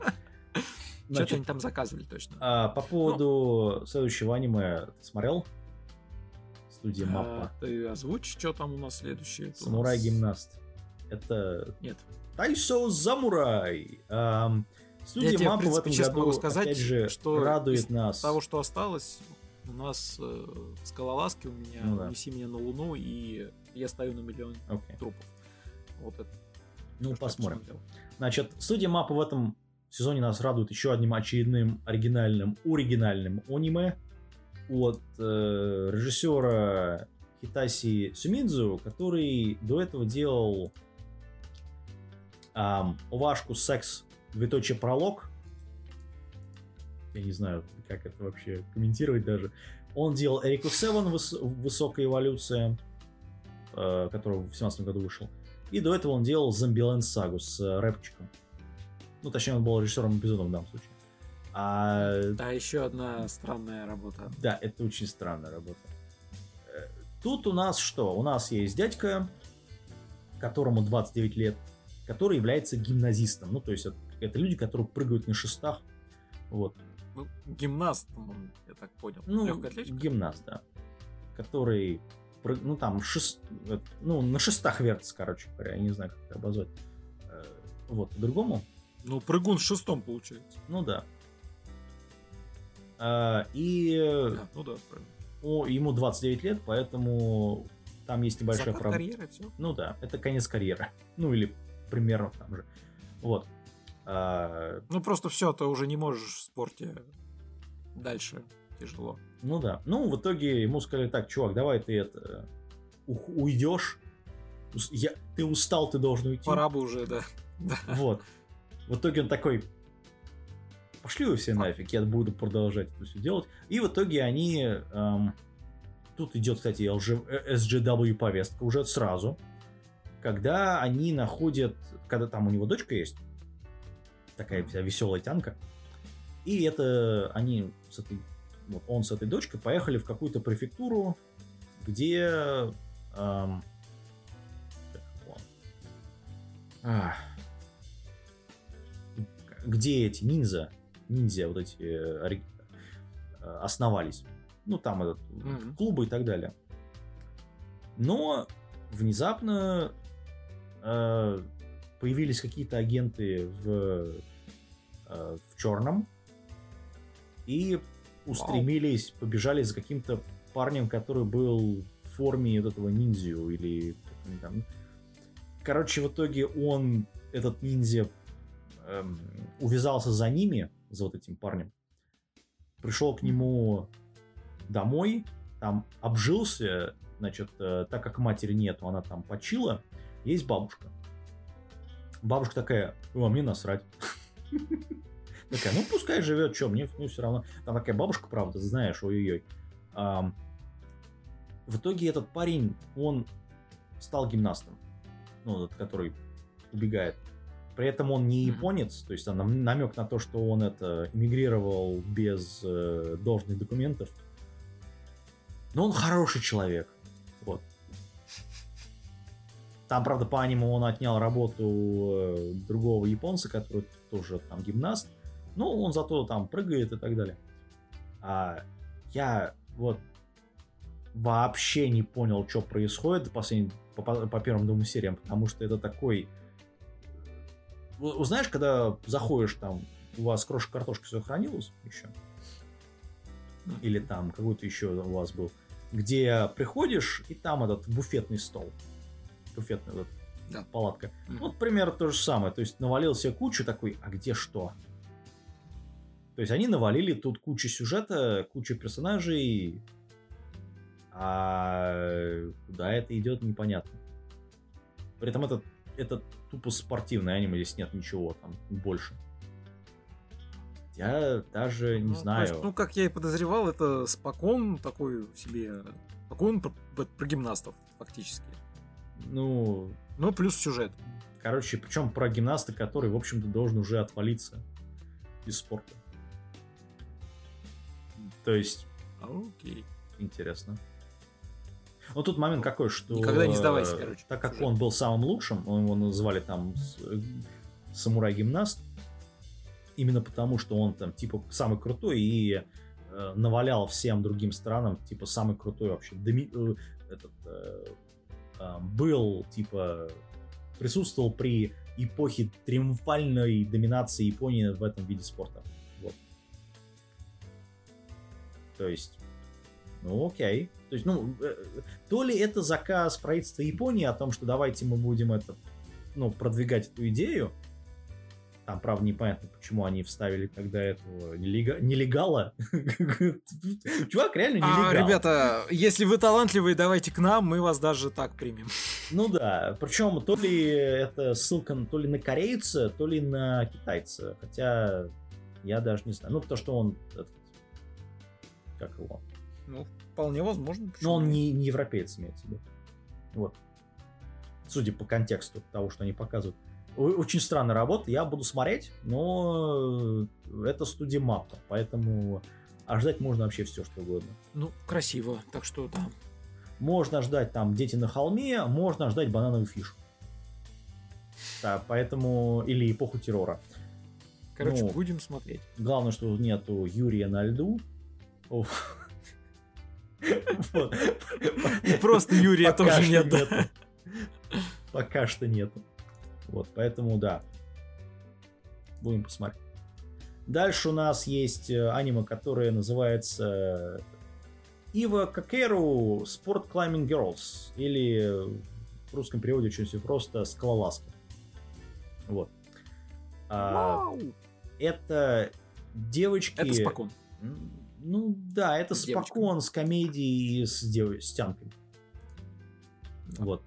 S2: Что-то они там заказывали точно.
S1: А, по поводу ну. следующего аниме, ты смотрел? Студия а, Маппа.
S2: Ты озвучь, что там у нас следующее.
S1: Самурай-гимнаст. Это...
S2: Нет.
S1: Тайсо Замурай. студия Маппа в, этом году, могу сказать, опять же, что радует нас.
S2: того, что осталось, у нас э, скалолазки у меня, ну, да. неси меня на Луну, и я стою на миллион okay. трупов. Вот это.
S1: Ну, посмотрим. Значит, студия Мапа в этом сезоне нас радует еще одним очередным оригинальным, оригинальным аниме от э, режиссера Хитаси Сумидзу, который до этого делал эм, Овашку секс двоеточие пролог я не знаю, как это вообще комментировать даже. Он делал Эрику Севен, выс- высокая эволюция, э, который в 2017 году вышел. И до этого он делал Зомбиленд Сагу с э, рэпчиком. Ну, точнее, он был режиссером эпизода в данном случае.
S2: А... Да, еще одна странная работа.
S1: Да, это очень странная работа. Э, тут у нас что? У нас есть дядька, которому 29 лет, который является гимназистом. Ну, то есть это, это люди, которые прыгают на шестах. Вот.
S2: Ну, гимнаст, я так понял.
S1: Ну, гимнаст, да. Который, ну, там, шест... ну, на шестах вертится, короче говоря, я не знаю, как это обозвать. Э, вот, по-другому.
S2: Ну, прыгун в шестом, получается.
S1: Ну, да. А, и...
S2: Да, ну да, правильно.
S1: О, ему 29 лет, поэтому там есть небольшая
S2: Закат проблема. карьеры, все.
S1: Ну да, это конец карьеры. Ну или примерно там же. Вот. А...
S2: Ну просто все, ты уже не можешь в спорте дальше тяжело.
S1: Ну да. Ну, в итоге ему сказали так, чувак, давай ты это уйдешь. Я, ты устал, ты должен уйти.
S2: Пора бы уже, да.
S1: Вот. В итоге он такой, пошли вы все нафиг, я буду продолжать это все делать. И в итоге они... Эм, тут идет, кстати, LG, SGW повестка уже сразу. Когда они находят... Когда там у него дочка есть, такая вся веселая тянка. И это они с этой, вот он с этой дочкой поехали в какую-то префектуру, где эм, а, где эти ниндзя, ниндзя вот эти э, основались. Ну, там этот, mm-hmm. клубы и так далее. Но внезапно э, появились какие-то агенты в, э, в черном и устремились, Вау. побежали за каким-то парнем, который был в форме вот этого ниндзю или там. Короче, в итоге он, этот ниндзя, эм, увязался за ними, за вот этим парнем, пришел к нему домой, там обжился, значит, э, так как матери нету, она там почила, есть бабушка. Бабушка такая, о, мне насрать. Такая, ну пускай живет, что, мне, мне все равно. Там такая бабушка, правда, знаешь, ой-ой-ой. В итоге этот парень, он стал гимнастом, ну, этот, который убегает. При этом он не японец, то есть там намек на то, что он это эмигрировал без э, должных документов. Но он хороший человек. Вот. Там, правда, по аниме он отнял работу э, другого японца, который тоже там гимнаст. Ну, он зато там прыгает и так далее. А я вот вообще не понял, что происходит по, по, по первым двум сериям, потому что это такой... Узнаешь, когда заходишь там, у вас крошка картошки все хранилось еще? Или там какой-то еще у вас был, где приходишь, и там этот буфетный стол. Буфетный этот да. палатка. Вот примерно то же самое. То есть навалил себе кучу такой, а где что? То есть они навалили тут кучу сюжета, кучу персонажей, а куда это идет, непонятно. При этом это, это тупо спортивное аниме, здесь нет ничего там больше. Я даже не ну, знаю. Есть,
S2: ну, как я и подозревал, это спокон такой себе. Спокон про, про гимнастов, фактически.
S1: Ну.
S2: Ну, плюс сюжет.
S1: Короче, причем про гимнаста, который, в общем-то, должен уже отвалиться из спорта. То есть...
S2: Окей.
S1: Интересно. Ну, тут момент какой, что...
S2: Никогда не сдавайся, короче.
S1: Так как он был самым лучшим, его называли там самурай-гимнаст, именно потому, что он там, типа, самый крутой и э, навалял всем другим странам, типа, самый крутой вообще. Доми... Э, этот, э, э, был, типа, присутствовал при эпохе триумфальной доминации Японии в этом виде спорта. Вот. То есть, ну окей. То есть, ну, э, то ли это заказ правительства Японии о том, что давайте мы будем это, ну, продвигать эту идею. Там, правда, непонятно, почему они вставили тогда этого нелега... нелегала. Чувак реально а, нелегал.
S2: А, ребята, если вы талантливые, давайте к нам, мы вас даже так примем.
S1: Ну да, причем то ли это ссылка то ли на корейца, то ли на китайца. Хотя я даже не знаю. Ну, потому что он... Как его?
S2: Ну, вполне возможно.
S1: Но он не, не европеец имеется в виду. Вот. Судя по контексту того, что они показывают. Очень странная работа, я буду смотреть, но это студия Маппа, поэтому а ждать можно вообще все, что угодно.
S2: Ну, красиво, так что да.
S1: Можно ждать там «Дети на холме», можно ждать «Банановый фиш». Да, поэтому... Или «Эпоху террора».
S2: Короче, ну, будем смотреть.
S1: Главное, что нету Юрия на льду.
S2: И просто Юрия тоже нет.
S1: Пока что нет. Вот, поэтому да. Будем посмотреть. Дальше у нас есть э, аниме, которое называется Ива Какеру Sport Climbing Girls. Или в русском переводе очень просто скалолазки. Вот. А, это девочки...
S2: Это спокон.
S1: Ну да, это с спокон с комедией с, дев... с тянкой. Вот.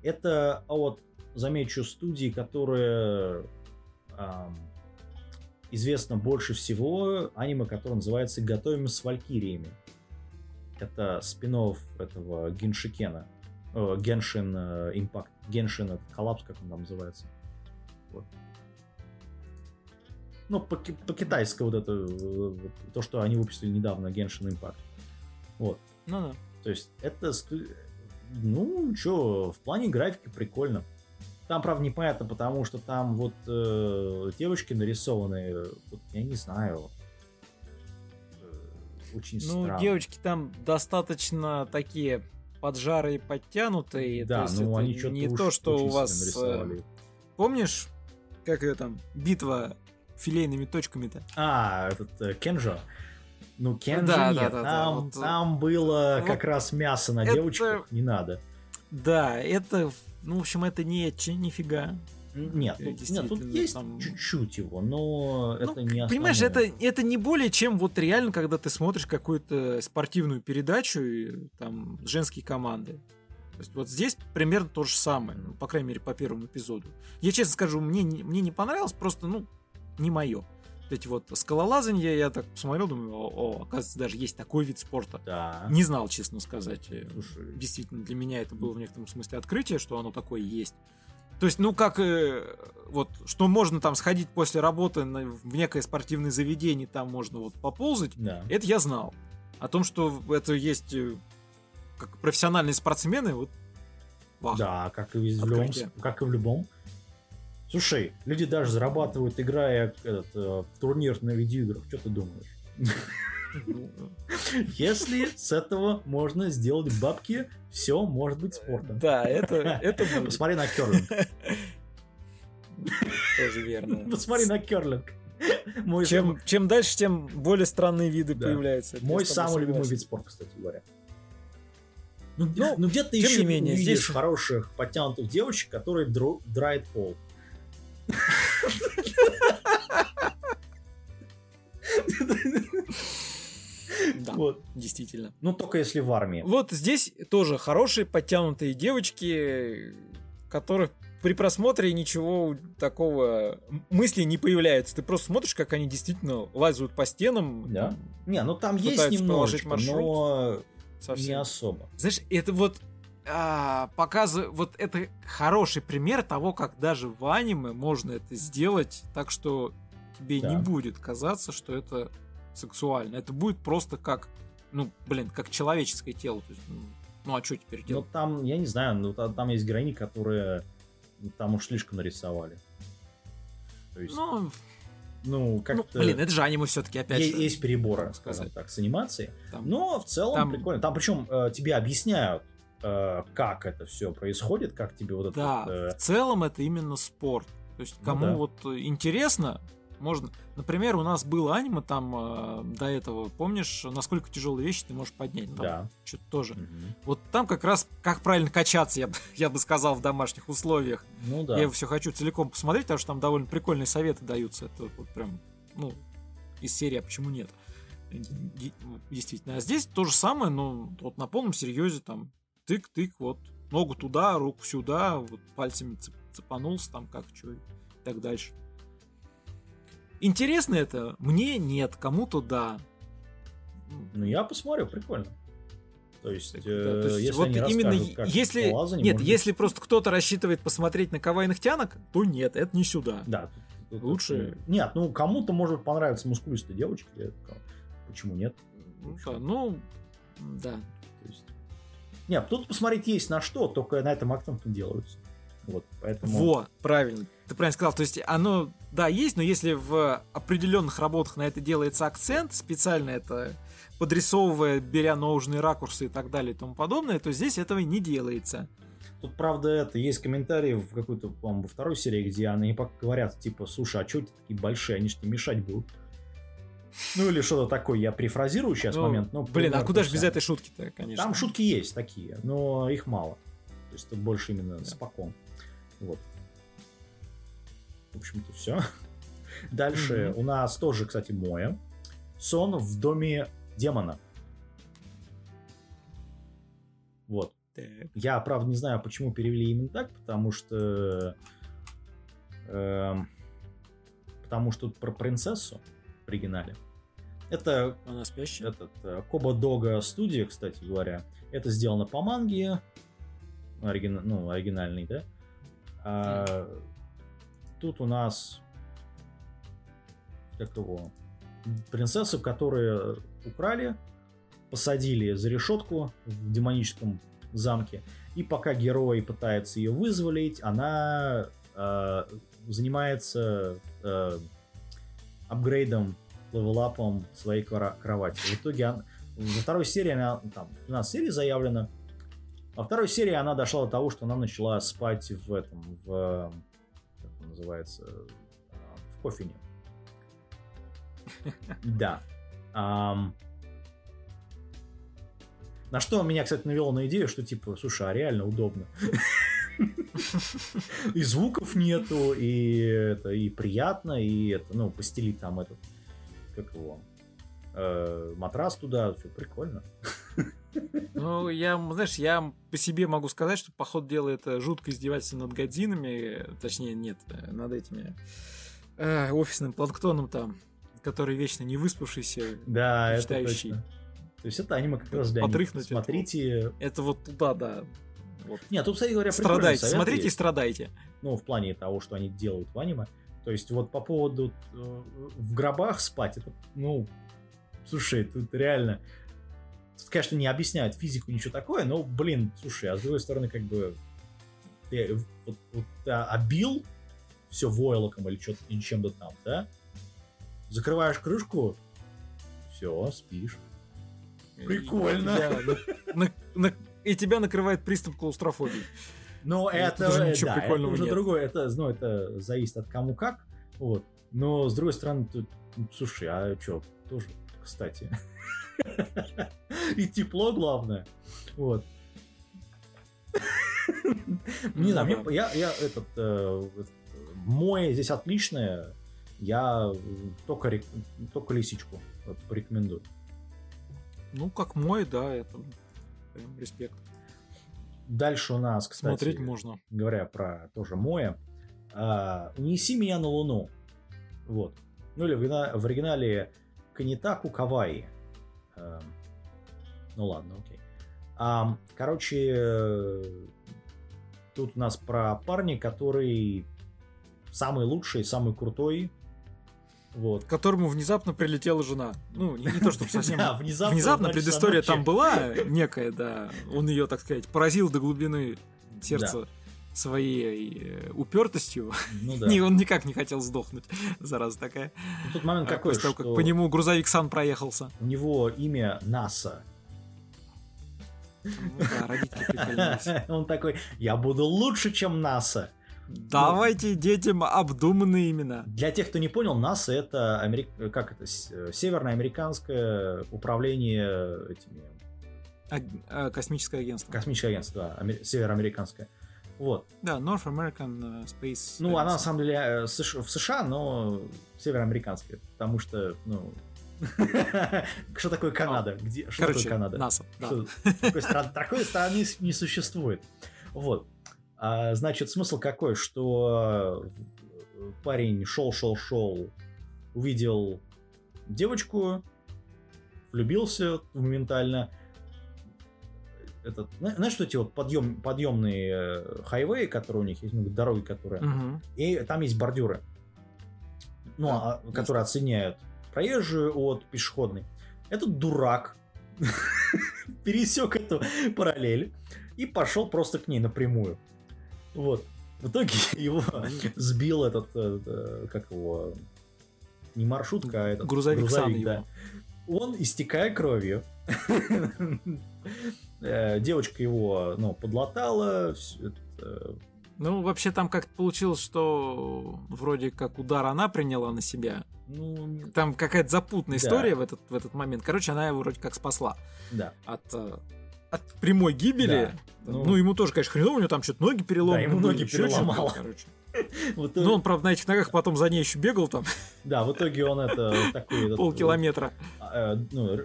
S1: Это, а вот, замечу, студии, которые эм, известно больше всего, аниме, которое называется «Готовим с валькириями». Это спин этого Геншикена. О, Геншин Импакт. Геншин коллапс, как он там называется. Вот. Ну, по-китайски вот это, э, то, что они выпустили недавно, Genshin Impact. Вот.
S2: Ну да.
S1: То есть это, ну, что, в плане графики прикольно. Там, правда, непонятно, потому что там вот э, девочки нарисованные, вот, я не знаю, э, очень ну, странно.
S2: Ну, девочки там достаточно такие поджарые, подтянутые.
S1: Да, то ну они что-то
S2: не то, что у вас... Э, нарисовали. Помнишь, как ее там, битва филейными точками-то.
S1: А, этот э, Кенжо. Ну, Кенжи да, нет, да, да, там, да, вот, там было вот как раз мясо на это... девочках, не надо.
S2: Да, это, ну, в общем, это не этчи, нифига.
S1: Нет, тут, нет, тут есть там... чуть-чуть его, но ну, это не основное.
S2: Понимаешь, это, это не более чем вот реально, когда ты смотришь какую-то спортивную передачу, и, там, женские команды. То есть вот здесь примерно то же самое, ну, по крайней мере, по первому эпизоду. Я честно скажу, мне, мне не понравилось, просто, ну, не мое. Эти вот скалолазанье, я так посмотрел, думаю, о, о, оказывается, даже есть такой вид спорта.
S1: Да.
S2: Не знал, честно сказать. Слушай. Действительно, для меня это было в некотором смысле открытие, что оно такое есть. То есть, ну, как э, вот, что можно там сходить после работы на, в некое спортивное заведение, там можно вот поползать,
S1: да.
S2: это я знал. О том, что это есть э, как профессиональные спортсмены, вот
S1: вах. Да, как и, в любом, как и в любом Слушай, люди даже зарабатывают, играя этот, э, в турнир на видеоиграх. Что ты думаешь? Если с этого можно сделать бабки, все может быть спортом.
S2: Да, это, это.
S1: Посмотри на керлинг.
S2: Тоже верно.
S1: Посмотри на керлинг.
S2: Мой чем, сам... чем дальше, тем более странные виды да. появляются.
S1: Мой самый любимый вид спорта, кстати говоря. Ну, ну, ну где ты еще не менее, здесь... хороших подтянутых девочек, которые дро... драют пол?
S2: Да, вот. действительно.
S1: Ну, только если в армии.
S2: Вот здесь тоже хорошие подтянутые девочки, которых при просмотре ничего такого мысли не появляется. Ты просто смотришь, как они действительно лазят по стенам.
S1: Да. Не, ну там есть немножечко, маршрут. но Совсем. не особо.
S2: Знаешь, это вот а, показывает, вот это хороший пример того, как даже в аниме можно это сделать, так что тебе да. не будет казаться, что это сексуально. Это будет просто как, ну, блин, как человеческое тело. То есть, ну, ну а что теперь делать?
S1: Ну там, я не знаю, ну там есть героини, которые ну, там уж слишком нарисовали.
S2: То есть, ну,
S1: ну, как-то...
S2: Ну, блин, это же аниме все-таки опять
S1: есть, же. Есть переборы, скажем так, с анимацией. Там, но в целом там... прикольно. Там причем э, тебе объясняют, как это все происходит, как тебе вот это...
S2: Да,
S1: вот, э...
S2: в целом это именно спорт. То есть, ну кому ну, да. вот интересно, можно, например, у нас было аниме там э, до этого, помнишь, насколько тяжелые вещи ты можешь поднять? Там
S1: да.
S2: Что-то тоже. Угу. Вот там как раз как правильно качаться, я, я бы сказал, в домашних условиях.
S1: Ну да.
S2: Я все хочу целиком посмотреть, потому что там довольно прикольные советы даются. Это вот прям, ну, из серии, а почему нет? Действительно. А здесь то же самое, но вот на полном серьезе там тык-тык, вот ногу туда, руку сюда, вот пальцами цепанулся там как что и так дальше. Интересно это? Мне нет, кому-то да.
S1: Ну, я посмотрю, прикольно. То есть, да, э, то есть если
S2: вот именно как если лазание, нет, может... если просто кто-то рассчитывает посмотреть на кавайных тянок, то нет, это не сюда.
S1: Да,
S2: тут, лучше.
S1: Тут, нет, ну кому-то может понравиться мускулистые девочки, почему нет?
S2: Ну, да, ну да.
S1: То есть... Нет, тут посмотреть есть на что, только на этом акцент не делаются. Вот, поэтому...
S2: Во, правильно. Ты правильно сказал. То есть оно, да, есть, но если в определенных работах на это делается акцент, специально это подрисовывая, беря нужные ракурсы и так далее и тому подобное, то здесь этого не делается.
S1: Тут, правда, это есть комментарии в какой-то, по-моему, во второй серии, где они говорят, типа, слушай, а что эти такие большие, они же не мешать будут. Ну или что-то такое, я префразирую сейчас ну, момент. Но
S2: блин, а куда же без этой шутки-то, конечно.
S1: Там шутки есть такие, но их мало. То есть тут больше именно да. спокон. Вот. В общем-то, все. Дальше mm-hmm. у нас тоже, кстати, Моя. Сон в доме демона. Вот. Так. Я, правда, не знаю, почему перевели именно так, потому что... Э, потому что тут про принцессу в оригинале. Это...
S2: Она спящая?
S1: Этот, э, Коба Дога студия, кстати говоря. Это сделано по манге. Оригина... Ну, оригинальный, да? А, тут у нас как его принцессу, которые украли, посадили за решетку в демоническом замке. И пока герой пытается ее вызволить, она э, занимается э, апгрейдом, левелапом своей кровати. В итоге она, во второй серии она, там, 12 серий заявлено, во второй серии она дошла до того, что она начала спать в этом, в, как он называется, в кофине. Да. На что меня, кстати, навело на идею, что типа, слушай, а реально удобно. И звуков нету, и это и приятно, и это, ну, постелить там этот, как его, э, матрас туда, все прикольно.
S2: Ну, я, знаешь, я по себе могу сказать, что, по ходу дела, это жутко издевательство над годинами, точнее, нет, над этими э, офисным планктоном там, который вечно не выспавшийся,
S1: да, мечтающий. Это То есть это аниме как раз для
S2: Подрыхнуть
S1: Смотрите.
S2: Это, это вот туда, да.
S1: Вот. Нет, тут, кстати говоря,
S2: страдайте, смотрите и страдайте.
S1: Ну, в плане того, что они делают в аниме. То есть вот по поводу э, в гробах спать, это, ну, слушай, тут реально Тут, конечно, не объясняют физику, ничего такое, но, блин, слушай, а с другой стороны, как бы, ты, вот, вот, а, обил все войлоком или что-то чем-то там, да? Закрываешь крышку, все, спишь. Прикольно.
S2: И тебя, на, на, и тебя накрывает приступ клаустрофобии.
S1: Но это, уже ничего да, прикольного это уже нет. другое, это, ну, это зависит от кому как, вот. Но, с другой стороны, тут, слушай, а что, тоже, кстати. И тепло, главное. Вот. Не знаю, я, я этот, э, мой здесь отличное, я только, только лисичку порекомендую.
S2: Ну, как мой, да, это прям респект.
S1: Дальше у нас, кстати,
S2: смотреть можно.
S1: Говоря про тоже Моя, а, «Унеси меня на Луну». Вот. Ну или в, в оригинале «Канитаку Кавай». А, ну ладно, окей. А, короче, тут у нас про парня, который самый лучший, самый крутой, вот.
S2: Которому внезапно прилетела жена. Ну, не, не то, чтобы совсем... Да, внезапно, внезапно предыстория там была некая, да. Он ее, так сказать, поразил до глубины сердца. Своей э, упертостью. Ну, да. он никак не хотел сдохнуть. Зараза такая.
S1: Ну, тут момент а какой,
S2: что... как по нему грузовик Сан проехался.
S1: У него имя НАСА.
S2: Ну, да, родители
S1: Он такой, я буду лучше, чем НАСА.
S2: Давайте детям обдуманные имена.
S1: Для тех, кто не понял, НАСА это Америк... как это северноамериканское управление этими
S2: а, космическое агентство.
S1: Космическое агентство, да, североамериканское. Вот.
S2: Да, North American э, Space.
S1: Ну, Agency. она на самом деле э, в США, но североамериканская, потому что, ну, что такое Канада? Где, что
S2: Короче,
S1: такое Канада?
S2: НАСА, да.
S1: Такой страны не существует. Вот. А, значит, смысл какой, что э, парень шел-шел-шел, увидел девочку, влюбился моментально. Этот, знаешь, что эти вот подъем, подъемные э, хайвеи, которые у них есть, ну, дороги, которые, угу. и там есть бордюры, ну, да, а, которые отсоединяют проезжую от пешеходной. Этот дурак пересек эту параллель и пошел просто к ней напрямую. Вот. В итоге его сбил этот, этот э, как его, не маршрутка, а этот
S2: грузовик, грузовик да.
S1: Он, истекая кровью, э, девочка его, ну, подлатала,
S2: ну, вообще там как-то получилось, что вроде как удар она приняла на себя. Ну, там какая-то запутная да. история в этот, в этот момент. Короче, она его вроде как спасла.
S1: Да.
S2: От э, от прямой гибели. Да. Ну, ну, ему тоже, конечно, хреново, у него там что-то ноги переломаны.
S1: Да, ему ноги переломало. Короче.
S2: Вот ну, он, правда, на этих ногах потом за ней еще бегал там.
S1: Да, в итоге он это такой...
S2: Полкилометра.
S1: Э, ну,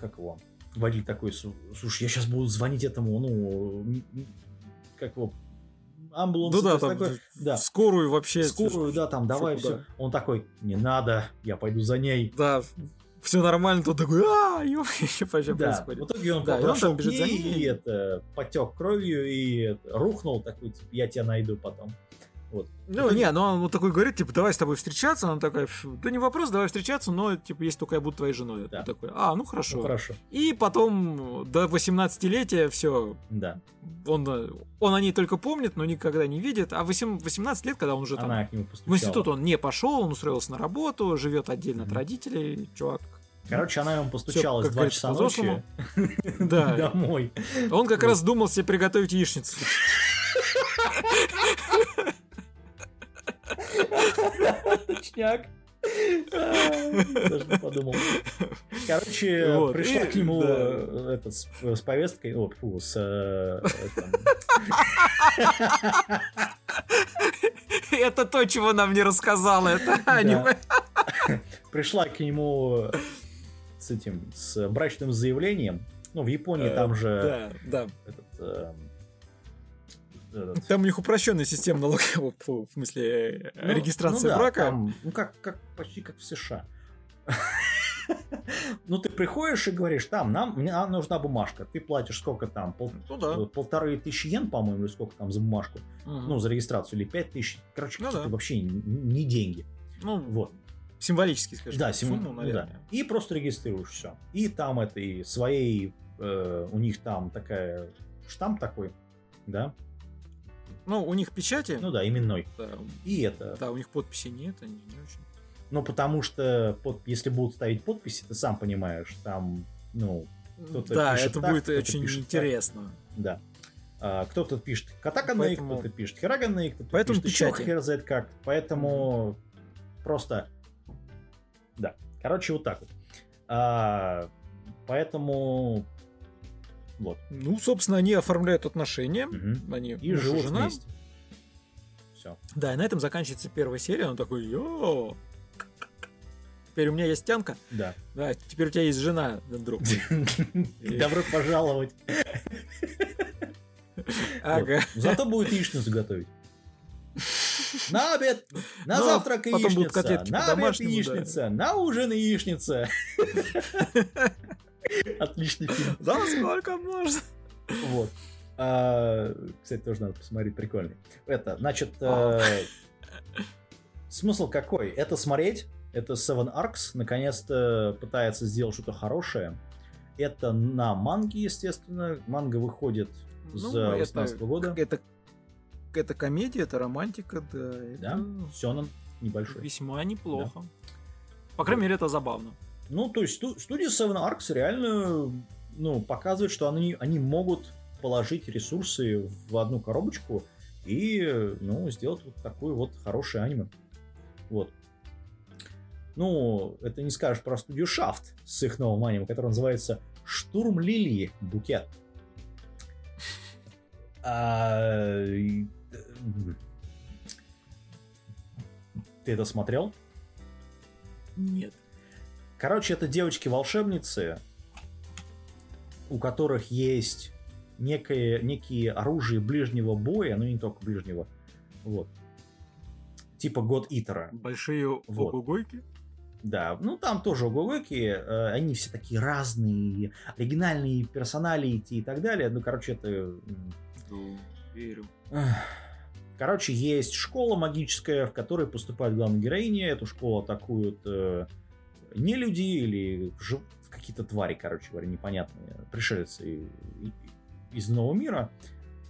S1: как его? Водитель такой, слушай, я сейчас буду звонить этому, ну, как его, амбуланс.
S2: Ну да, там, такой, да. скорую вообще.
S1: Скорую, да, там, давай все. Он такой, не надо, я пойду за ней.
S2: Да, все нормально, тут такой, а,
S1: вообще да. происходит? В итоге он да, он бежит за ней, и это, потек кровью и рухнул такой, типа, я тебя найду потом. Вот.
S2: Ну, это... не, но он вот такой говорит, типа, давай с тобой встречаться. Она такая, да не вопрос, давай встречаться, но, типа, если только я буду твоей женой. Да. такой, а, ну хорошо.
S1: Ну, хорошо.
S2: И потом до 18-летия все.
S1: Да.
S2: Он, он о ней только помнит, но никогда не видит. А 8, 18 лет, когда он уже
S1: Она
S2: там... В институт он не пошел, он устроился на работу, живет отдельно mm-hmm. от родителей, чувак
S1: Короче, она ему постучалась в 2 часа ночи
S2: да.
S1: домой.
S2: Он как раз думал себе приготовить яичницу.
S1: Точняк. Даже не подумал. Короче, вот. пришла и, к нему да. этот, с, с повесткой, о, фу, с... Э,
S2: это то, чего нам не рассказала это аниме.
S1: Пришла к нему с этим, с брачным заявлением. Ну, в Японии э, там же...
S2: Да, да. Этот, э. Там у них упрощенная система налогового, в смысле, ну, регистрации ну, да, брака.
S1: Там, ну, как, как, почти как в США. Ну, ты приходишь и говоришь, там, нам, мне нужна бумажка. Ты платишь сколько там? Пол, ну, да. Э, полторы тысячи йен, по-моему, или сколько там за бумажку? Угу. Ну, за регистрацию, или пять тысяч. Короче, ну, да. вообще не деньги.
S2: Ну, вот. Символический, скажем.
S1: Да, сим... сумму, наверное. Да. И просто регистрируешь все. И там это и своей, э, у них там такая штамп такой, да,
S2: Ну, у них печати.
S1: Ну да, именной. Да. И это.
S2: Да, у них подписи нет, они не очень.
S1: Ну, потому что под, если будут ставить подписи, ты сам понимаешь, там, ну,
S2: кто-то Да, это так, будет очень интересно.
S1: Так. Да. А, кто-то пишет Катаканейк, Поэтому... кто-то пишет Хираганейк, кто-то
S2: Поэтому
S1: пишет еще хер знает как. Поэтому просто... Да. Короче, вот так вот. А, поэтому вот.
S2: Ну, собственно, они оформляют отношения. Угу. Они
S1: и живут жена. вместе.
S2: Все. Да, и на этом заканчивается первая серия. Он такой, йо, Теперь у меня есть тянка.
S1: Да.
S2: Да, теперь у тебя есть жена, друг.
S1: Добро пожаловать. Ага. Зато будет яичницу готовить. На обед, на Но завтрак яичница, на обед яичница, на ужин яичница. Отличный фильм.
S2: За сколько можно?
S1: Вот. А, кстати, тоже надо посмотреть, прикольный. Это, значит, э, смысл какой? Это смотреть, это Seven Arcs, наконец-то пытается сделать что-то хорошее. Это на манге, естественно. Манга выходит ну, за 18 -го года.
S2: Это, это комедия, это романтика, да.
S1: Да, это... Сёнэн небольшой.
S2: Весьма неплохо. Да. По крайней мере, это забавно.
S1: Ну, то есть студия Seven Arcs реально ну, показывает, что они, они могут положить ресурсы в одну коробочку и ну, сделать вот такое вот хорошее аниме. Вот. Ну, это не скажешь про студию Шафт с их новым аниме, который называется Штурм Лилии Букет. А... Ты это смотрел?
S2: Нет.
S1: Короче, это девочки-волшебницы, у которых есть некое, некие оружия ближнего боя, ну не только ближнего, вот. Типа God Итера.
S2: Большие вот. огогойки?
S1: Да, ну там тоже огогойки, э, они все такие разные, оригинальные персоналити и так далее. Ну, короче, это...
S2: Ну, верю.
S1: Короче, есть школа магическая, в которой поступает главная героиня. Эту школу атакуют э, не люди или жив... какие-то твари, короче говоря, непонятные, пришельцы из нового мира,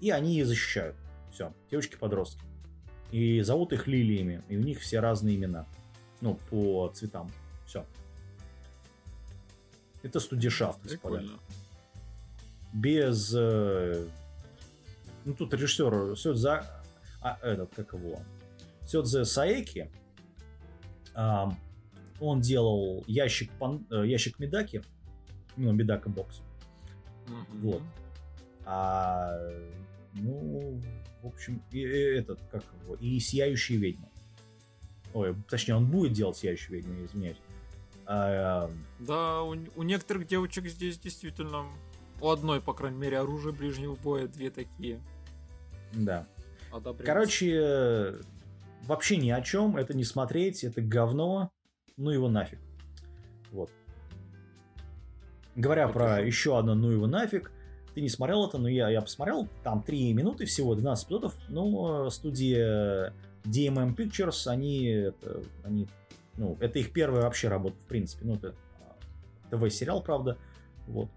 S1: и они ее защищают. Все, девочки-подростки. И зовут их лилиями, и у них все разные имена. Ну, по цветам. Все. Это студишафт, господа. Без... Э, ну, тут режиссер Сёдза... А, этот, как его? Сёдзе Саеки. А, он делал ящик, пан, э, ящик Медаки, ну, Медака бокс. Mm-hmm. Вот. А, ну, в общем, и, и этот, как его, и Сияющая ведьма. Ой, точнее, он будет делать Сияющую ведьму, я извиняюсь.
S2: А, да, у, у некоторых девочек здесь действительно у одной, по крайней мере, оружие ближнего боя, две такие.
S1: Да. Короче, вообще ни о чем, это не смотреть, это говно ну его нафиг. Вот. Говоря это про же. еще одно ну его нафиг, ты не смотрел это, но я, я посмотрел, там 3 минуты всего, 12 эпизодов, но студия DMM Pictures, они, это, они, ну, это их первая вообще работа, в принципе, ну, это ТВ-сериал, правда, вот.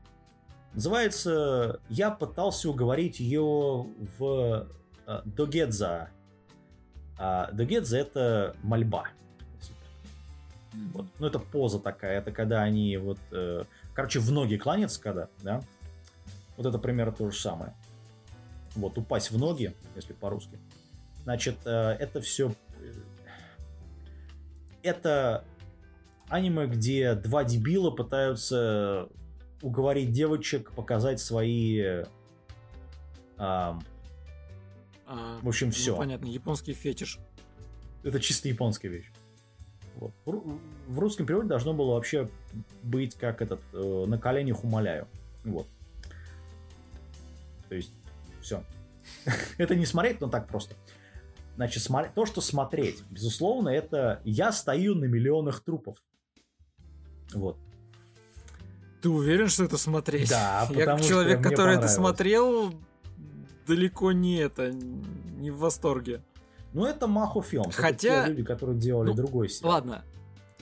S1: Называется «Я пытался уговорить ее в э, Догедза». А Догедза — это мольба. Вот. Ну, это поза такая, это когда они вот, э, короче, в ноги кланяться, когда, да? Вот это примерно то же самое. Вот, упасть в ноги, если по-русски. Значит, э, это все... Э, это аниме, где два дебила пытаются уговорить девочек показать свои... Э, а, в общем, все. Ну,
S2: понятно, японский фетиш.
S1: Это чисто японская вещь. Вот. В русском переводе должно было вообще быть как этот э, на коленях умоляю. Вот. То есть, все. это не смотреть, но так просто. Значит, смотри, то, что смотреть, безусловно, это я стою на миллионах трупов. Вот.
S2: Ты уверен, что это смотреть?
S1: Да, потому
S2: Я как человек, который это смотрел, далеко не это, не в восторге.
S1: Ну, это Махо Фильм.
S2: Хотя...
S1: Это те люди, которые делали ну, другой сериал.
S2: Ладно.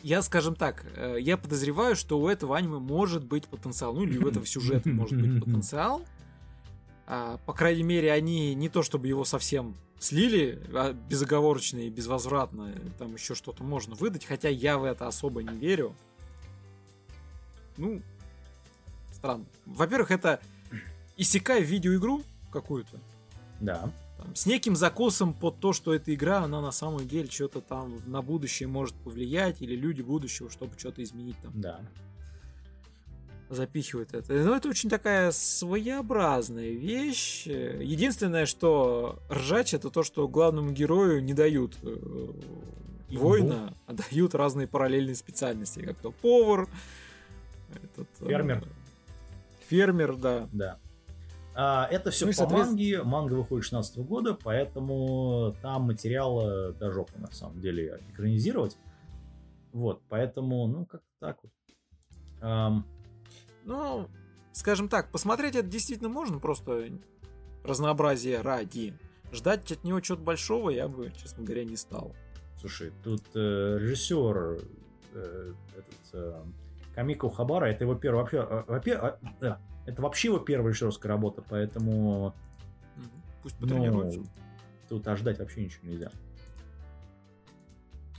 S2: Я, скажем так, э, я подозреваю, что у этого аниме может быть потенциал, ну или у этого сюжета может быть потенциал. А, по крайней мере, они не то чтобы его совсем слили а, безоговорочно и безвозвратно, там еще что-то можно выдать, хотя я в это особо не верю. Ну, странно. Во-первых, это Исекай видеоигру какую-то.
S1: Да.
S2: Там, с неким закосом под то, что эта игра, она на самом деле что-то там на будущее может повлиять, или люди будущего, чтобы что-то изменить там.
S1: Да
S2: запихивают это. Но это очень такая своеобразная вещь. Единственное, что ржач, это то, что главному герою не дают э, воина, а дают разные параллельные специальности, как то повар,
S1: этот, э, фермер.
S2: Фермер, да.
S1: Да. А, это все ну, по соответственно... манге. Манга выходит 16 года, поэтому там материала до жопы, на самом деле, экранизировать. Вот, поэтому, ну, как так вот. Um,
S2: ну, скажем так, посмотреть это действительно можно, просто разнообразие ради. Ждать от него чего-то большого я бы, честно говоря, не стал.
S1: Слушай, тут э, режиссер э, этот, э, Камико Хабара, это его первая вообще, э, вообще э, это вообще его первая режиссерская работа, поэтому
S2: пусть потренируется.
S1: Ну, тут ожидать вообще ничего нельзя.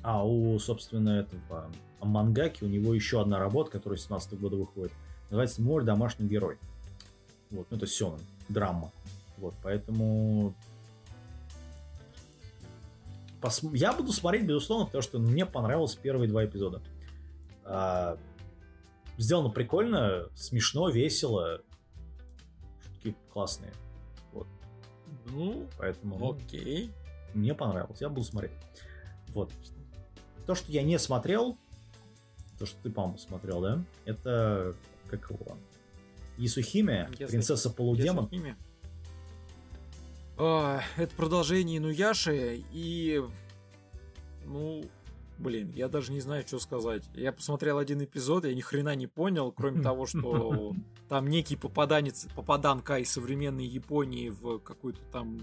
S1: А у, собственно, этого Мангаки у него еще одна работа, которая с 17 года выходит. Называется «Мой домашний герой». Вот, ну это Сёнэн, драма. Вот, поэтому Пос... Я буду смотреть, безусловно, потому что мне понравилось первые два эпизода. А... Сделано прикольно, смешно, весело. Шутки классные. Вот.
S2: Ну,
S1: поэтому.
S2: Окей.
S1: Мне понравилось, я буду смотреть. Вот. То, что я не смотрел, то, что ты, по-моему, смотрел, да? Это как его? Исухиме, Если... принцесса полудемон. Исухиме.
S2: А, это продолжение Инуяши и... Ну, блин, я даже не знаю, что сказать. Я посмотрел один эпизод, я ни хрена не понял, кроме того, что там некий попаданец, попаданка из современной Японии в какую-то там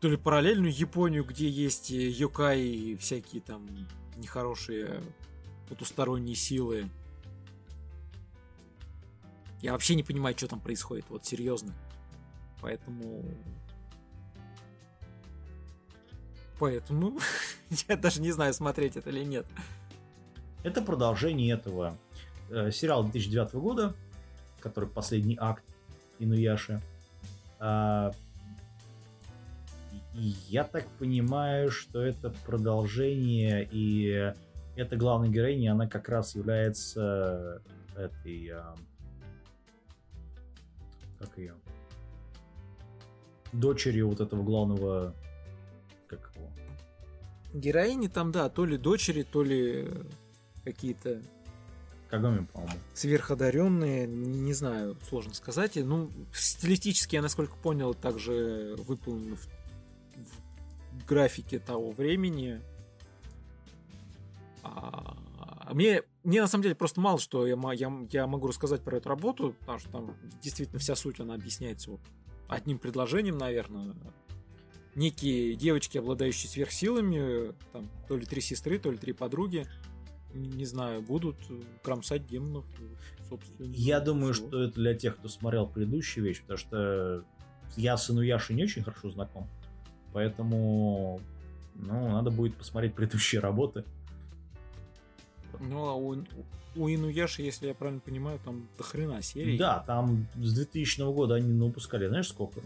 S2: то ли параллельную Японию, где есть йокай всякие там нехорошие потусторонние силы. Я вообще не понимаю, что там происходит, вот серьезно. Поэтому... Поэтому я даже не знаю, смотреть это или нет.
S1: Это продолжение этого э, сериала 2009 года, который последний акт Инуяши. А, я так понимаю, что это продолжение, и эта главная героиня, она как раз является этой... А, как ее, дочерью вот этого главного?
S2: Героини там, да, то ли дочери, то ли какие-то
S1: Кагами, по-моему.
S2: Сверходаренные, не, не знаю, сложно сказать. Ну, стилистически, я насколько понял, также выполнено в, в графике того времени. А, мне мне на самом деле просто мало что я, я, я могу рассказать про эту работу, потому что там действительно вся суть, она объясняется вот одним предложением, наверное. Некие девочки, обладающие сверхсилами, там, то ли три сестры, то ли три подруги, не знаю, будут кромсать демонов, собственно.
S1: Я думаю, всего. что это для тех, кто смотрел предыдущую вещь, потому что я с Инуяшей не очень хорошо знаком, поэтому, ну, надо будет посмотреть предыдущие работы.
S2: Ну, а у, у Инуяши, если я правильно понимаю, там до хрена серий.
S1: Да, там с 2000 года они выпускали, знаешь, сколько?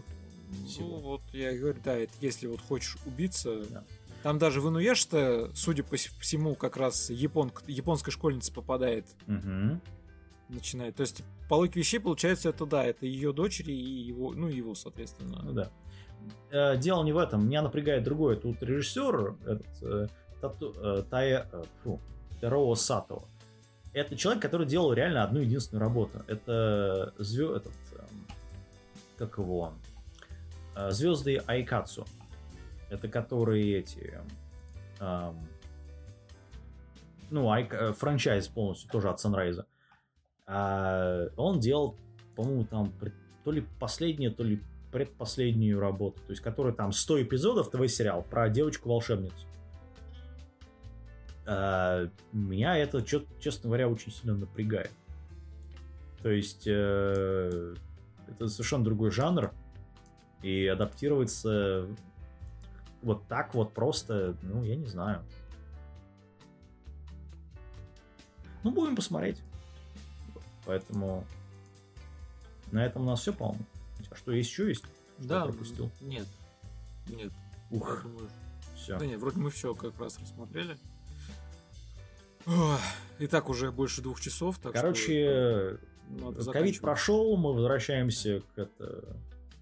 S2: Всего. Ну, вот я говорю, да, это если вот хочешь убиться, да. Там даже в Инуяш-то, судя по всему, как раз япон, японская школьница попадает.
S1: Угу.
S2: Начинает. То есть, по логике вещей, получается, это да, это ее дочери и его, ну, его, соответственно.
S1: Ну да. Э, дело не в этом. Меня напрягает другое. Тут режиссер, этот, э, тату, Тая, э, фу, Тероу Сато. Это человек, который делал реально одну единственную работу. Это звезд... этот, эм, как его, звезды Айкацу. Это которые эти, эм, ну, Айк, э, франчайз полностью тоже от Санрайза. А он делал, по-моему, там то ли последнюю, то ли предпоследнюю работу, то есть которая там 100 эпизодов ТВ-сериал про девочку-волшебницу. А, меня это, честно говоря, очень сильно напрягает. То есть, э, Это совершенно другой жанр. И адаптироваться вот так вот просто, ну, я не знаю. Ну, будем посмотреть. Поэтому на этом у нас все, по-моему. А что, есть еще есть? Что
S2: да, пропустил? Нет. Нет.
S1: Ух. Думаю,
S2: все. Да нет, вроде мы все как раз рассмотрели. И так уже больше двух часов. Так
S1: Короче, ковид прошел, мы возвращаемся к, это,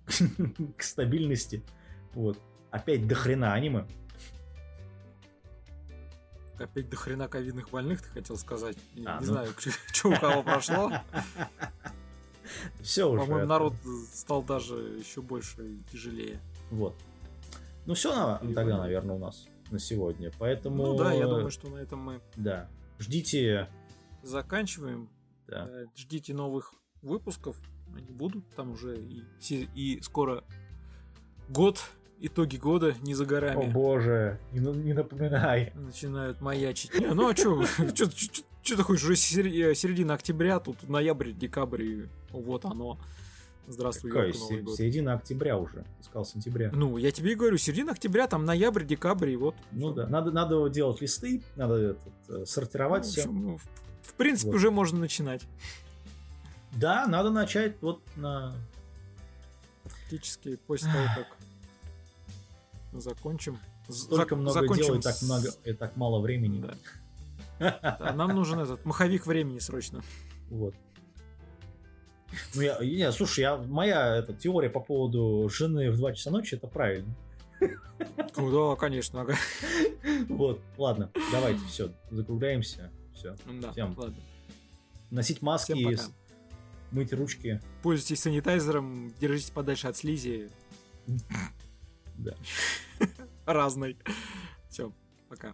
S1: к стабильности. Вот. Опять до хрена аниме.
S2: Опять до хрена ковидных больных, ты хотел сказать? А, не ну... знаю, что у кого прошло.
S1: Все уже.
S2: По-моему, народ стал даже еще больше и тяжелее.
S1: Вот. Ну все тогда, наверное, у нас на сегодня. Поэтому...
S2: Ну да, я думаю, что на этом мы...
S1: Да. Ждите...
S2: Заканчиваем. Да. Э, ждите новых выпусков. Они будут там уже и, и скоро год, итоги года не за горами.
S1: О боже, не, не напоминай.
S2: Начинают маячить. Не, ну а что, что ты хочешь, уже э, середина октября, тут ноябрь, декабрь, вот оно. Здравствуй,
S1: Какая Новый год. Середина октября уже, сказал сентября.
S2: Ну, я тебе и говорю, середина октября, там ноябрь, декабрь, и вот.
S1: Ну да, надо, надо делать листы, надо этот, э, сортировать ну, все. Общем, ну,
S2: в, в принципе, вот. уже можно начинать.
S1: Да, надо начать вот на...
S2: Фактически после того, как закончим.
S1: Столько Зак- много закончим дел и так, много, и так мало времени.
S2: Да. да, нам нужен этот маховик времени срочно.
S1: Вот. Ну, я, не, слушай, я, моя эта, теория по поводу жены в 2 часа ночи, это правильно.
S2: Ну да, конечно. Ага.
S1: Вот, ладно, давайте, все, закругляемся. Все.
S2: Да, Всем. ладно.
S1: Носить маски, мыть ручки.
S2: Пользуйтесь санитайзером, держитесь подальше от слизи.
S1: Да.
S2: Разной. Все, пока.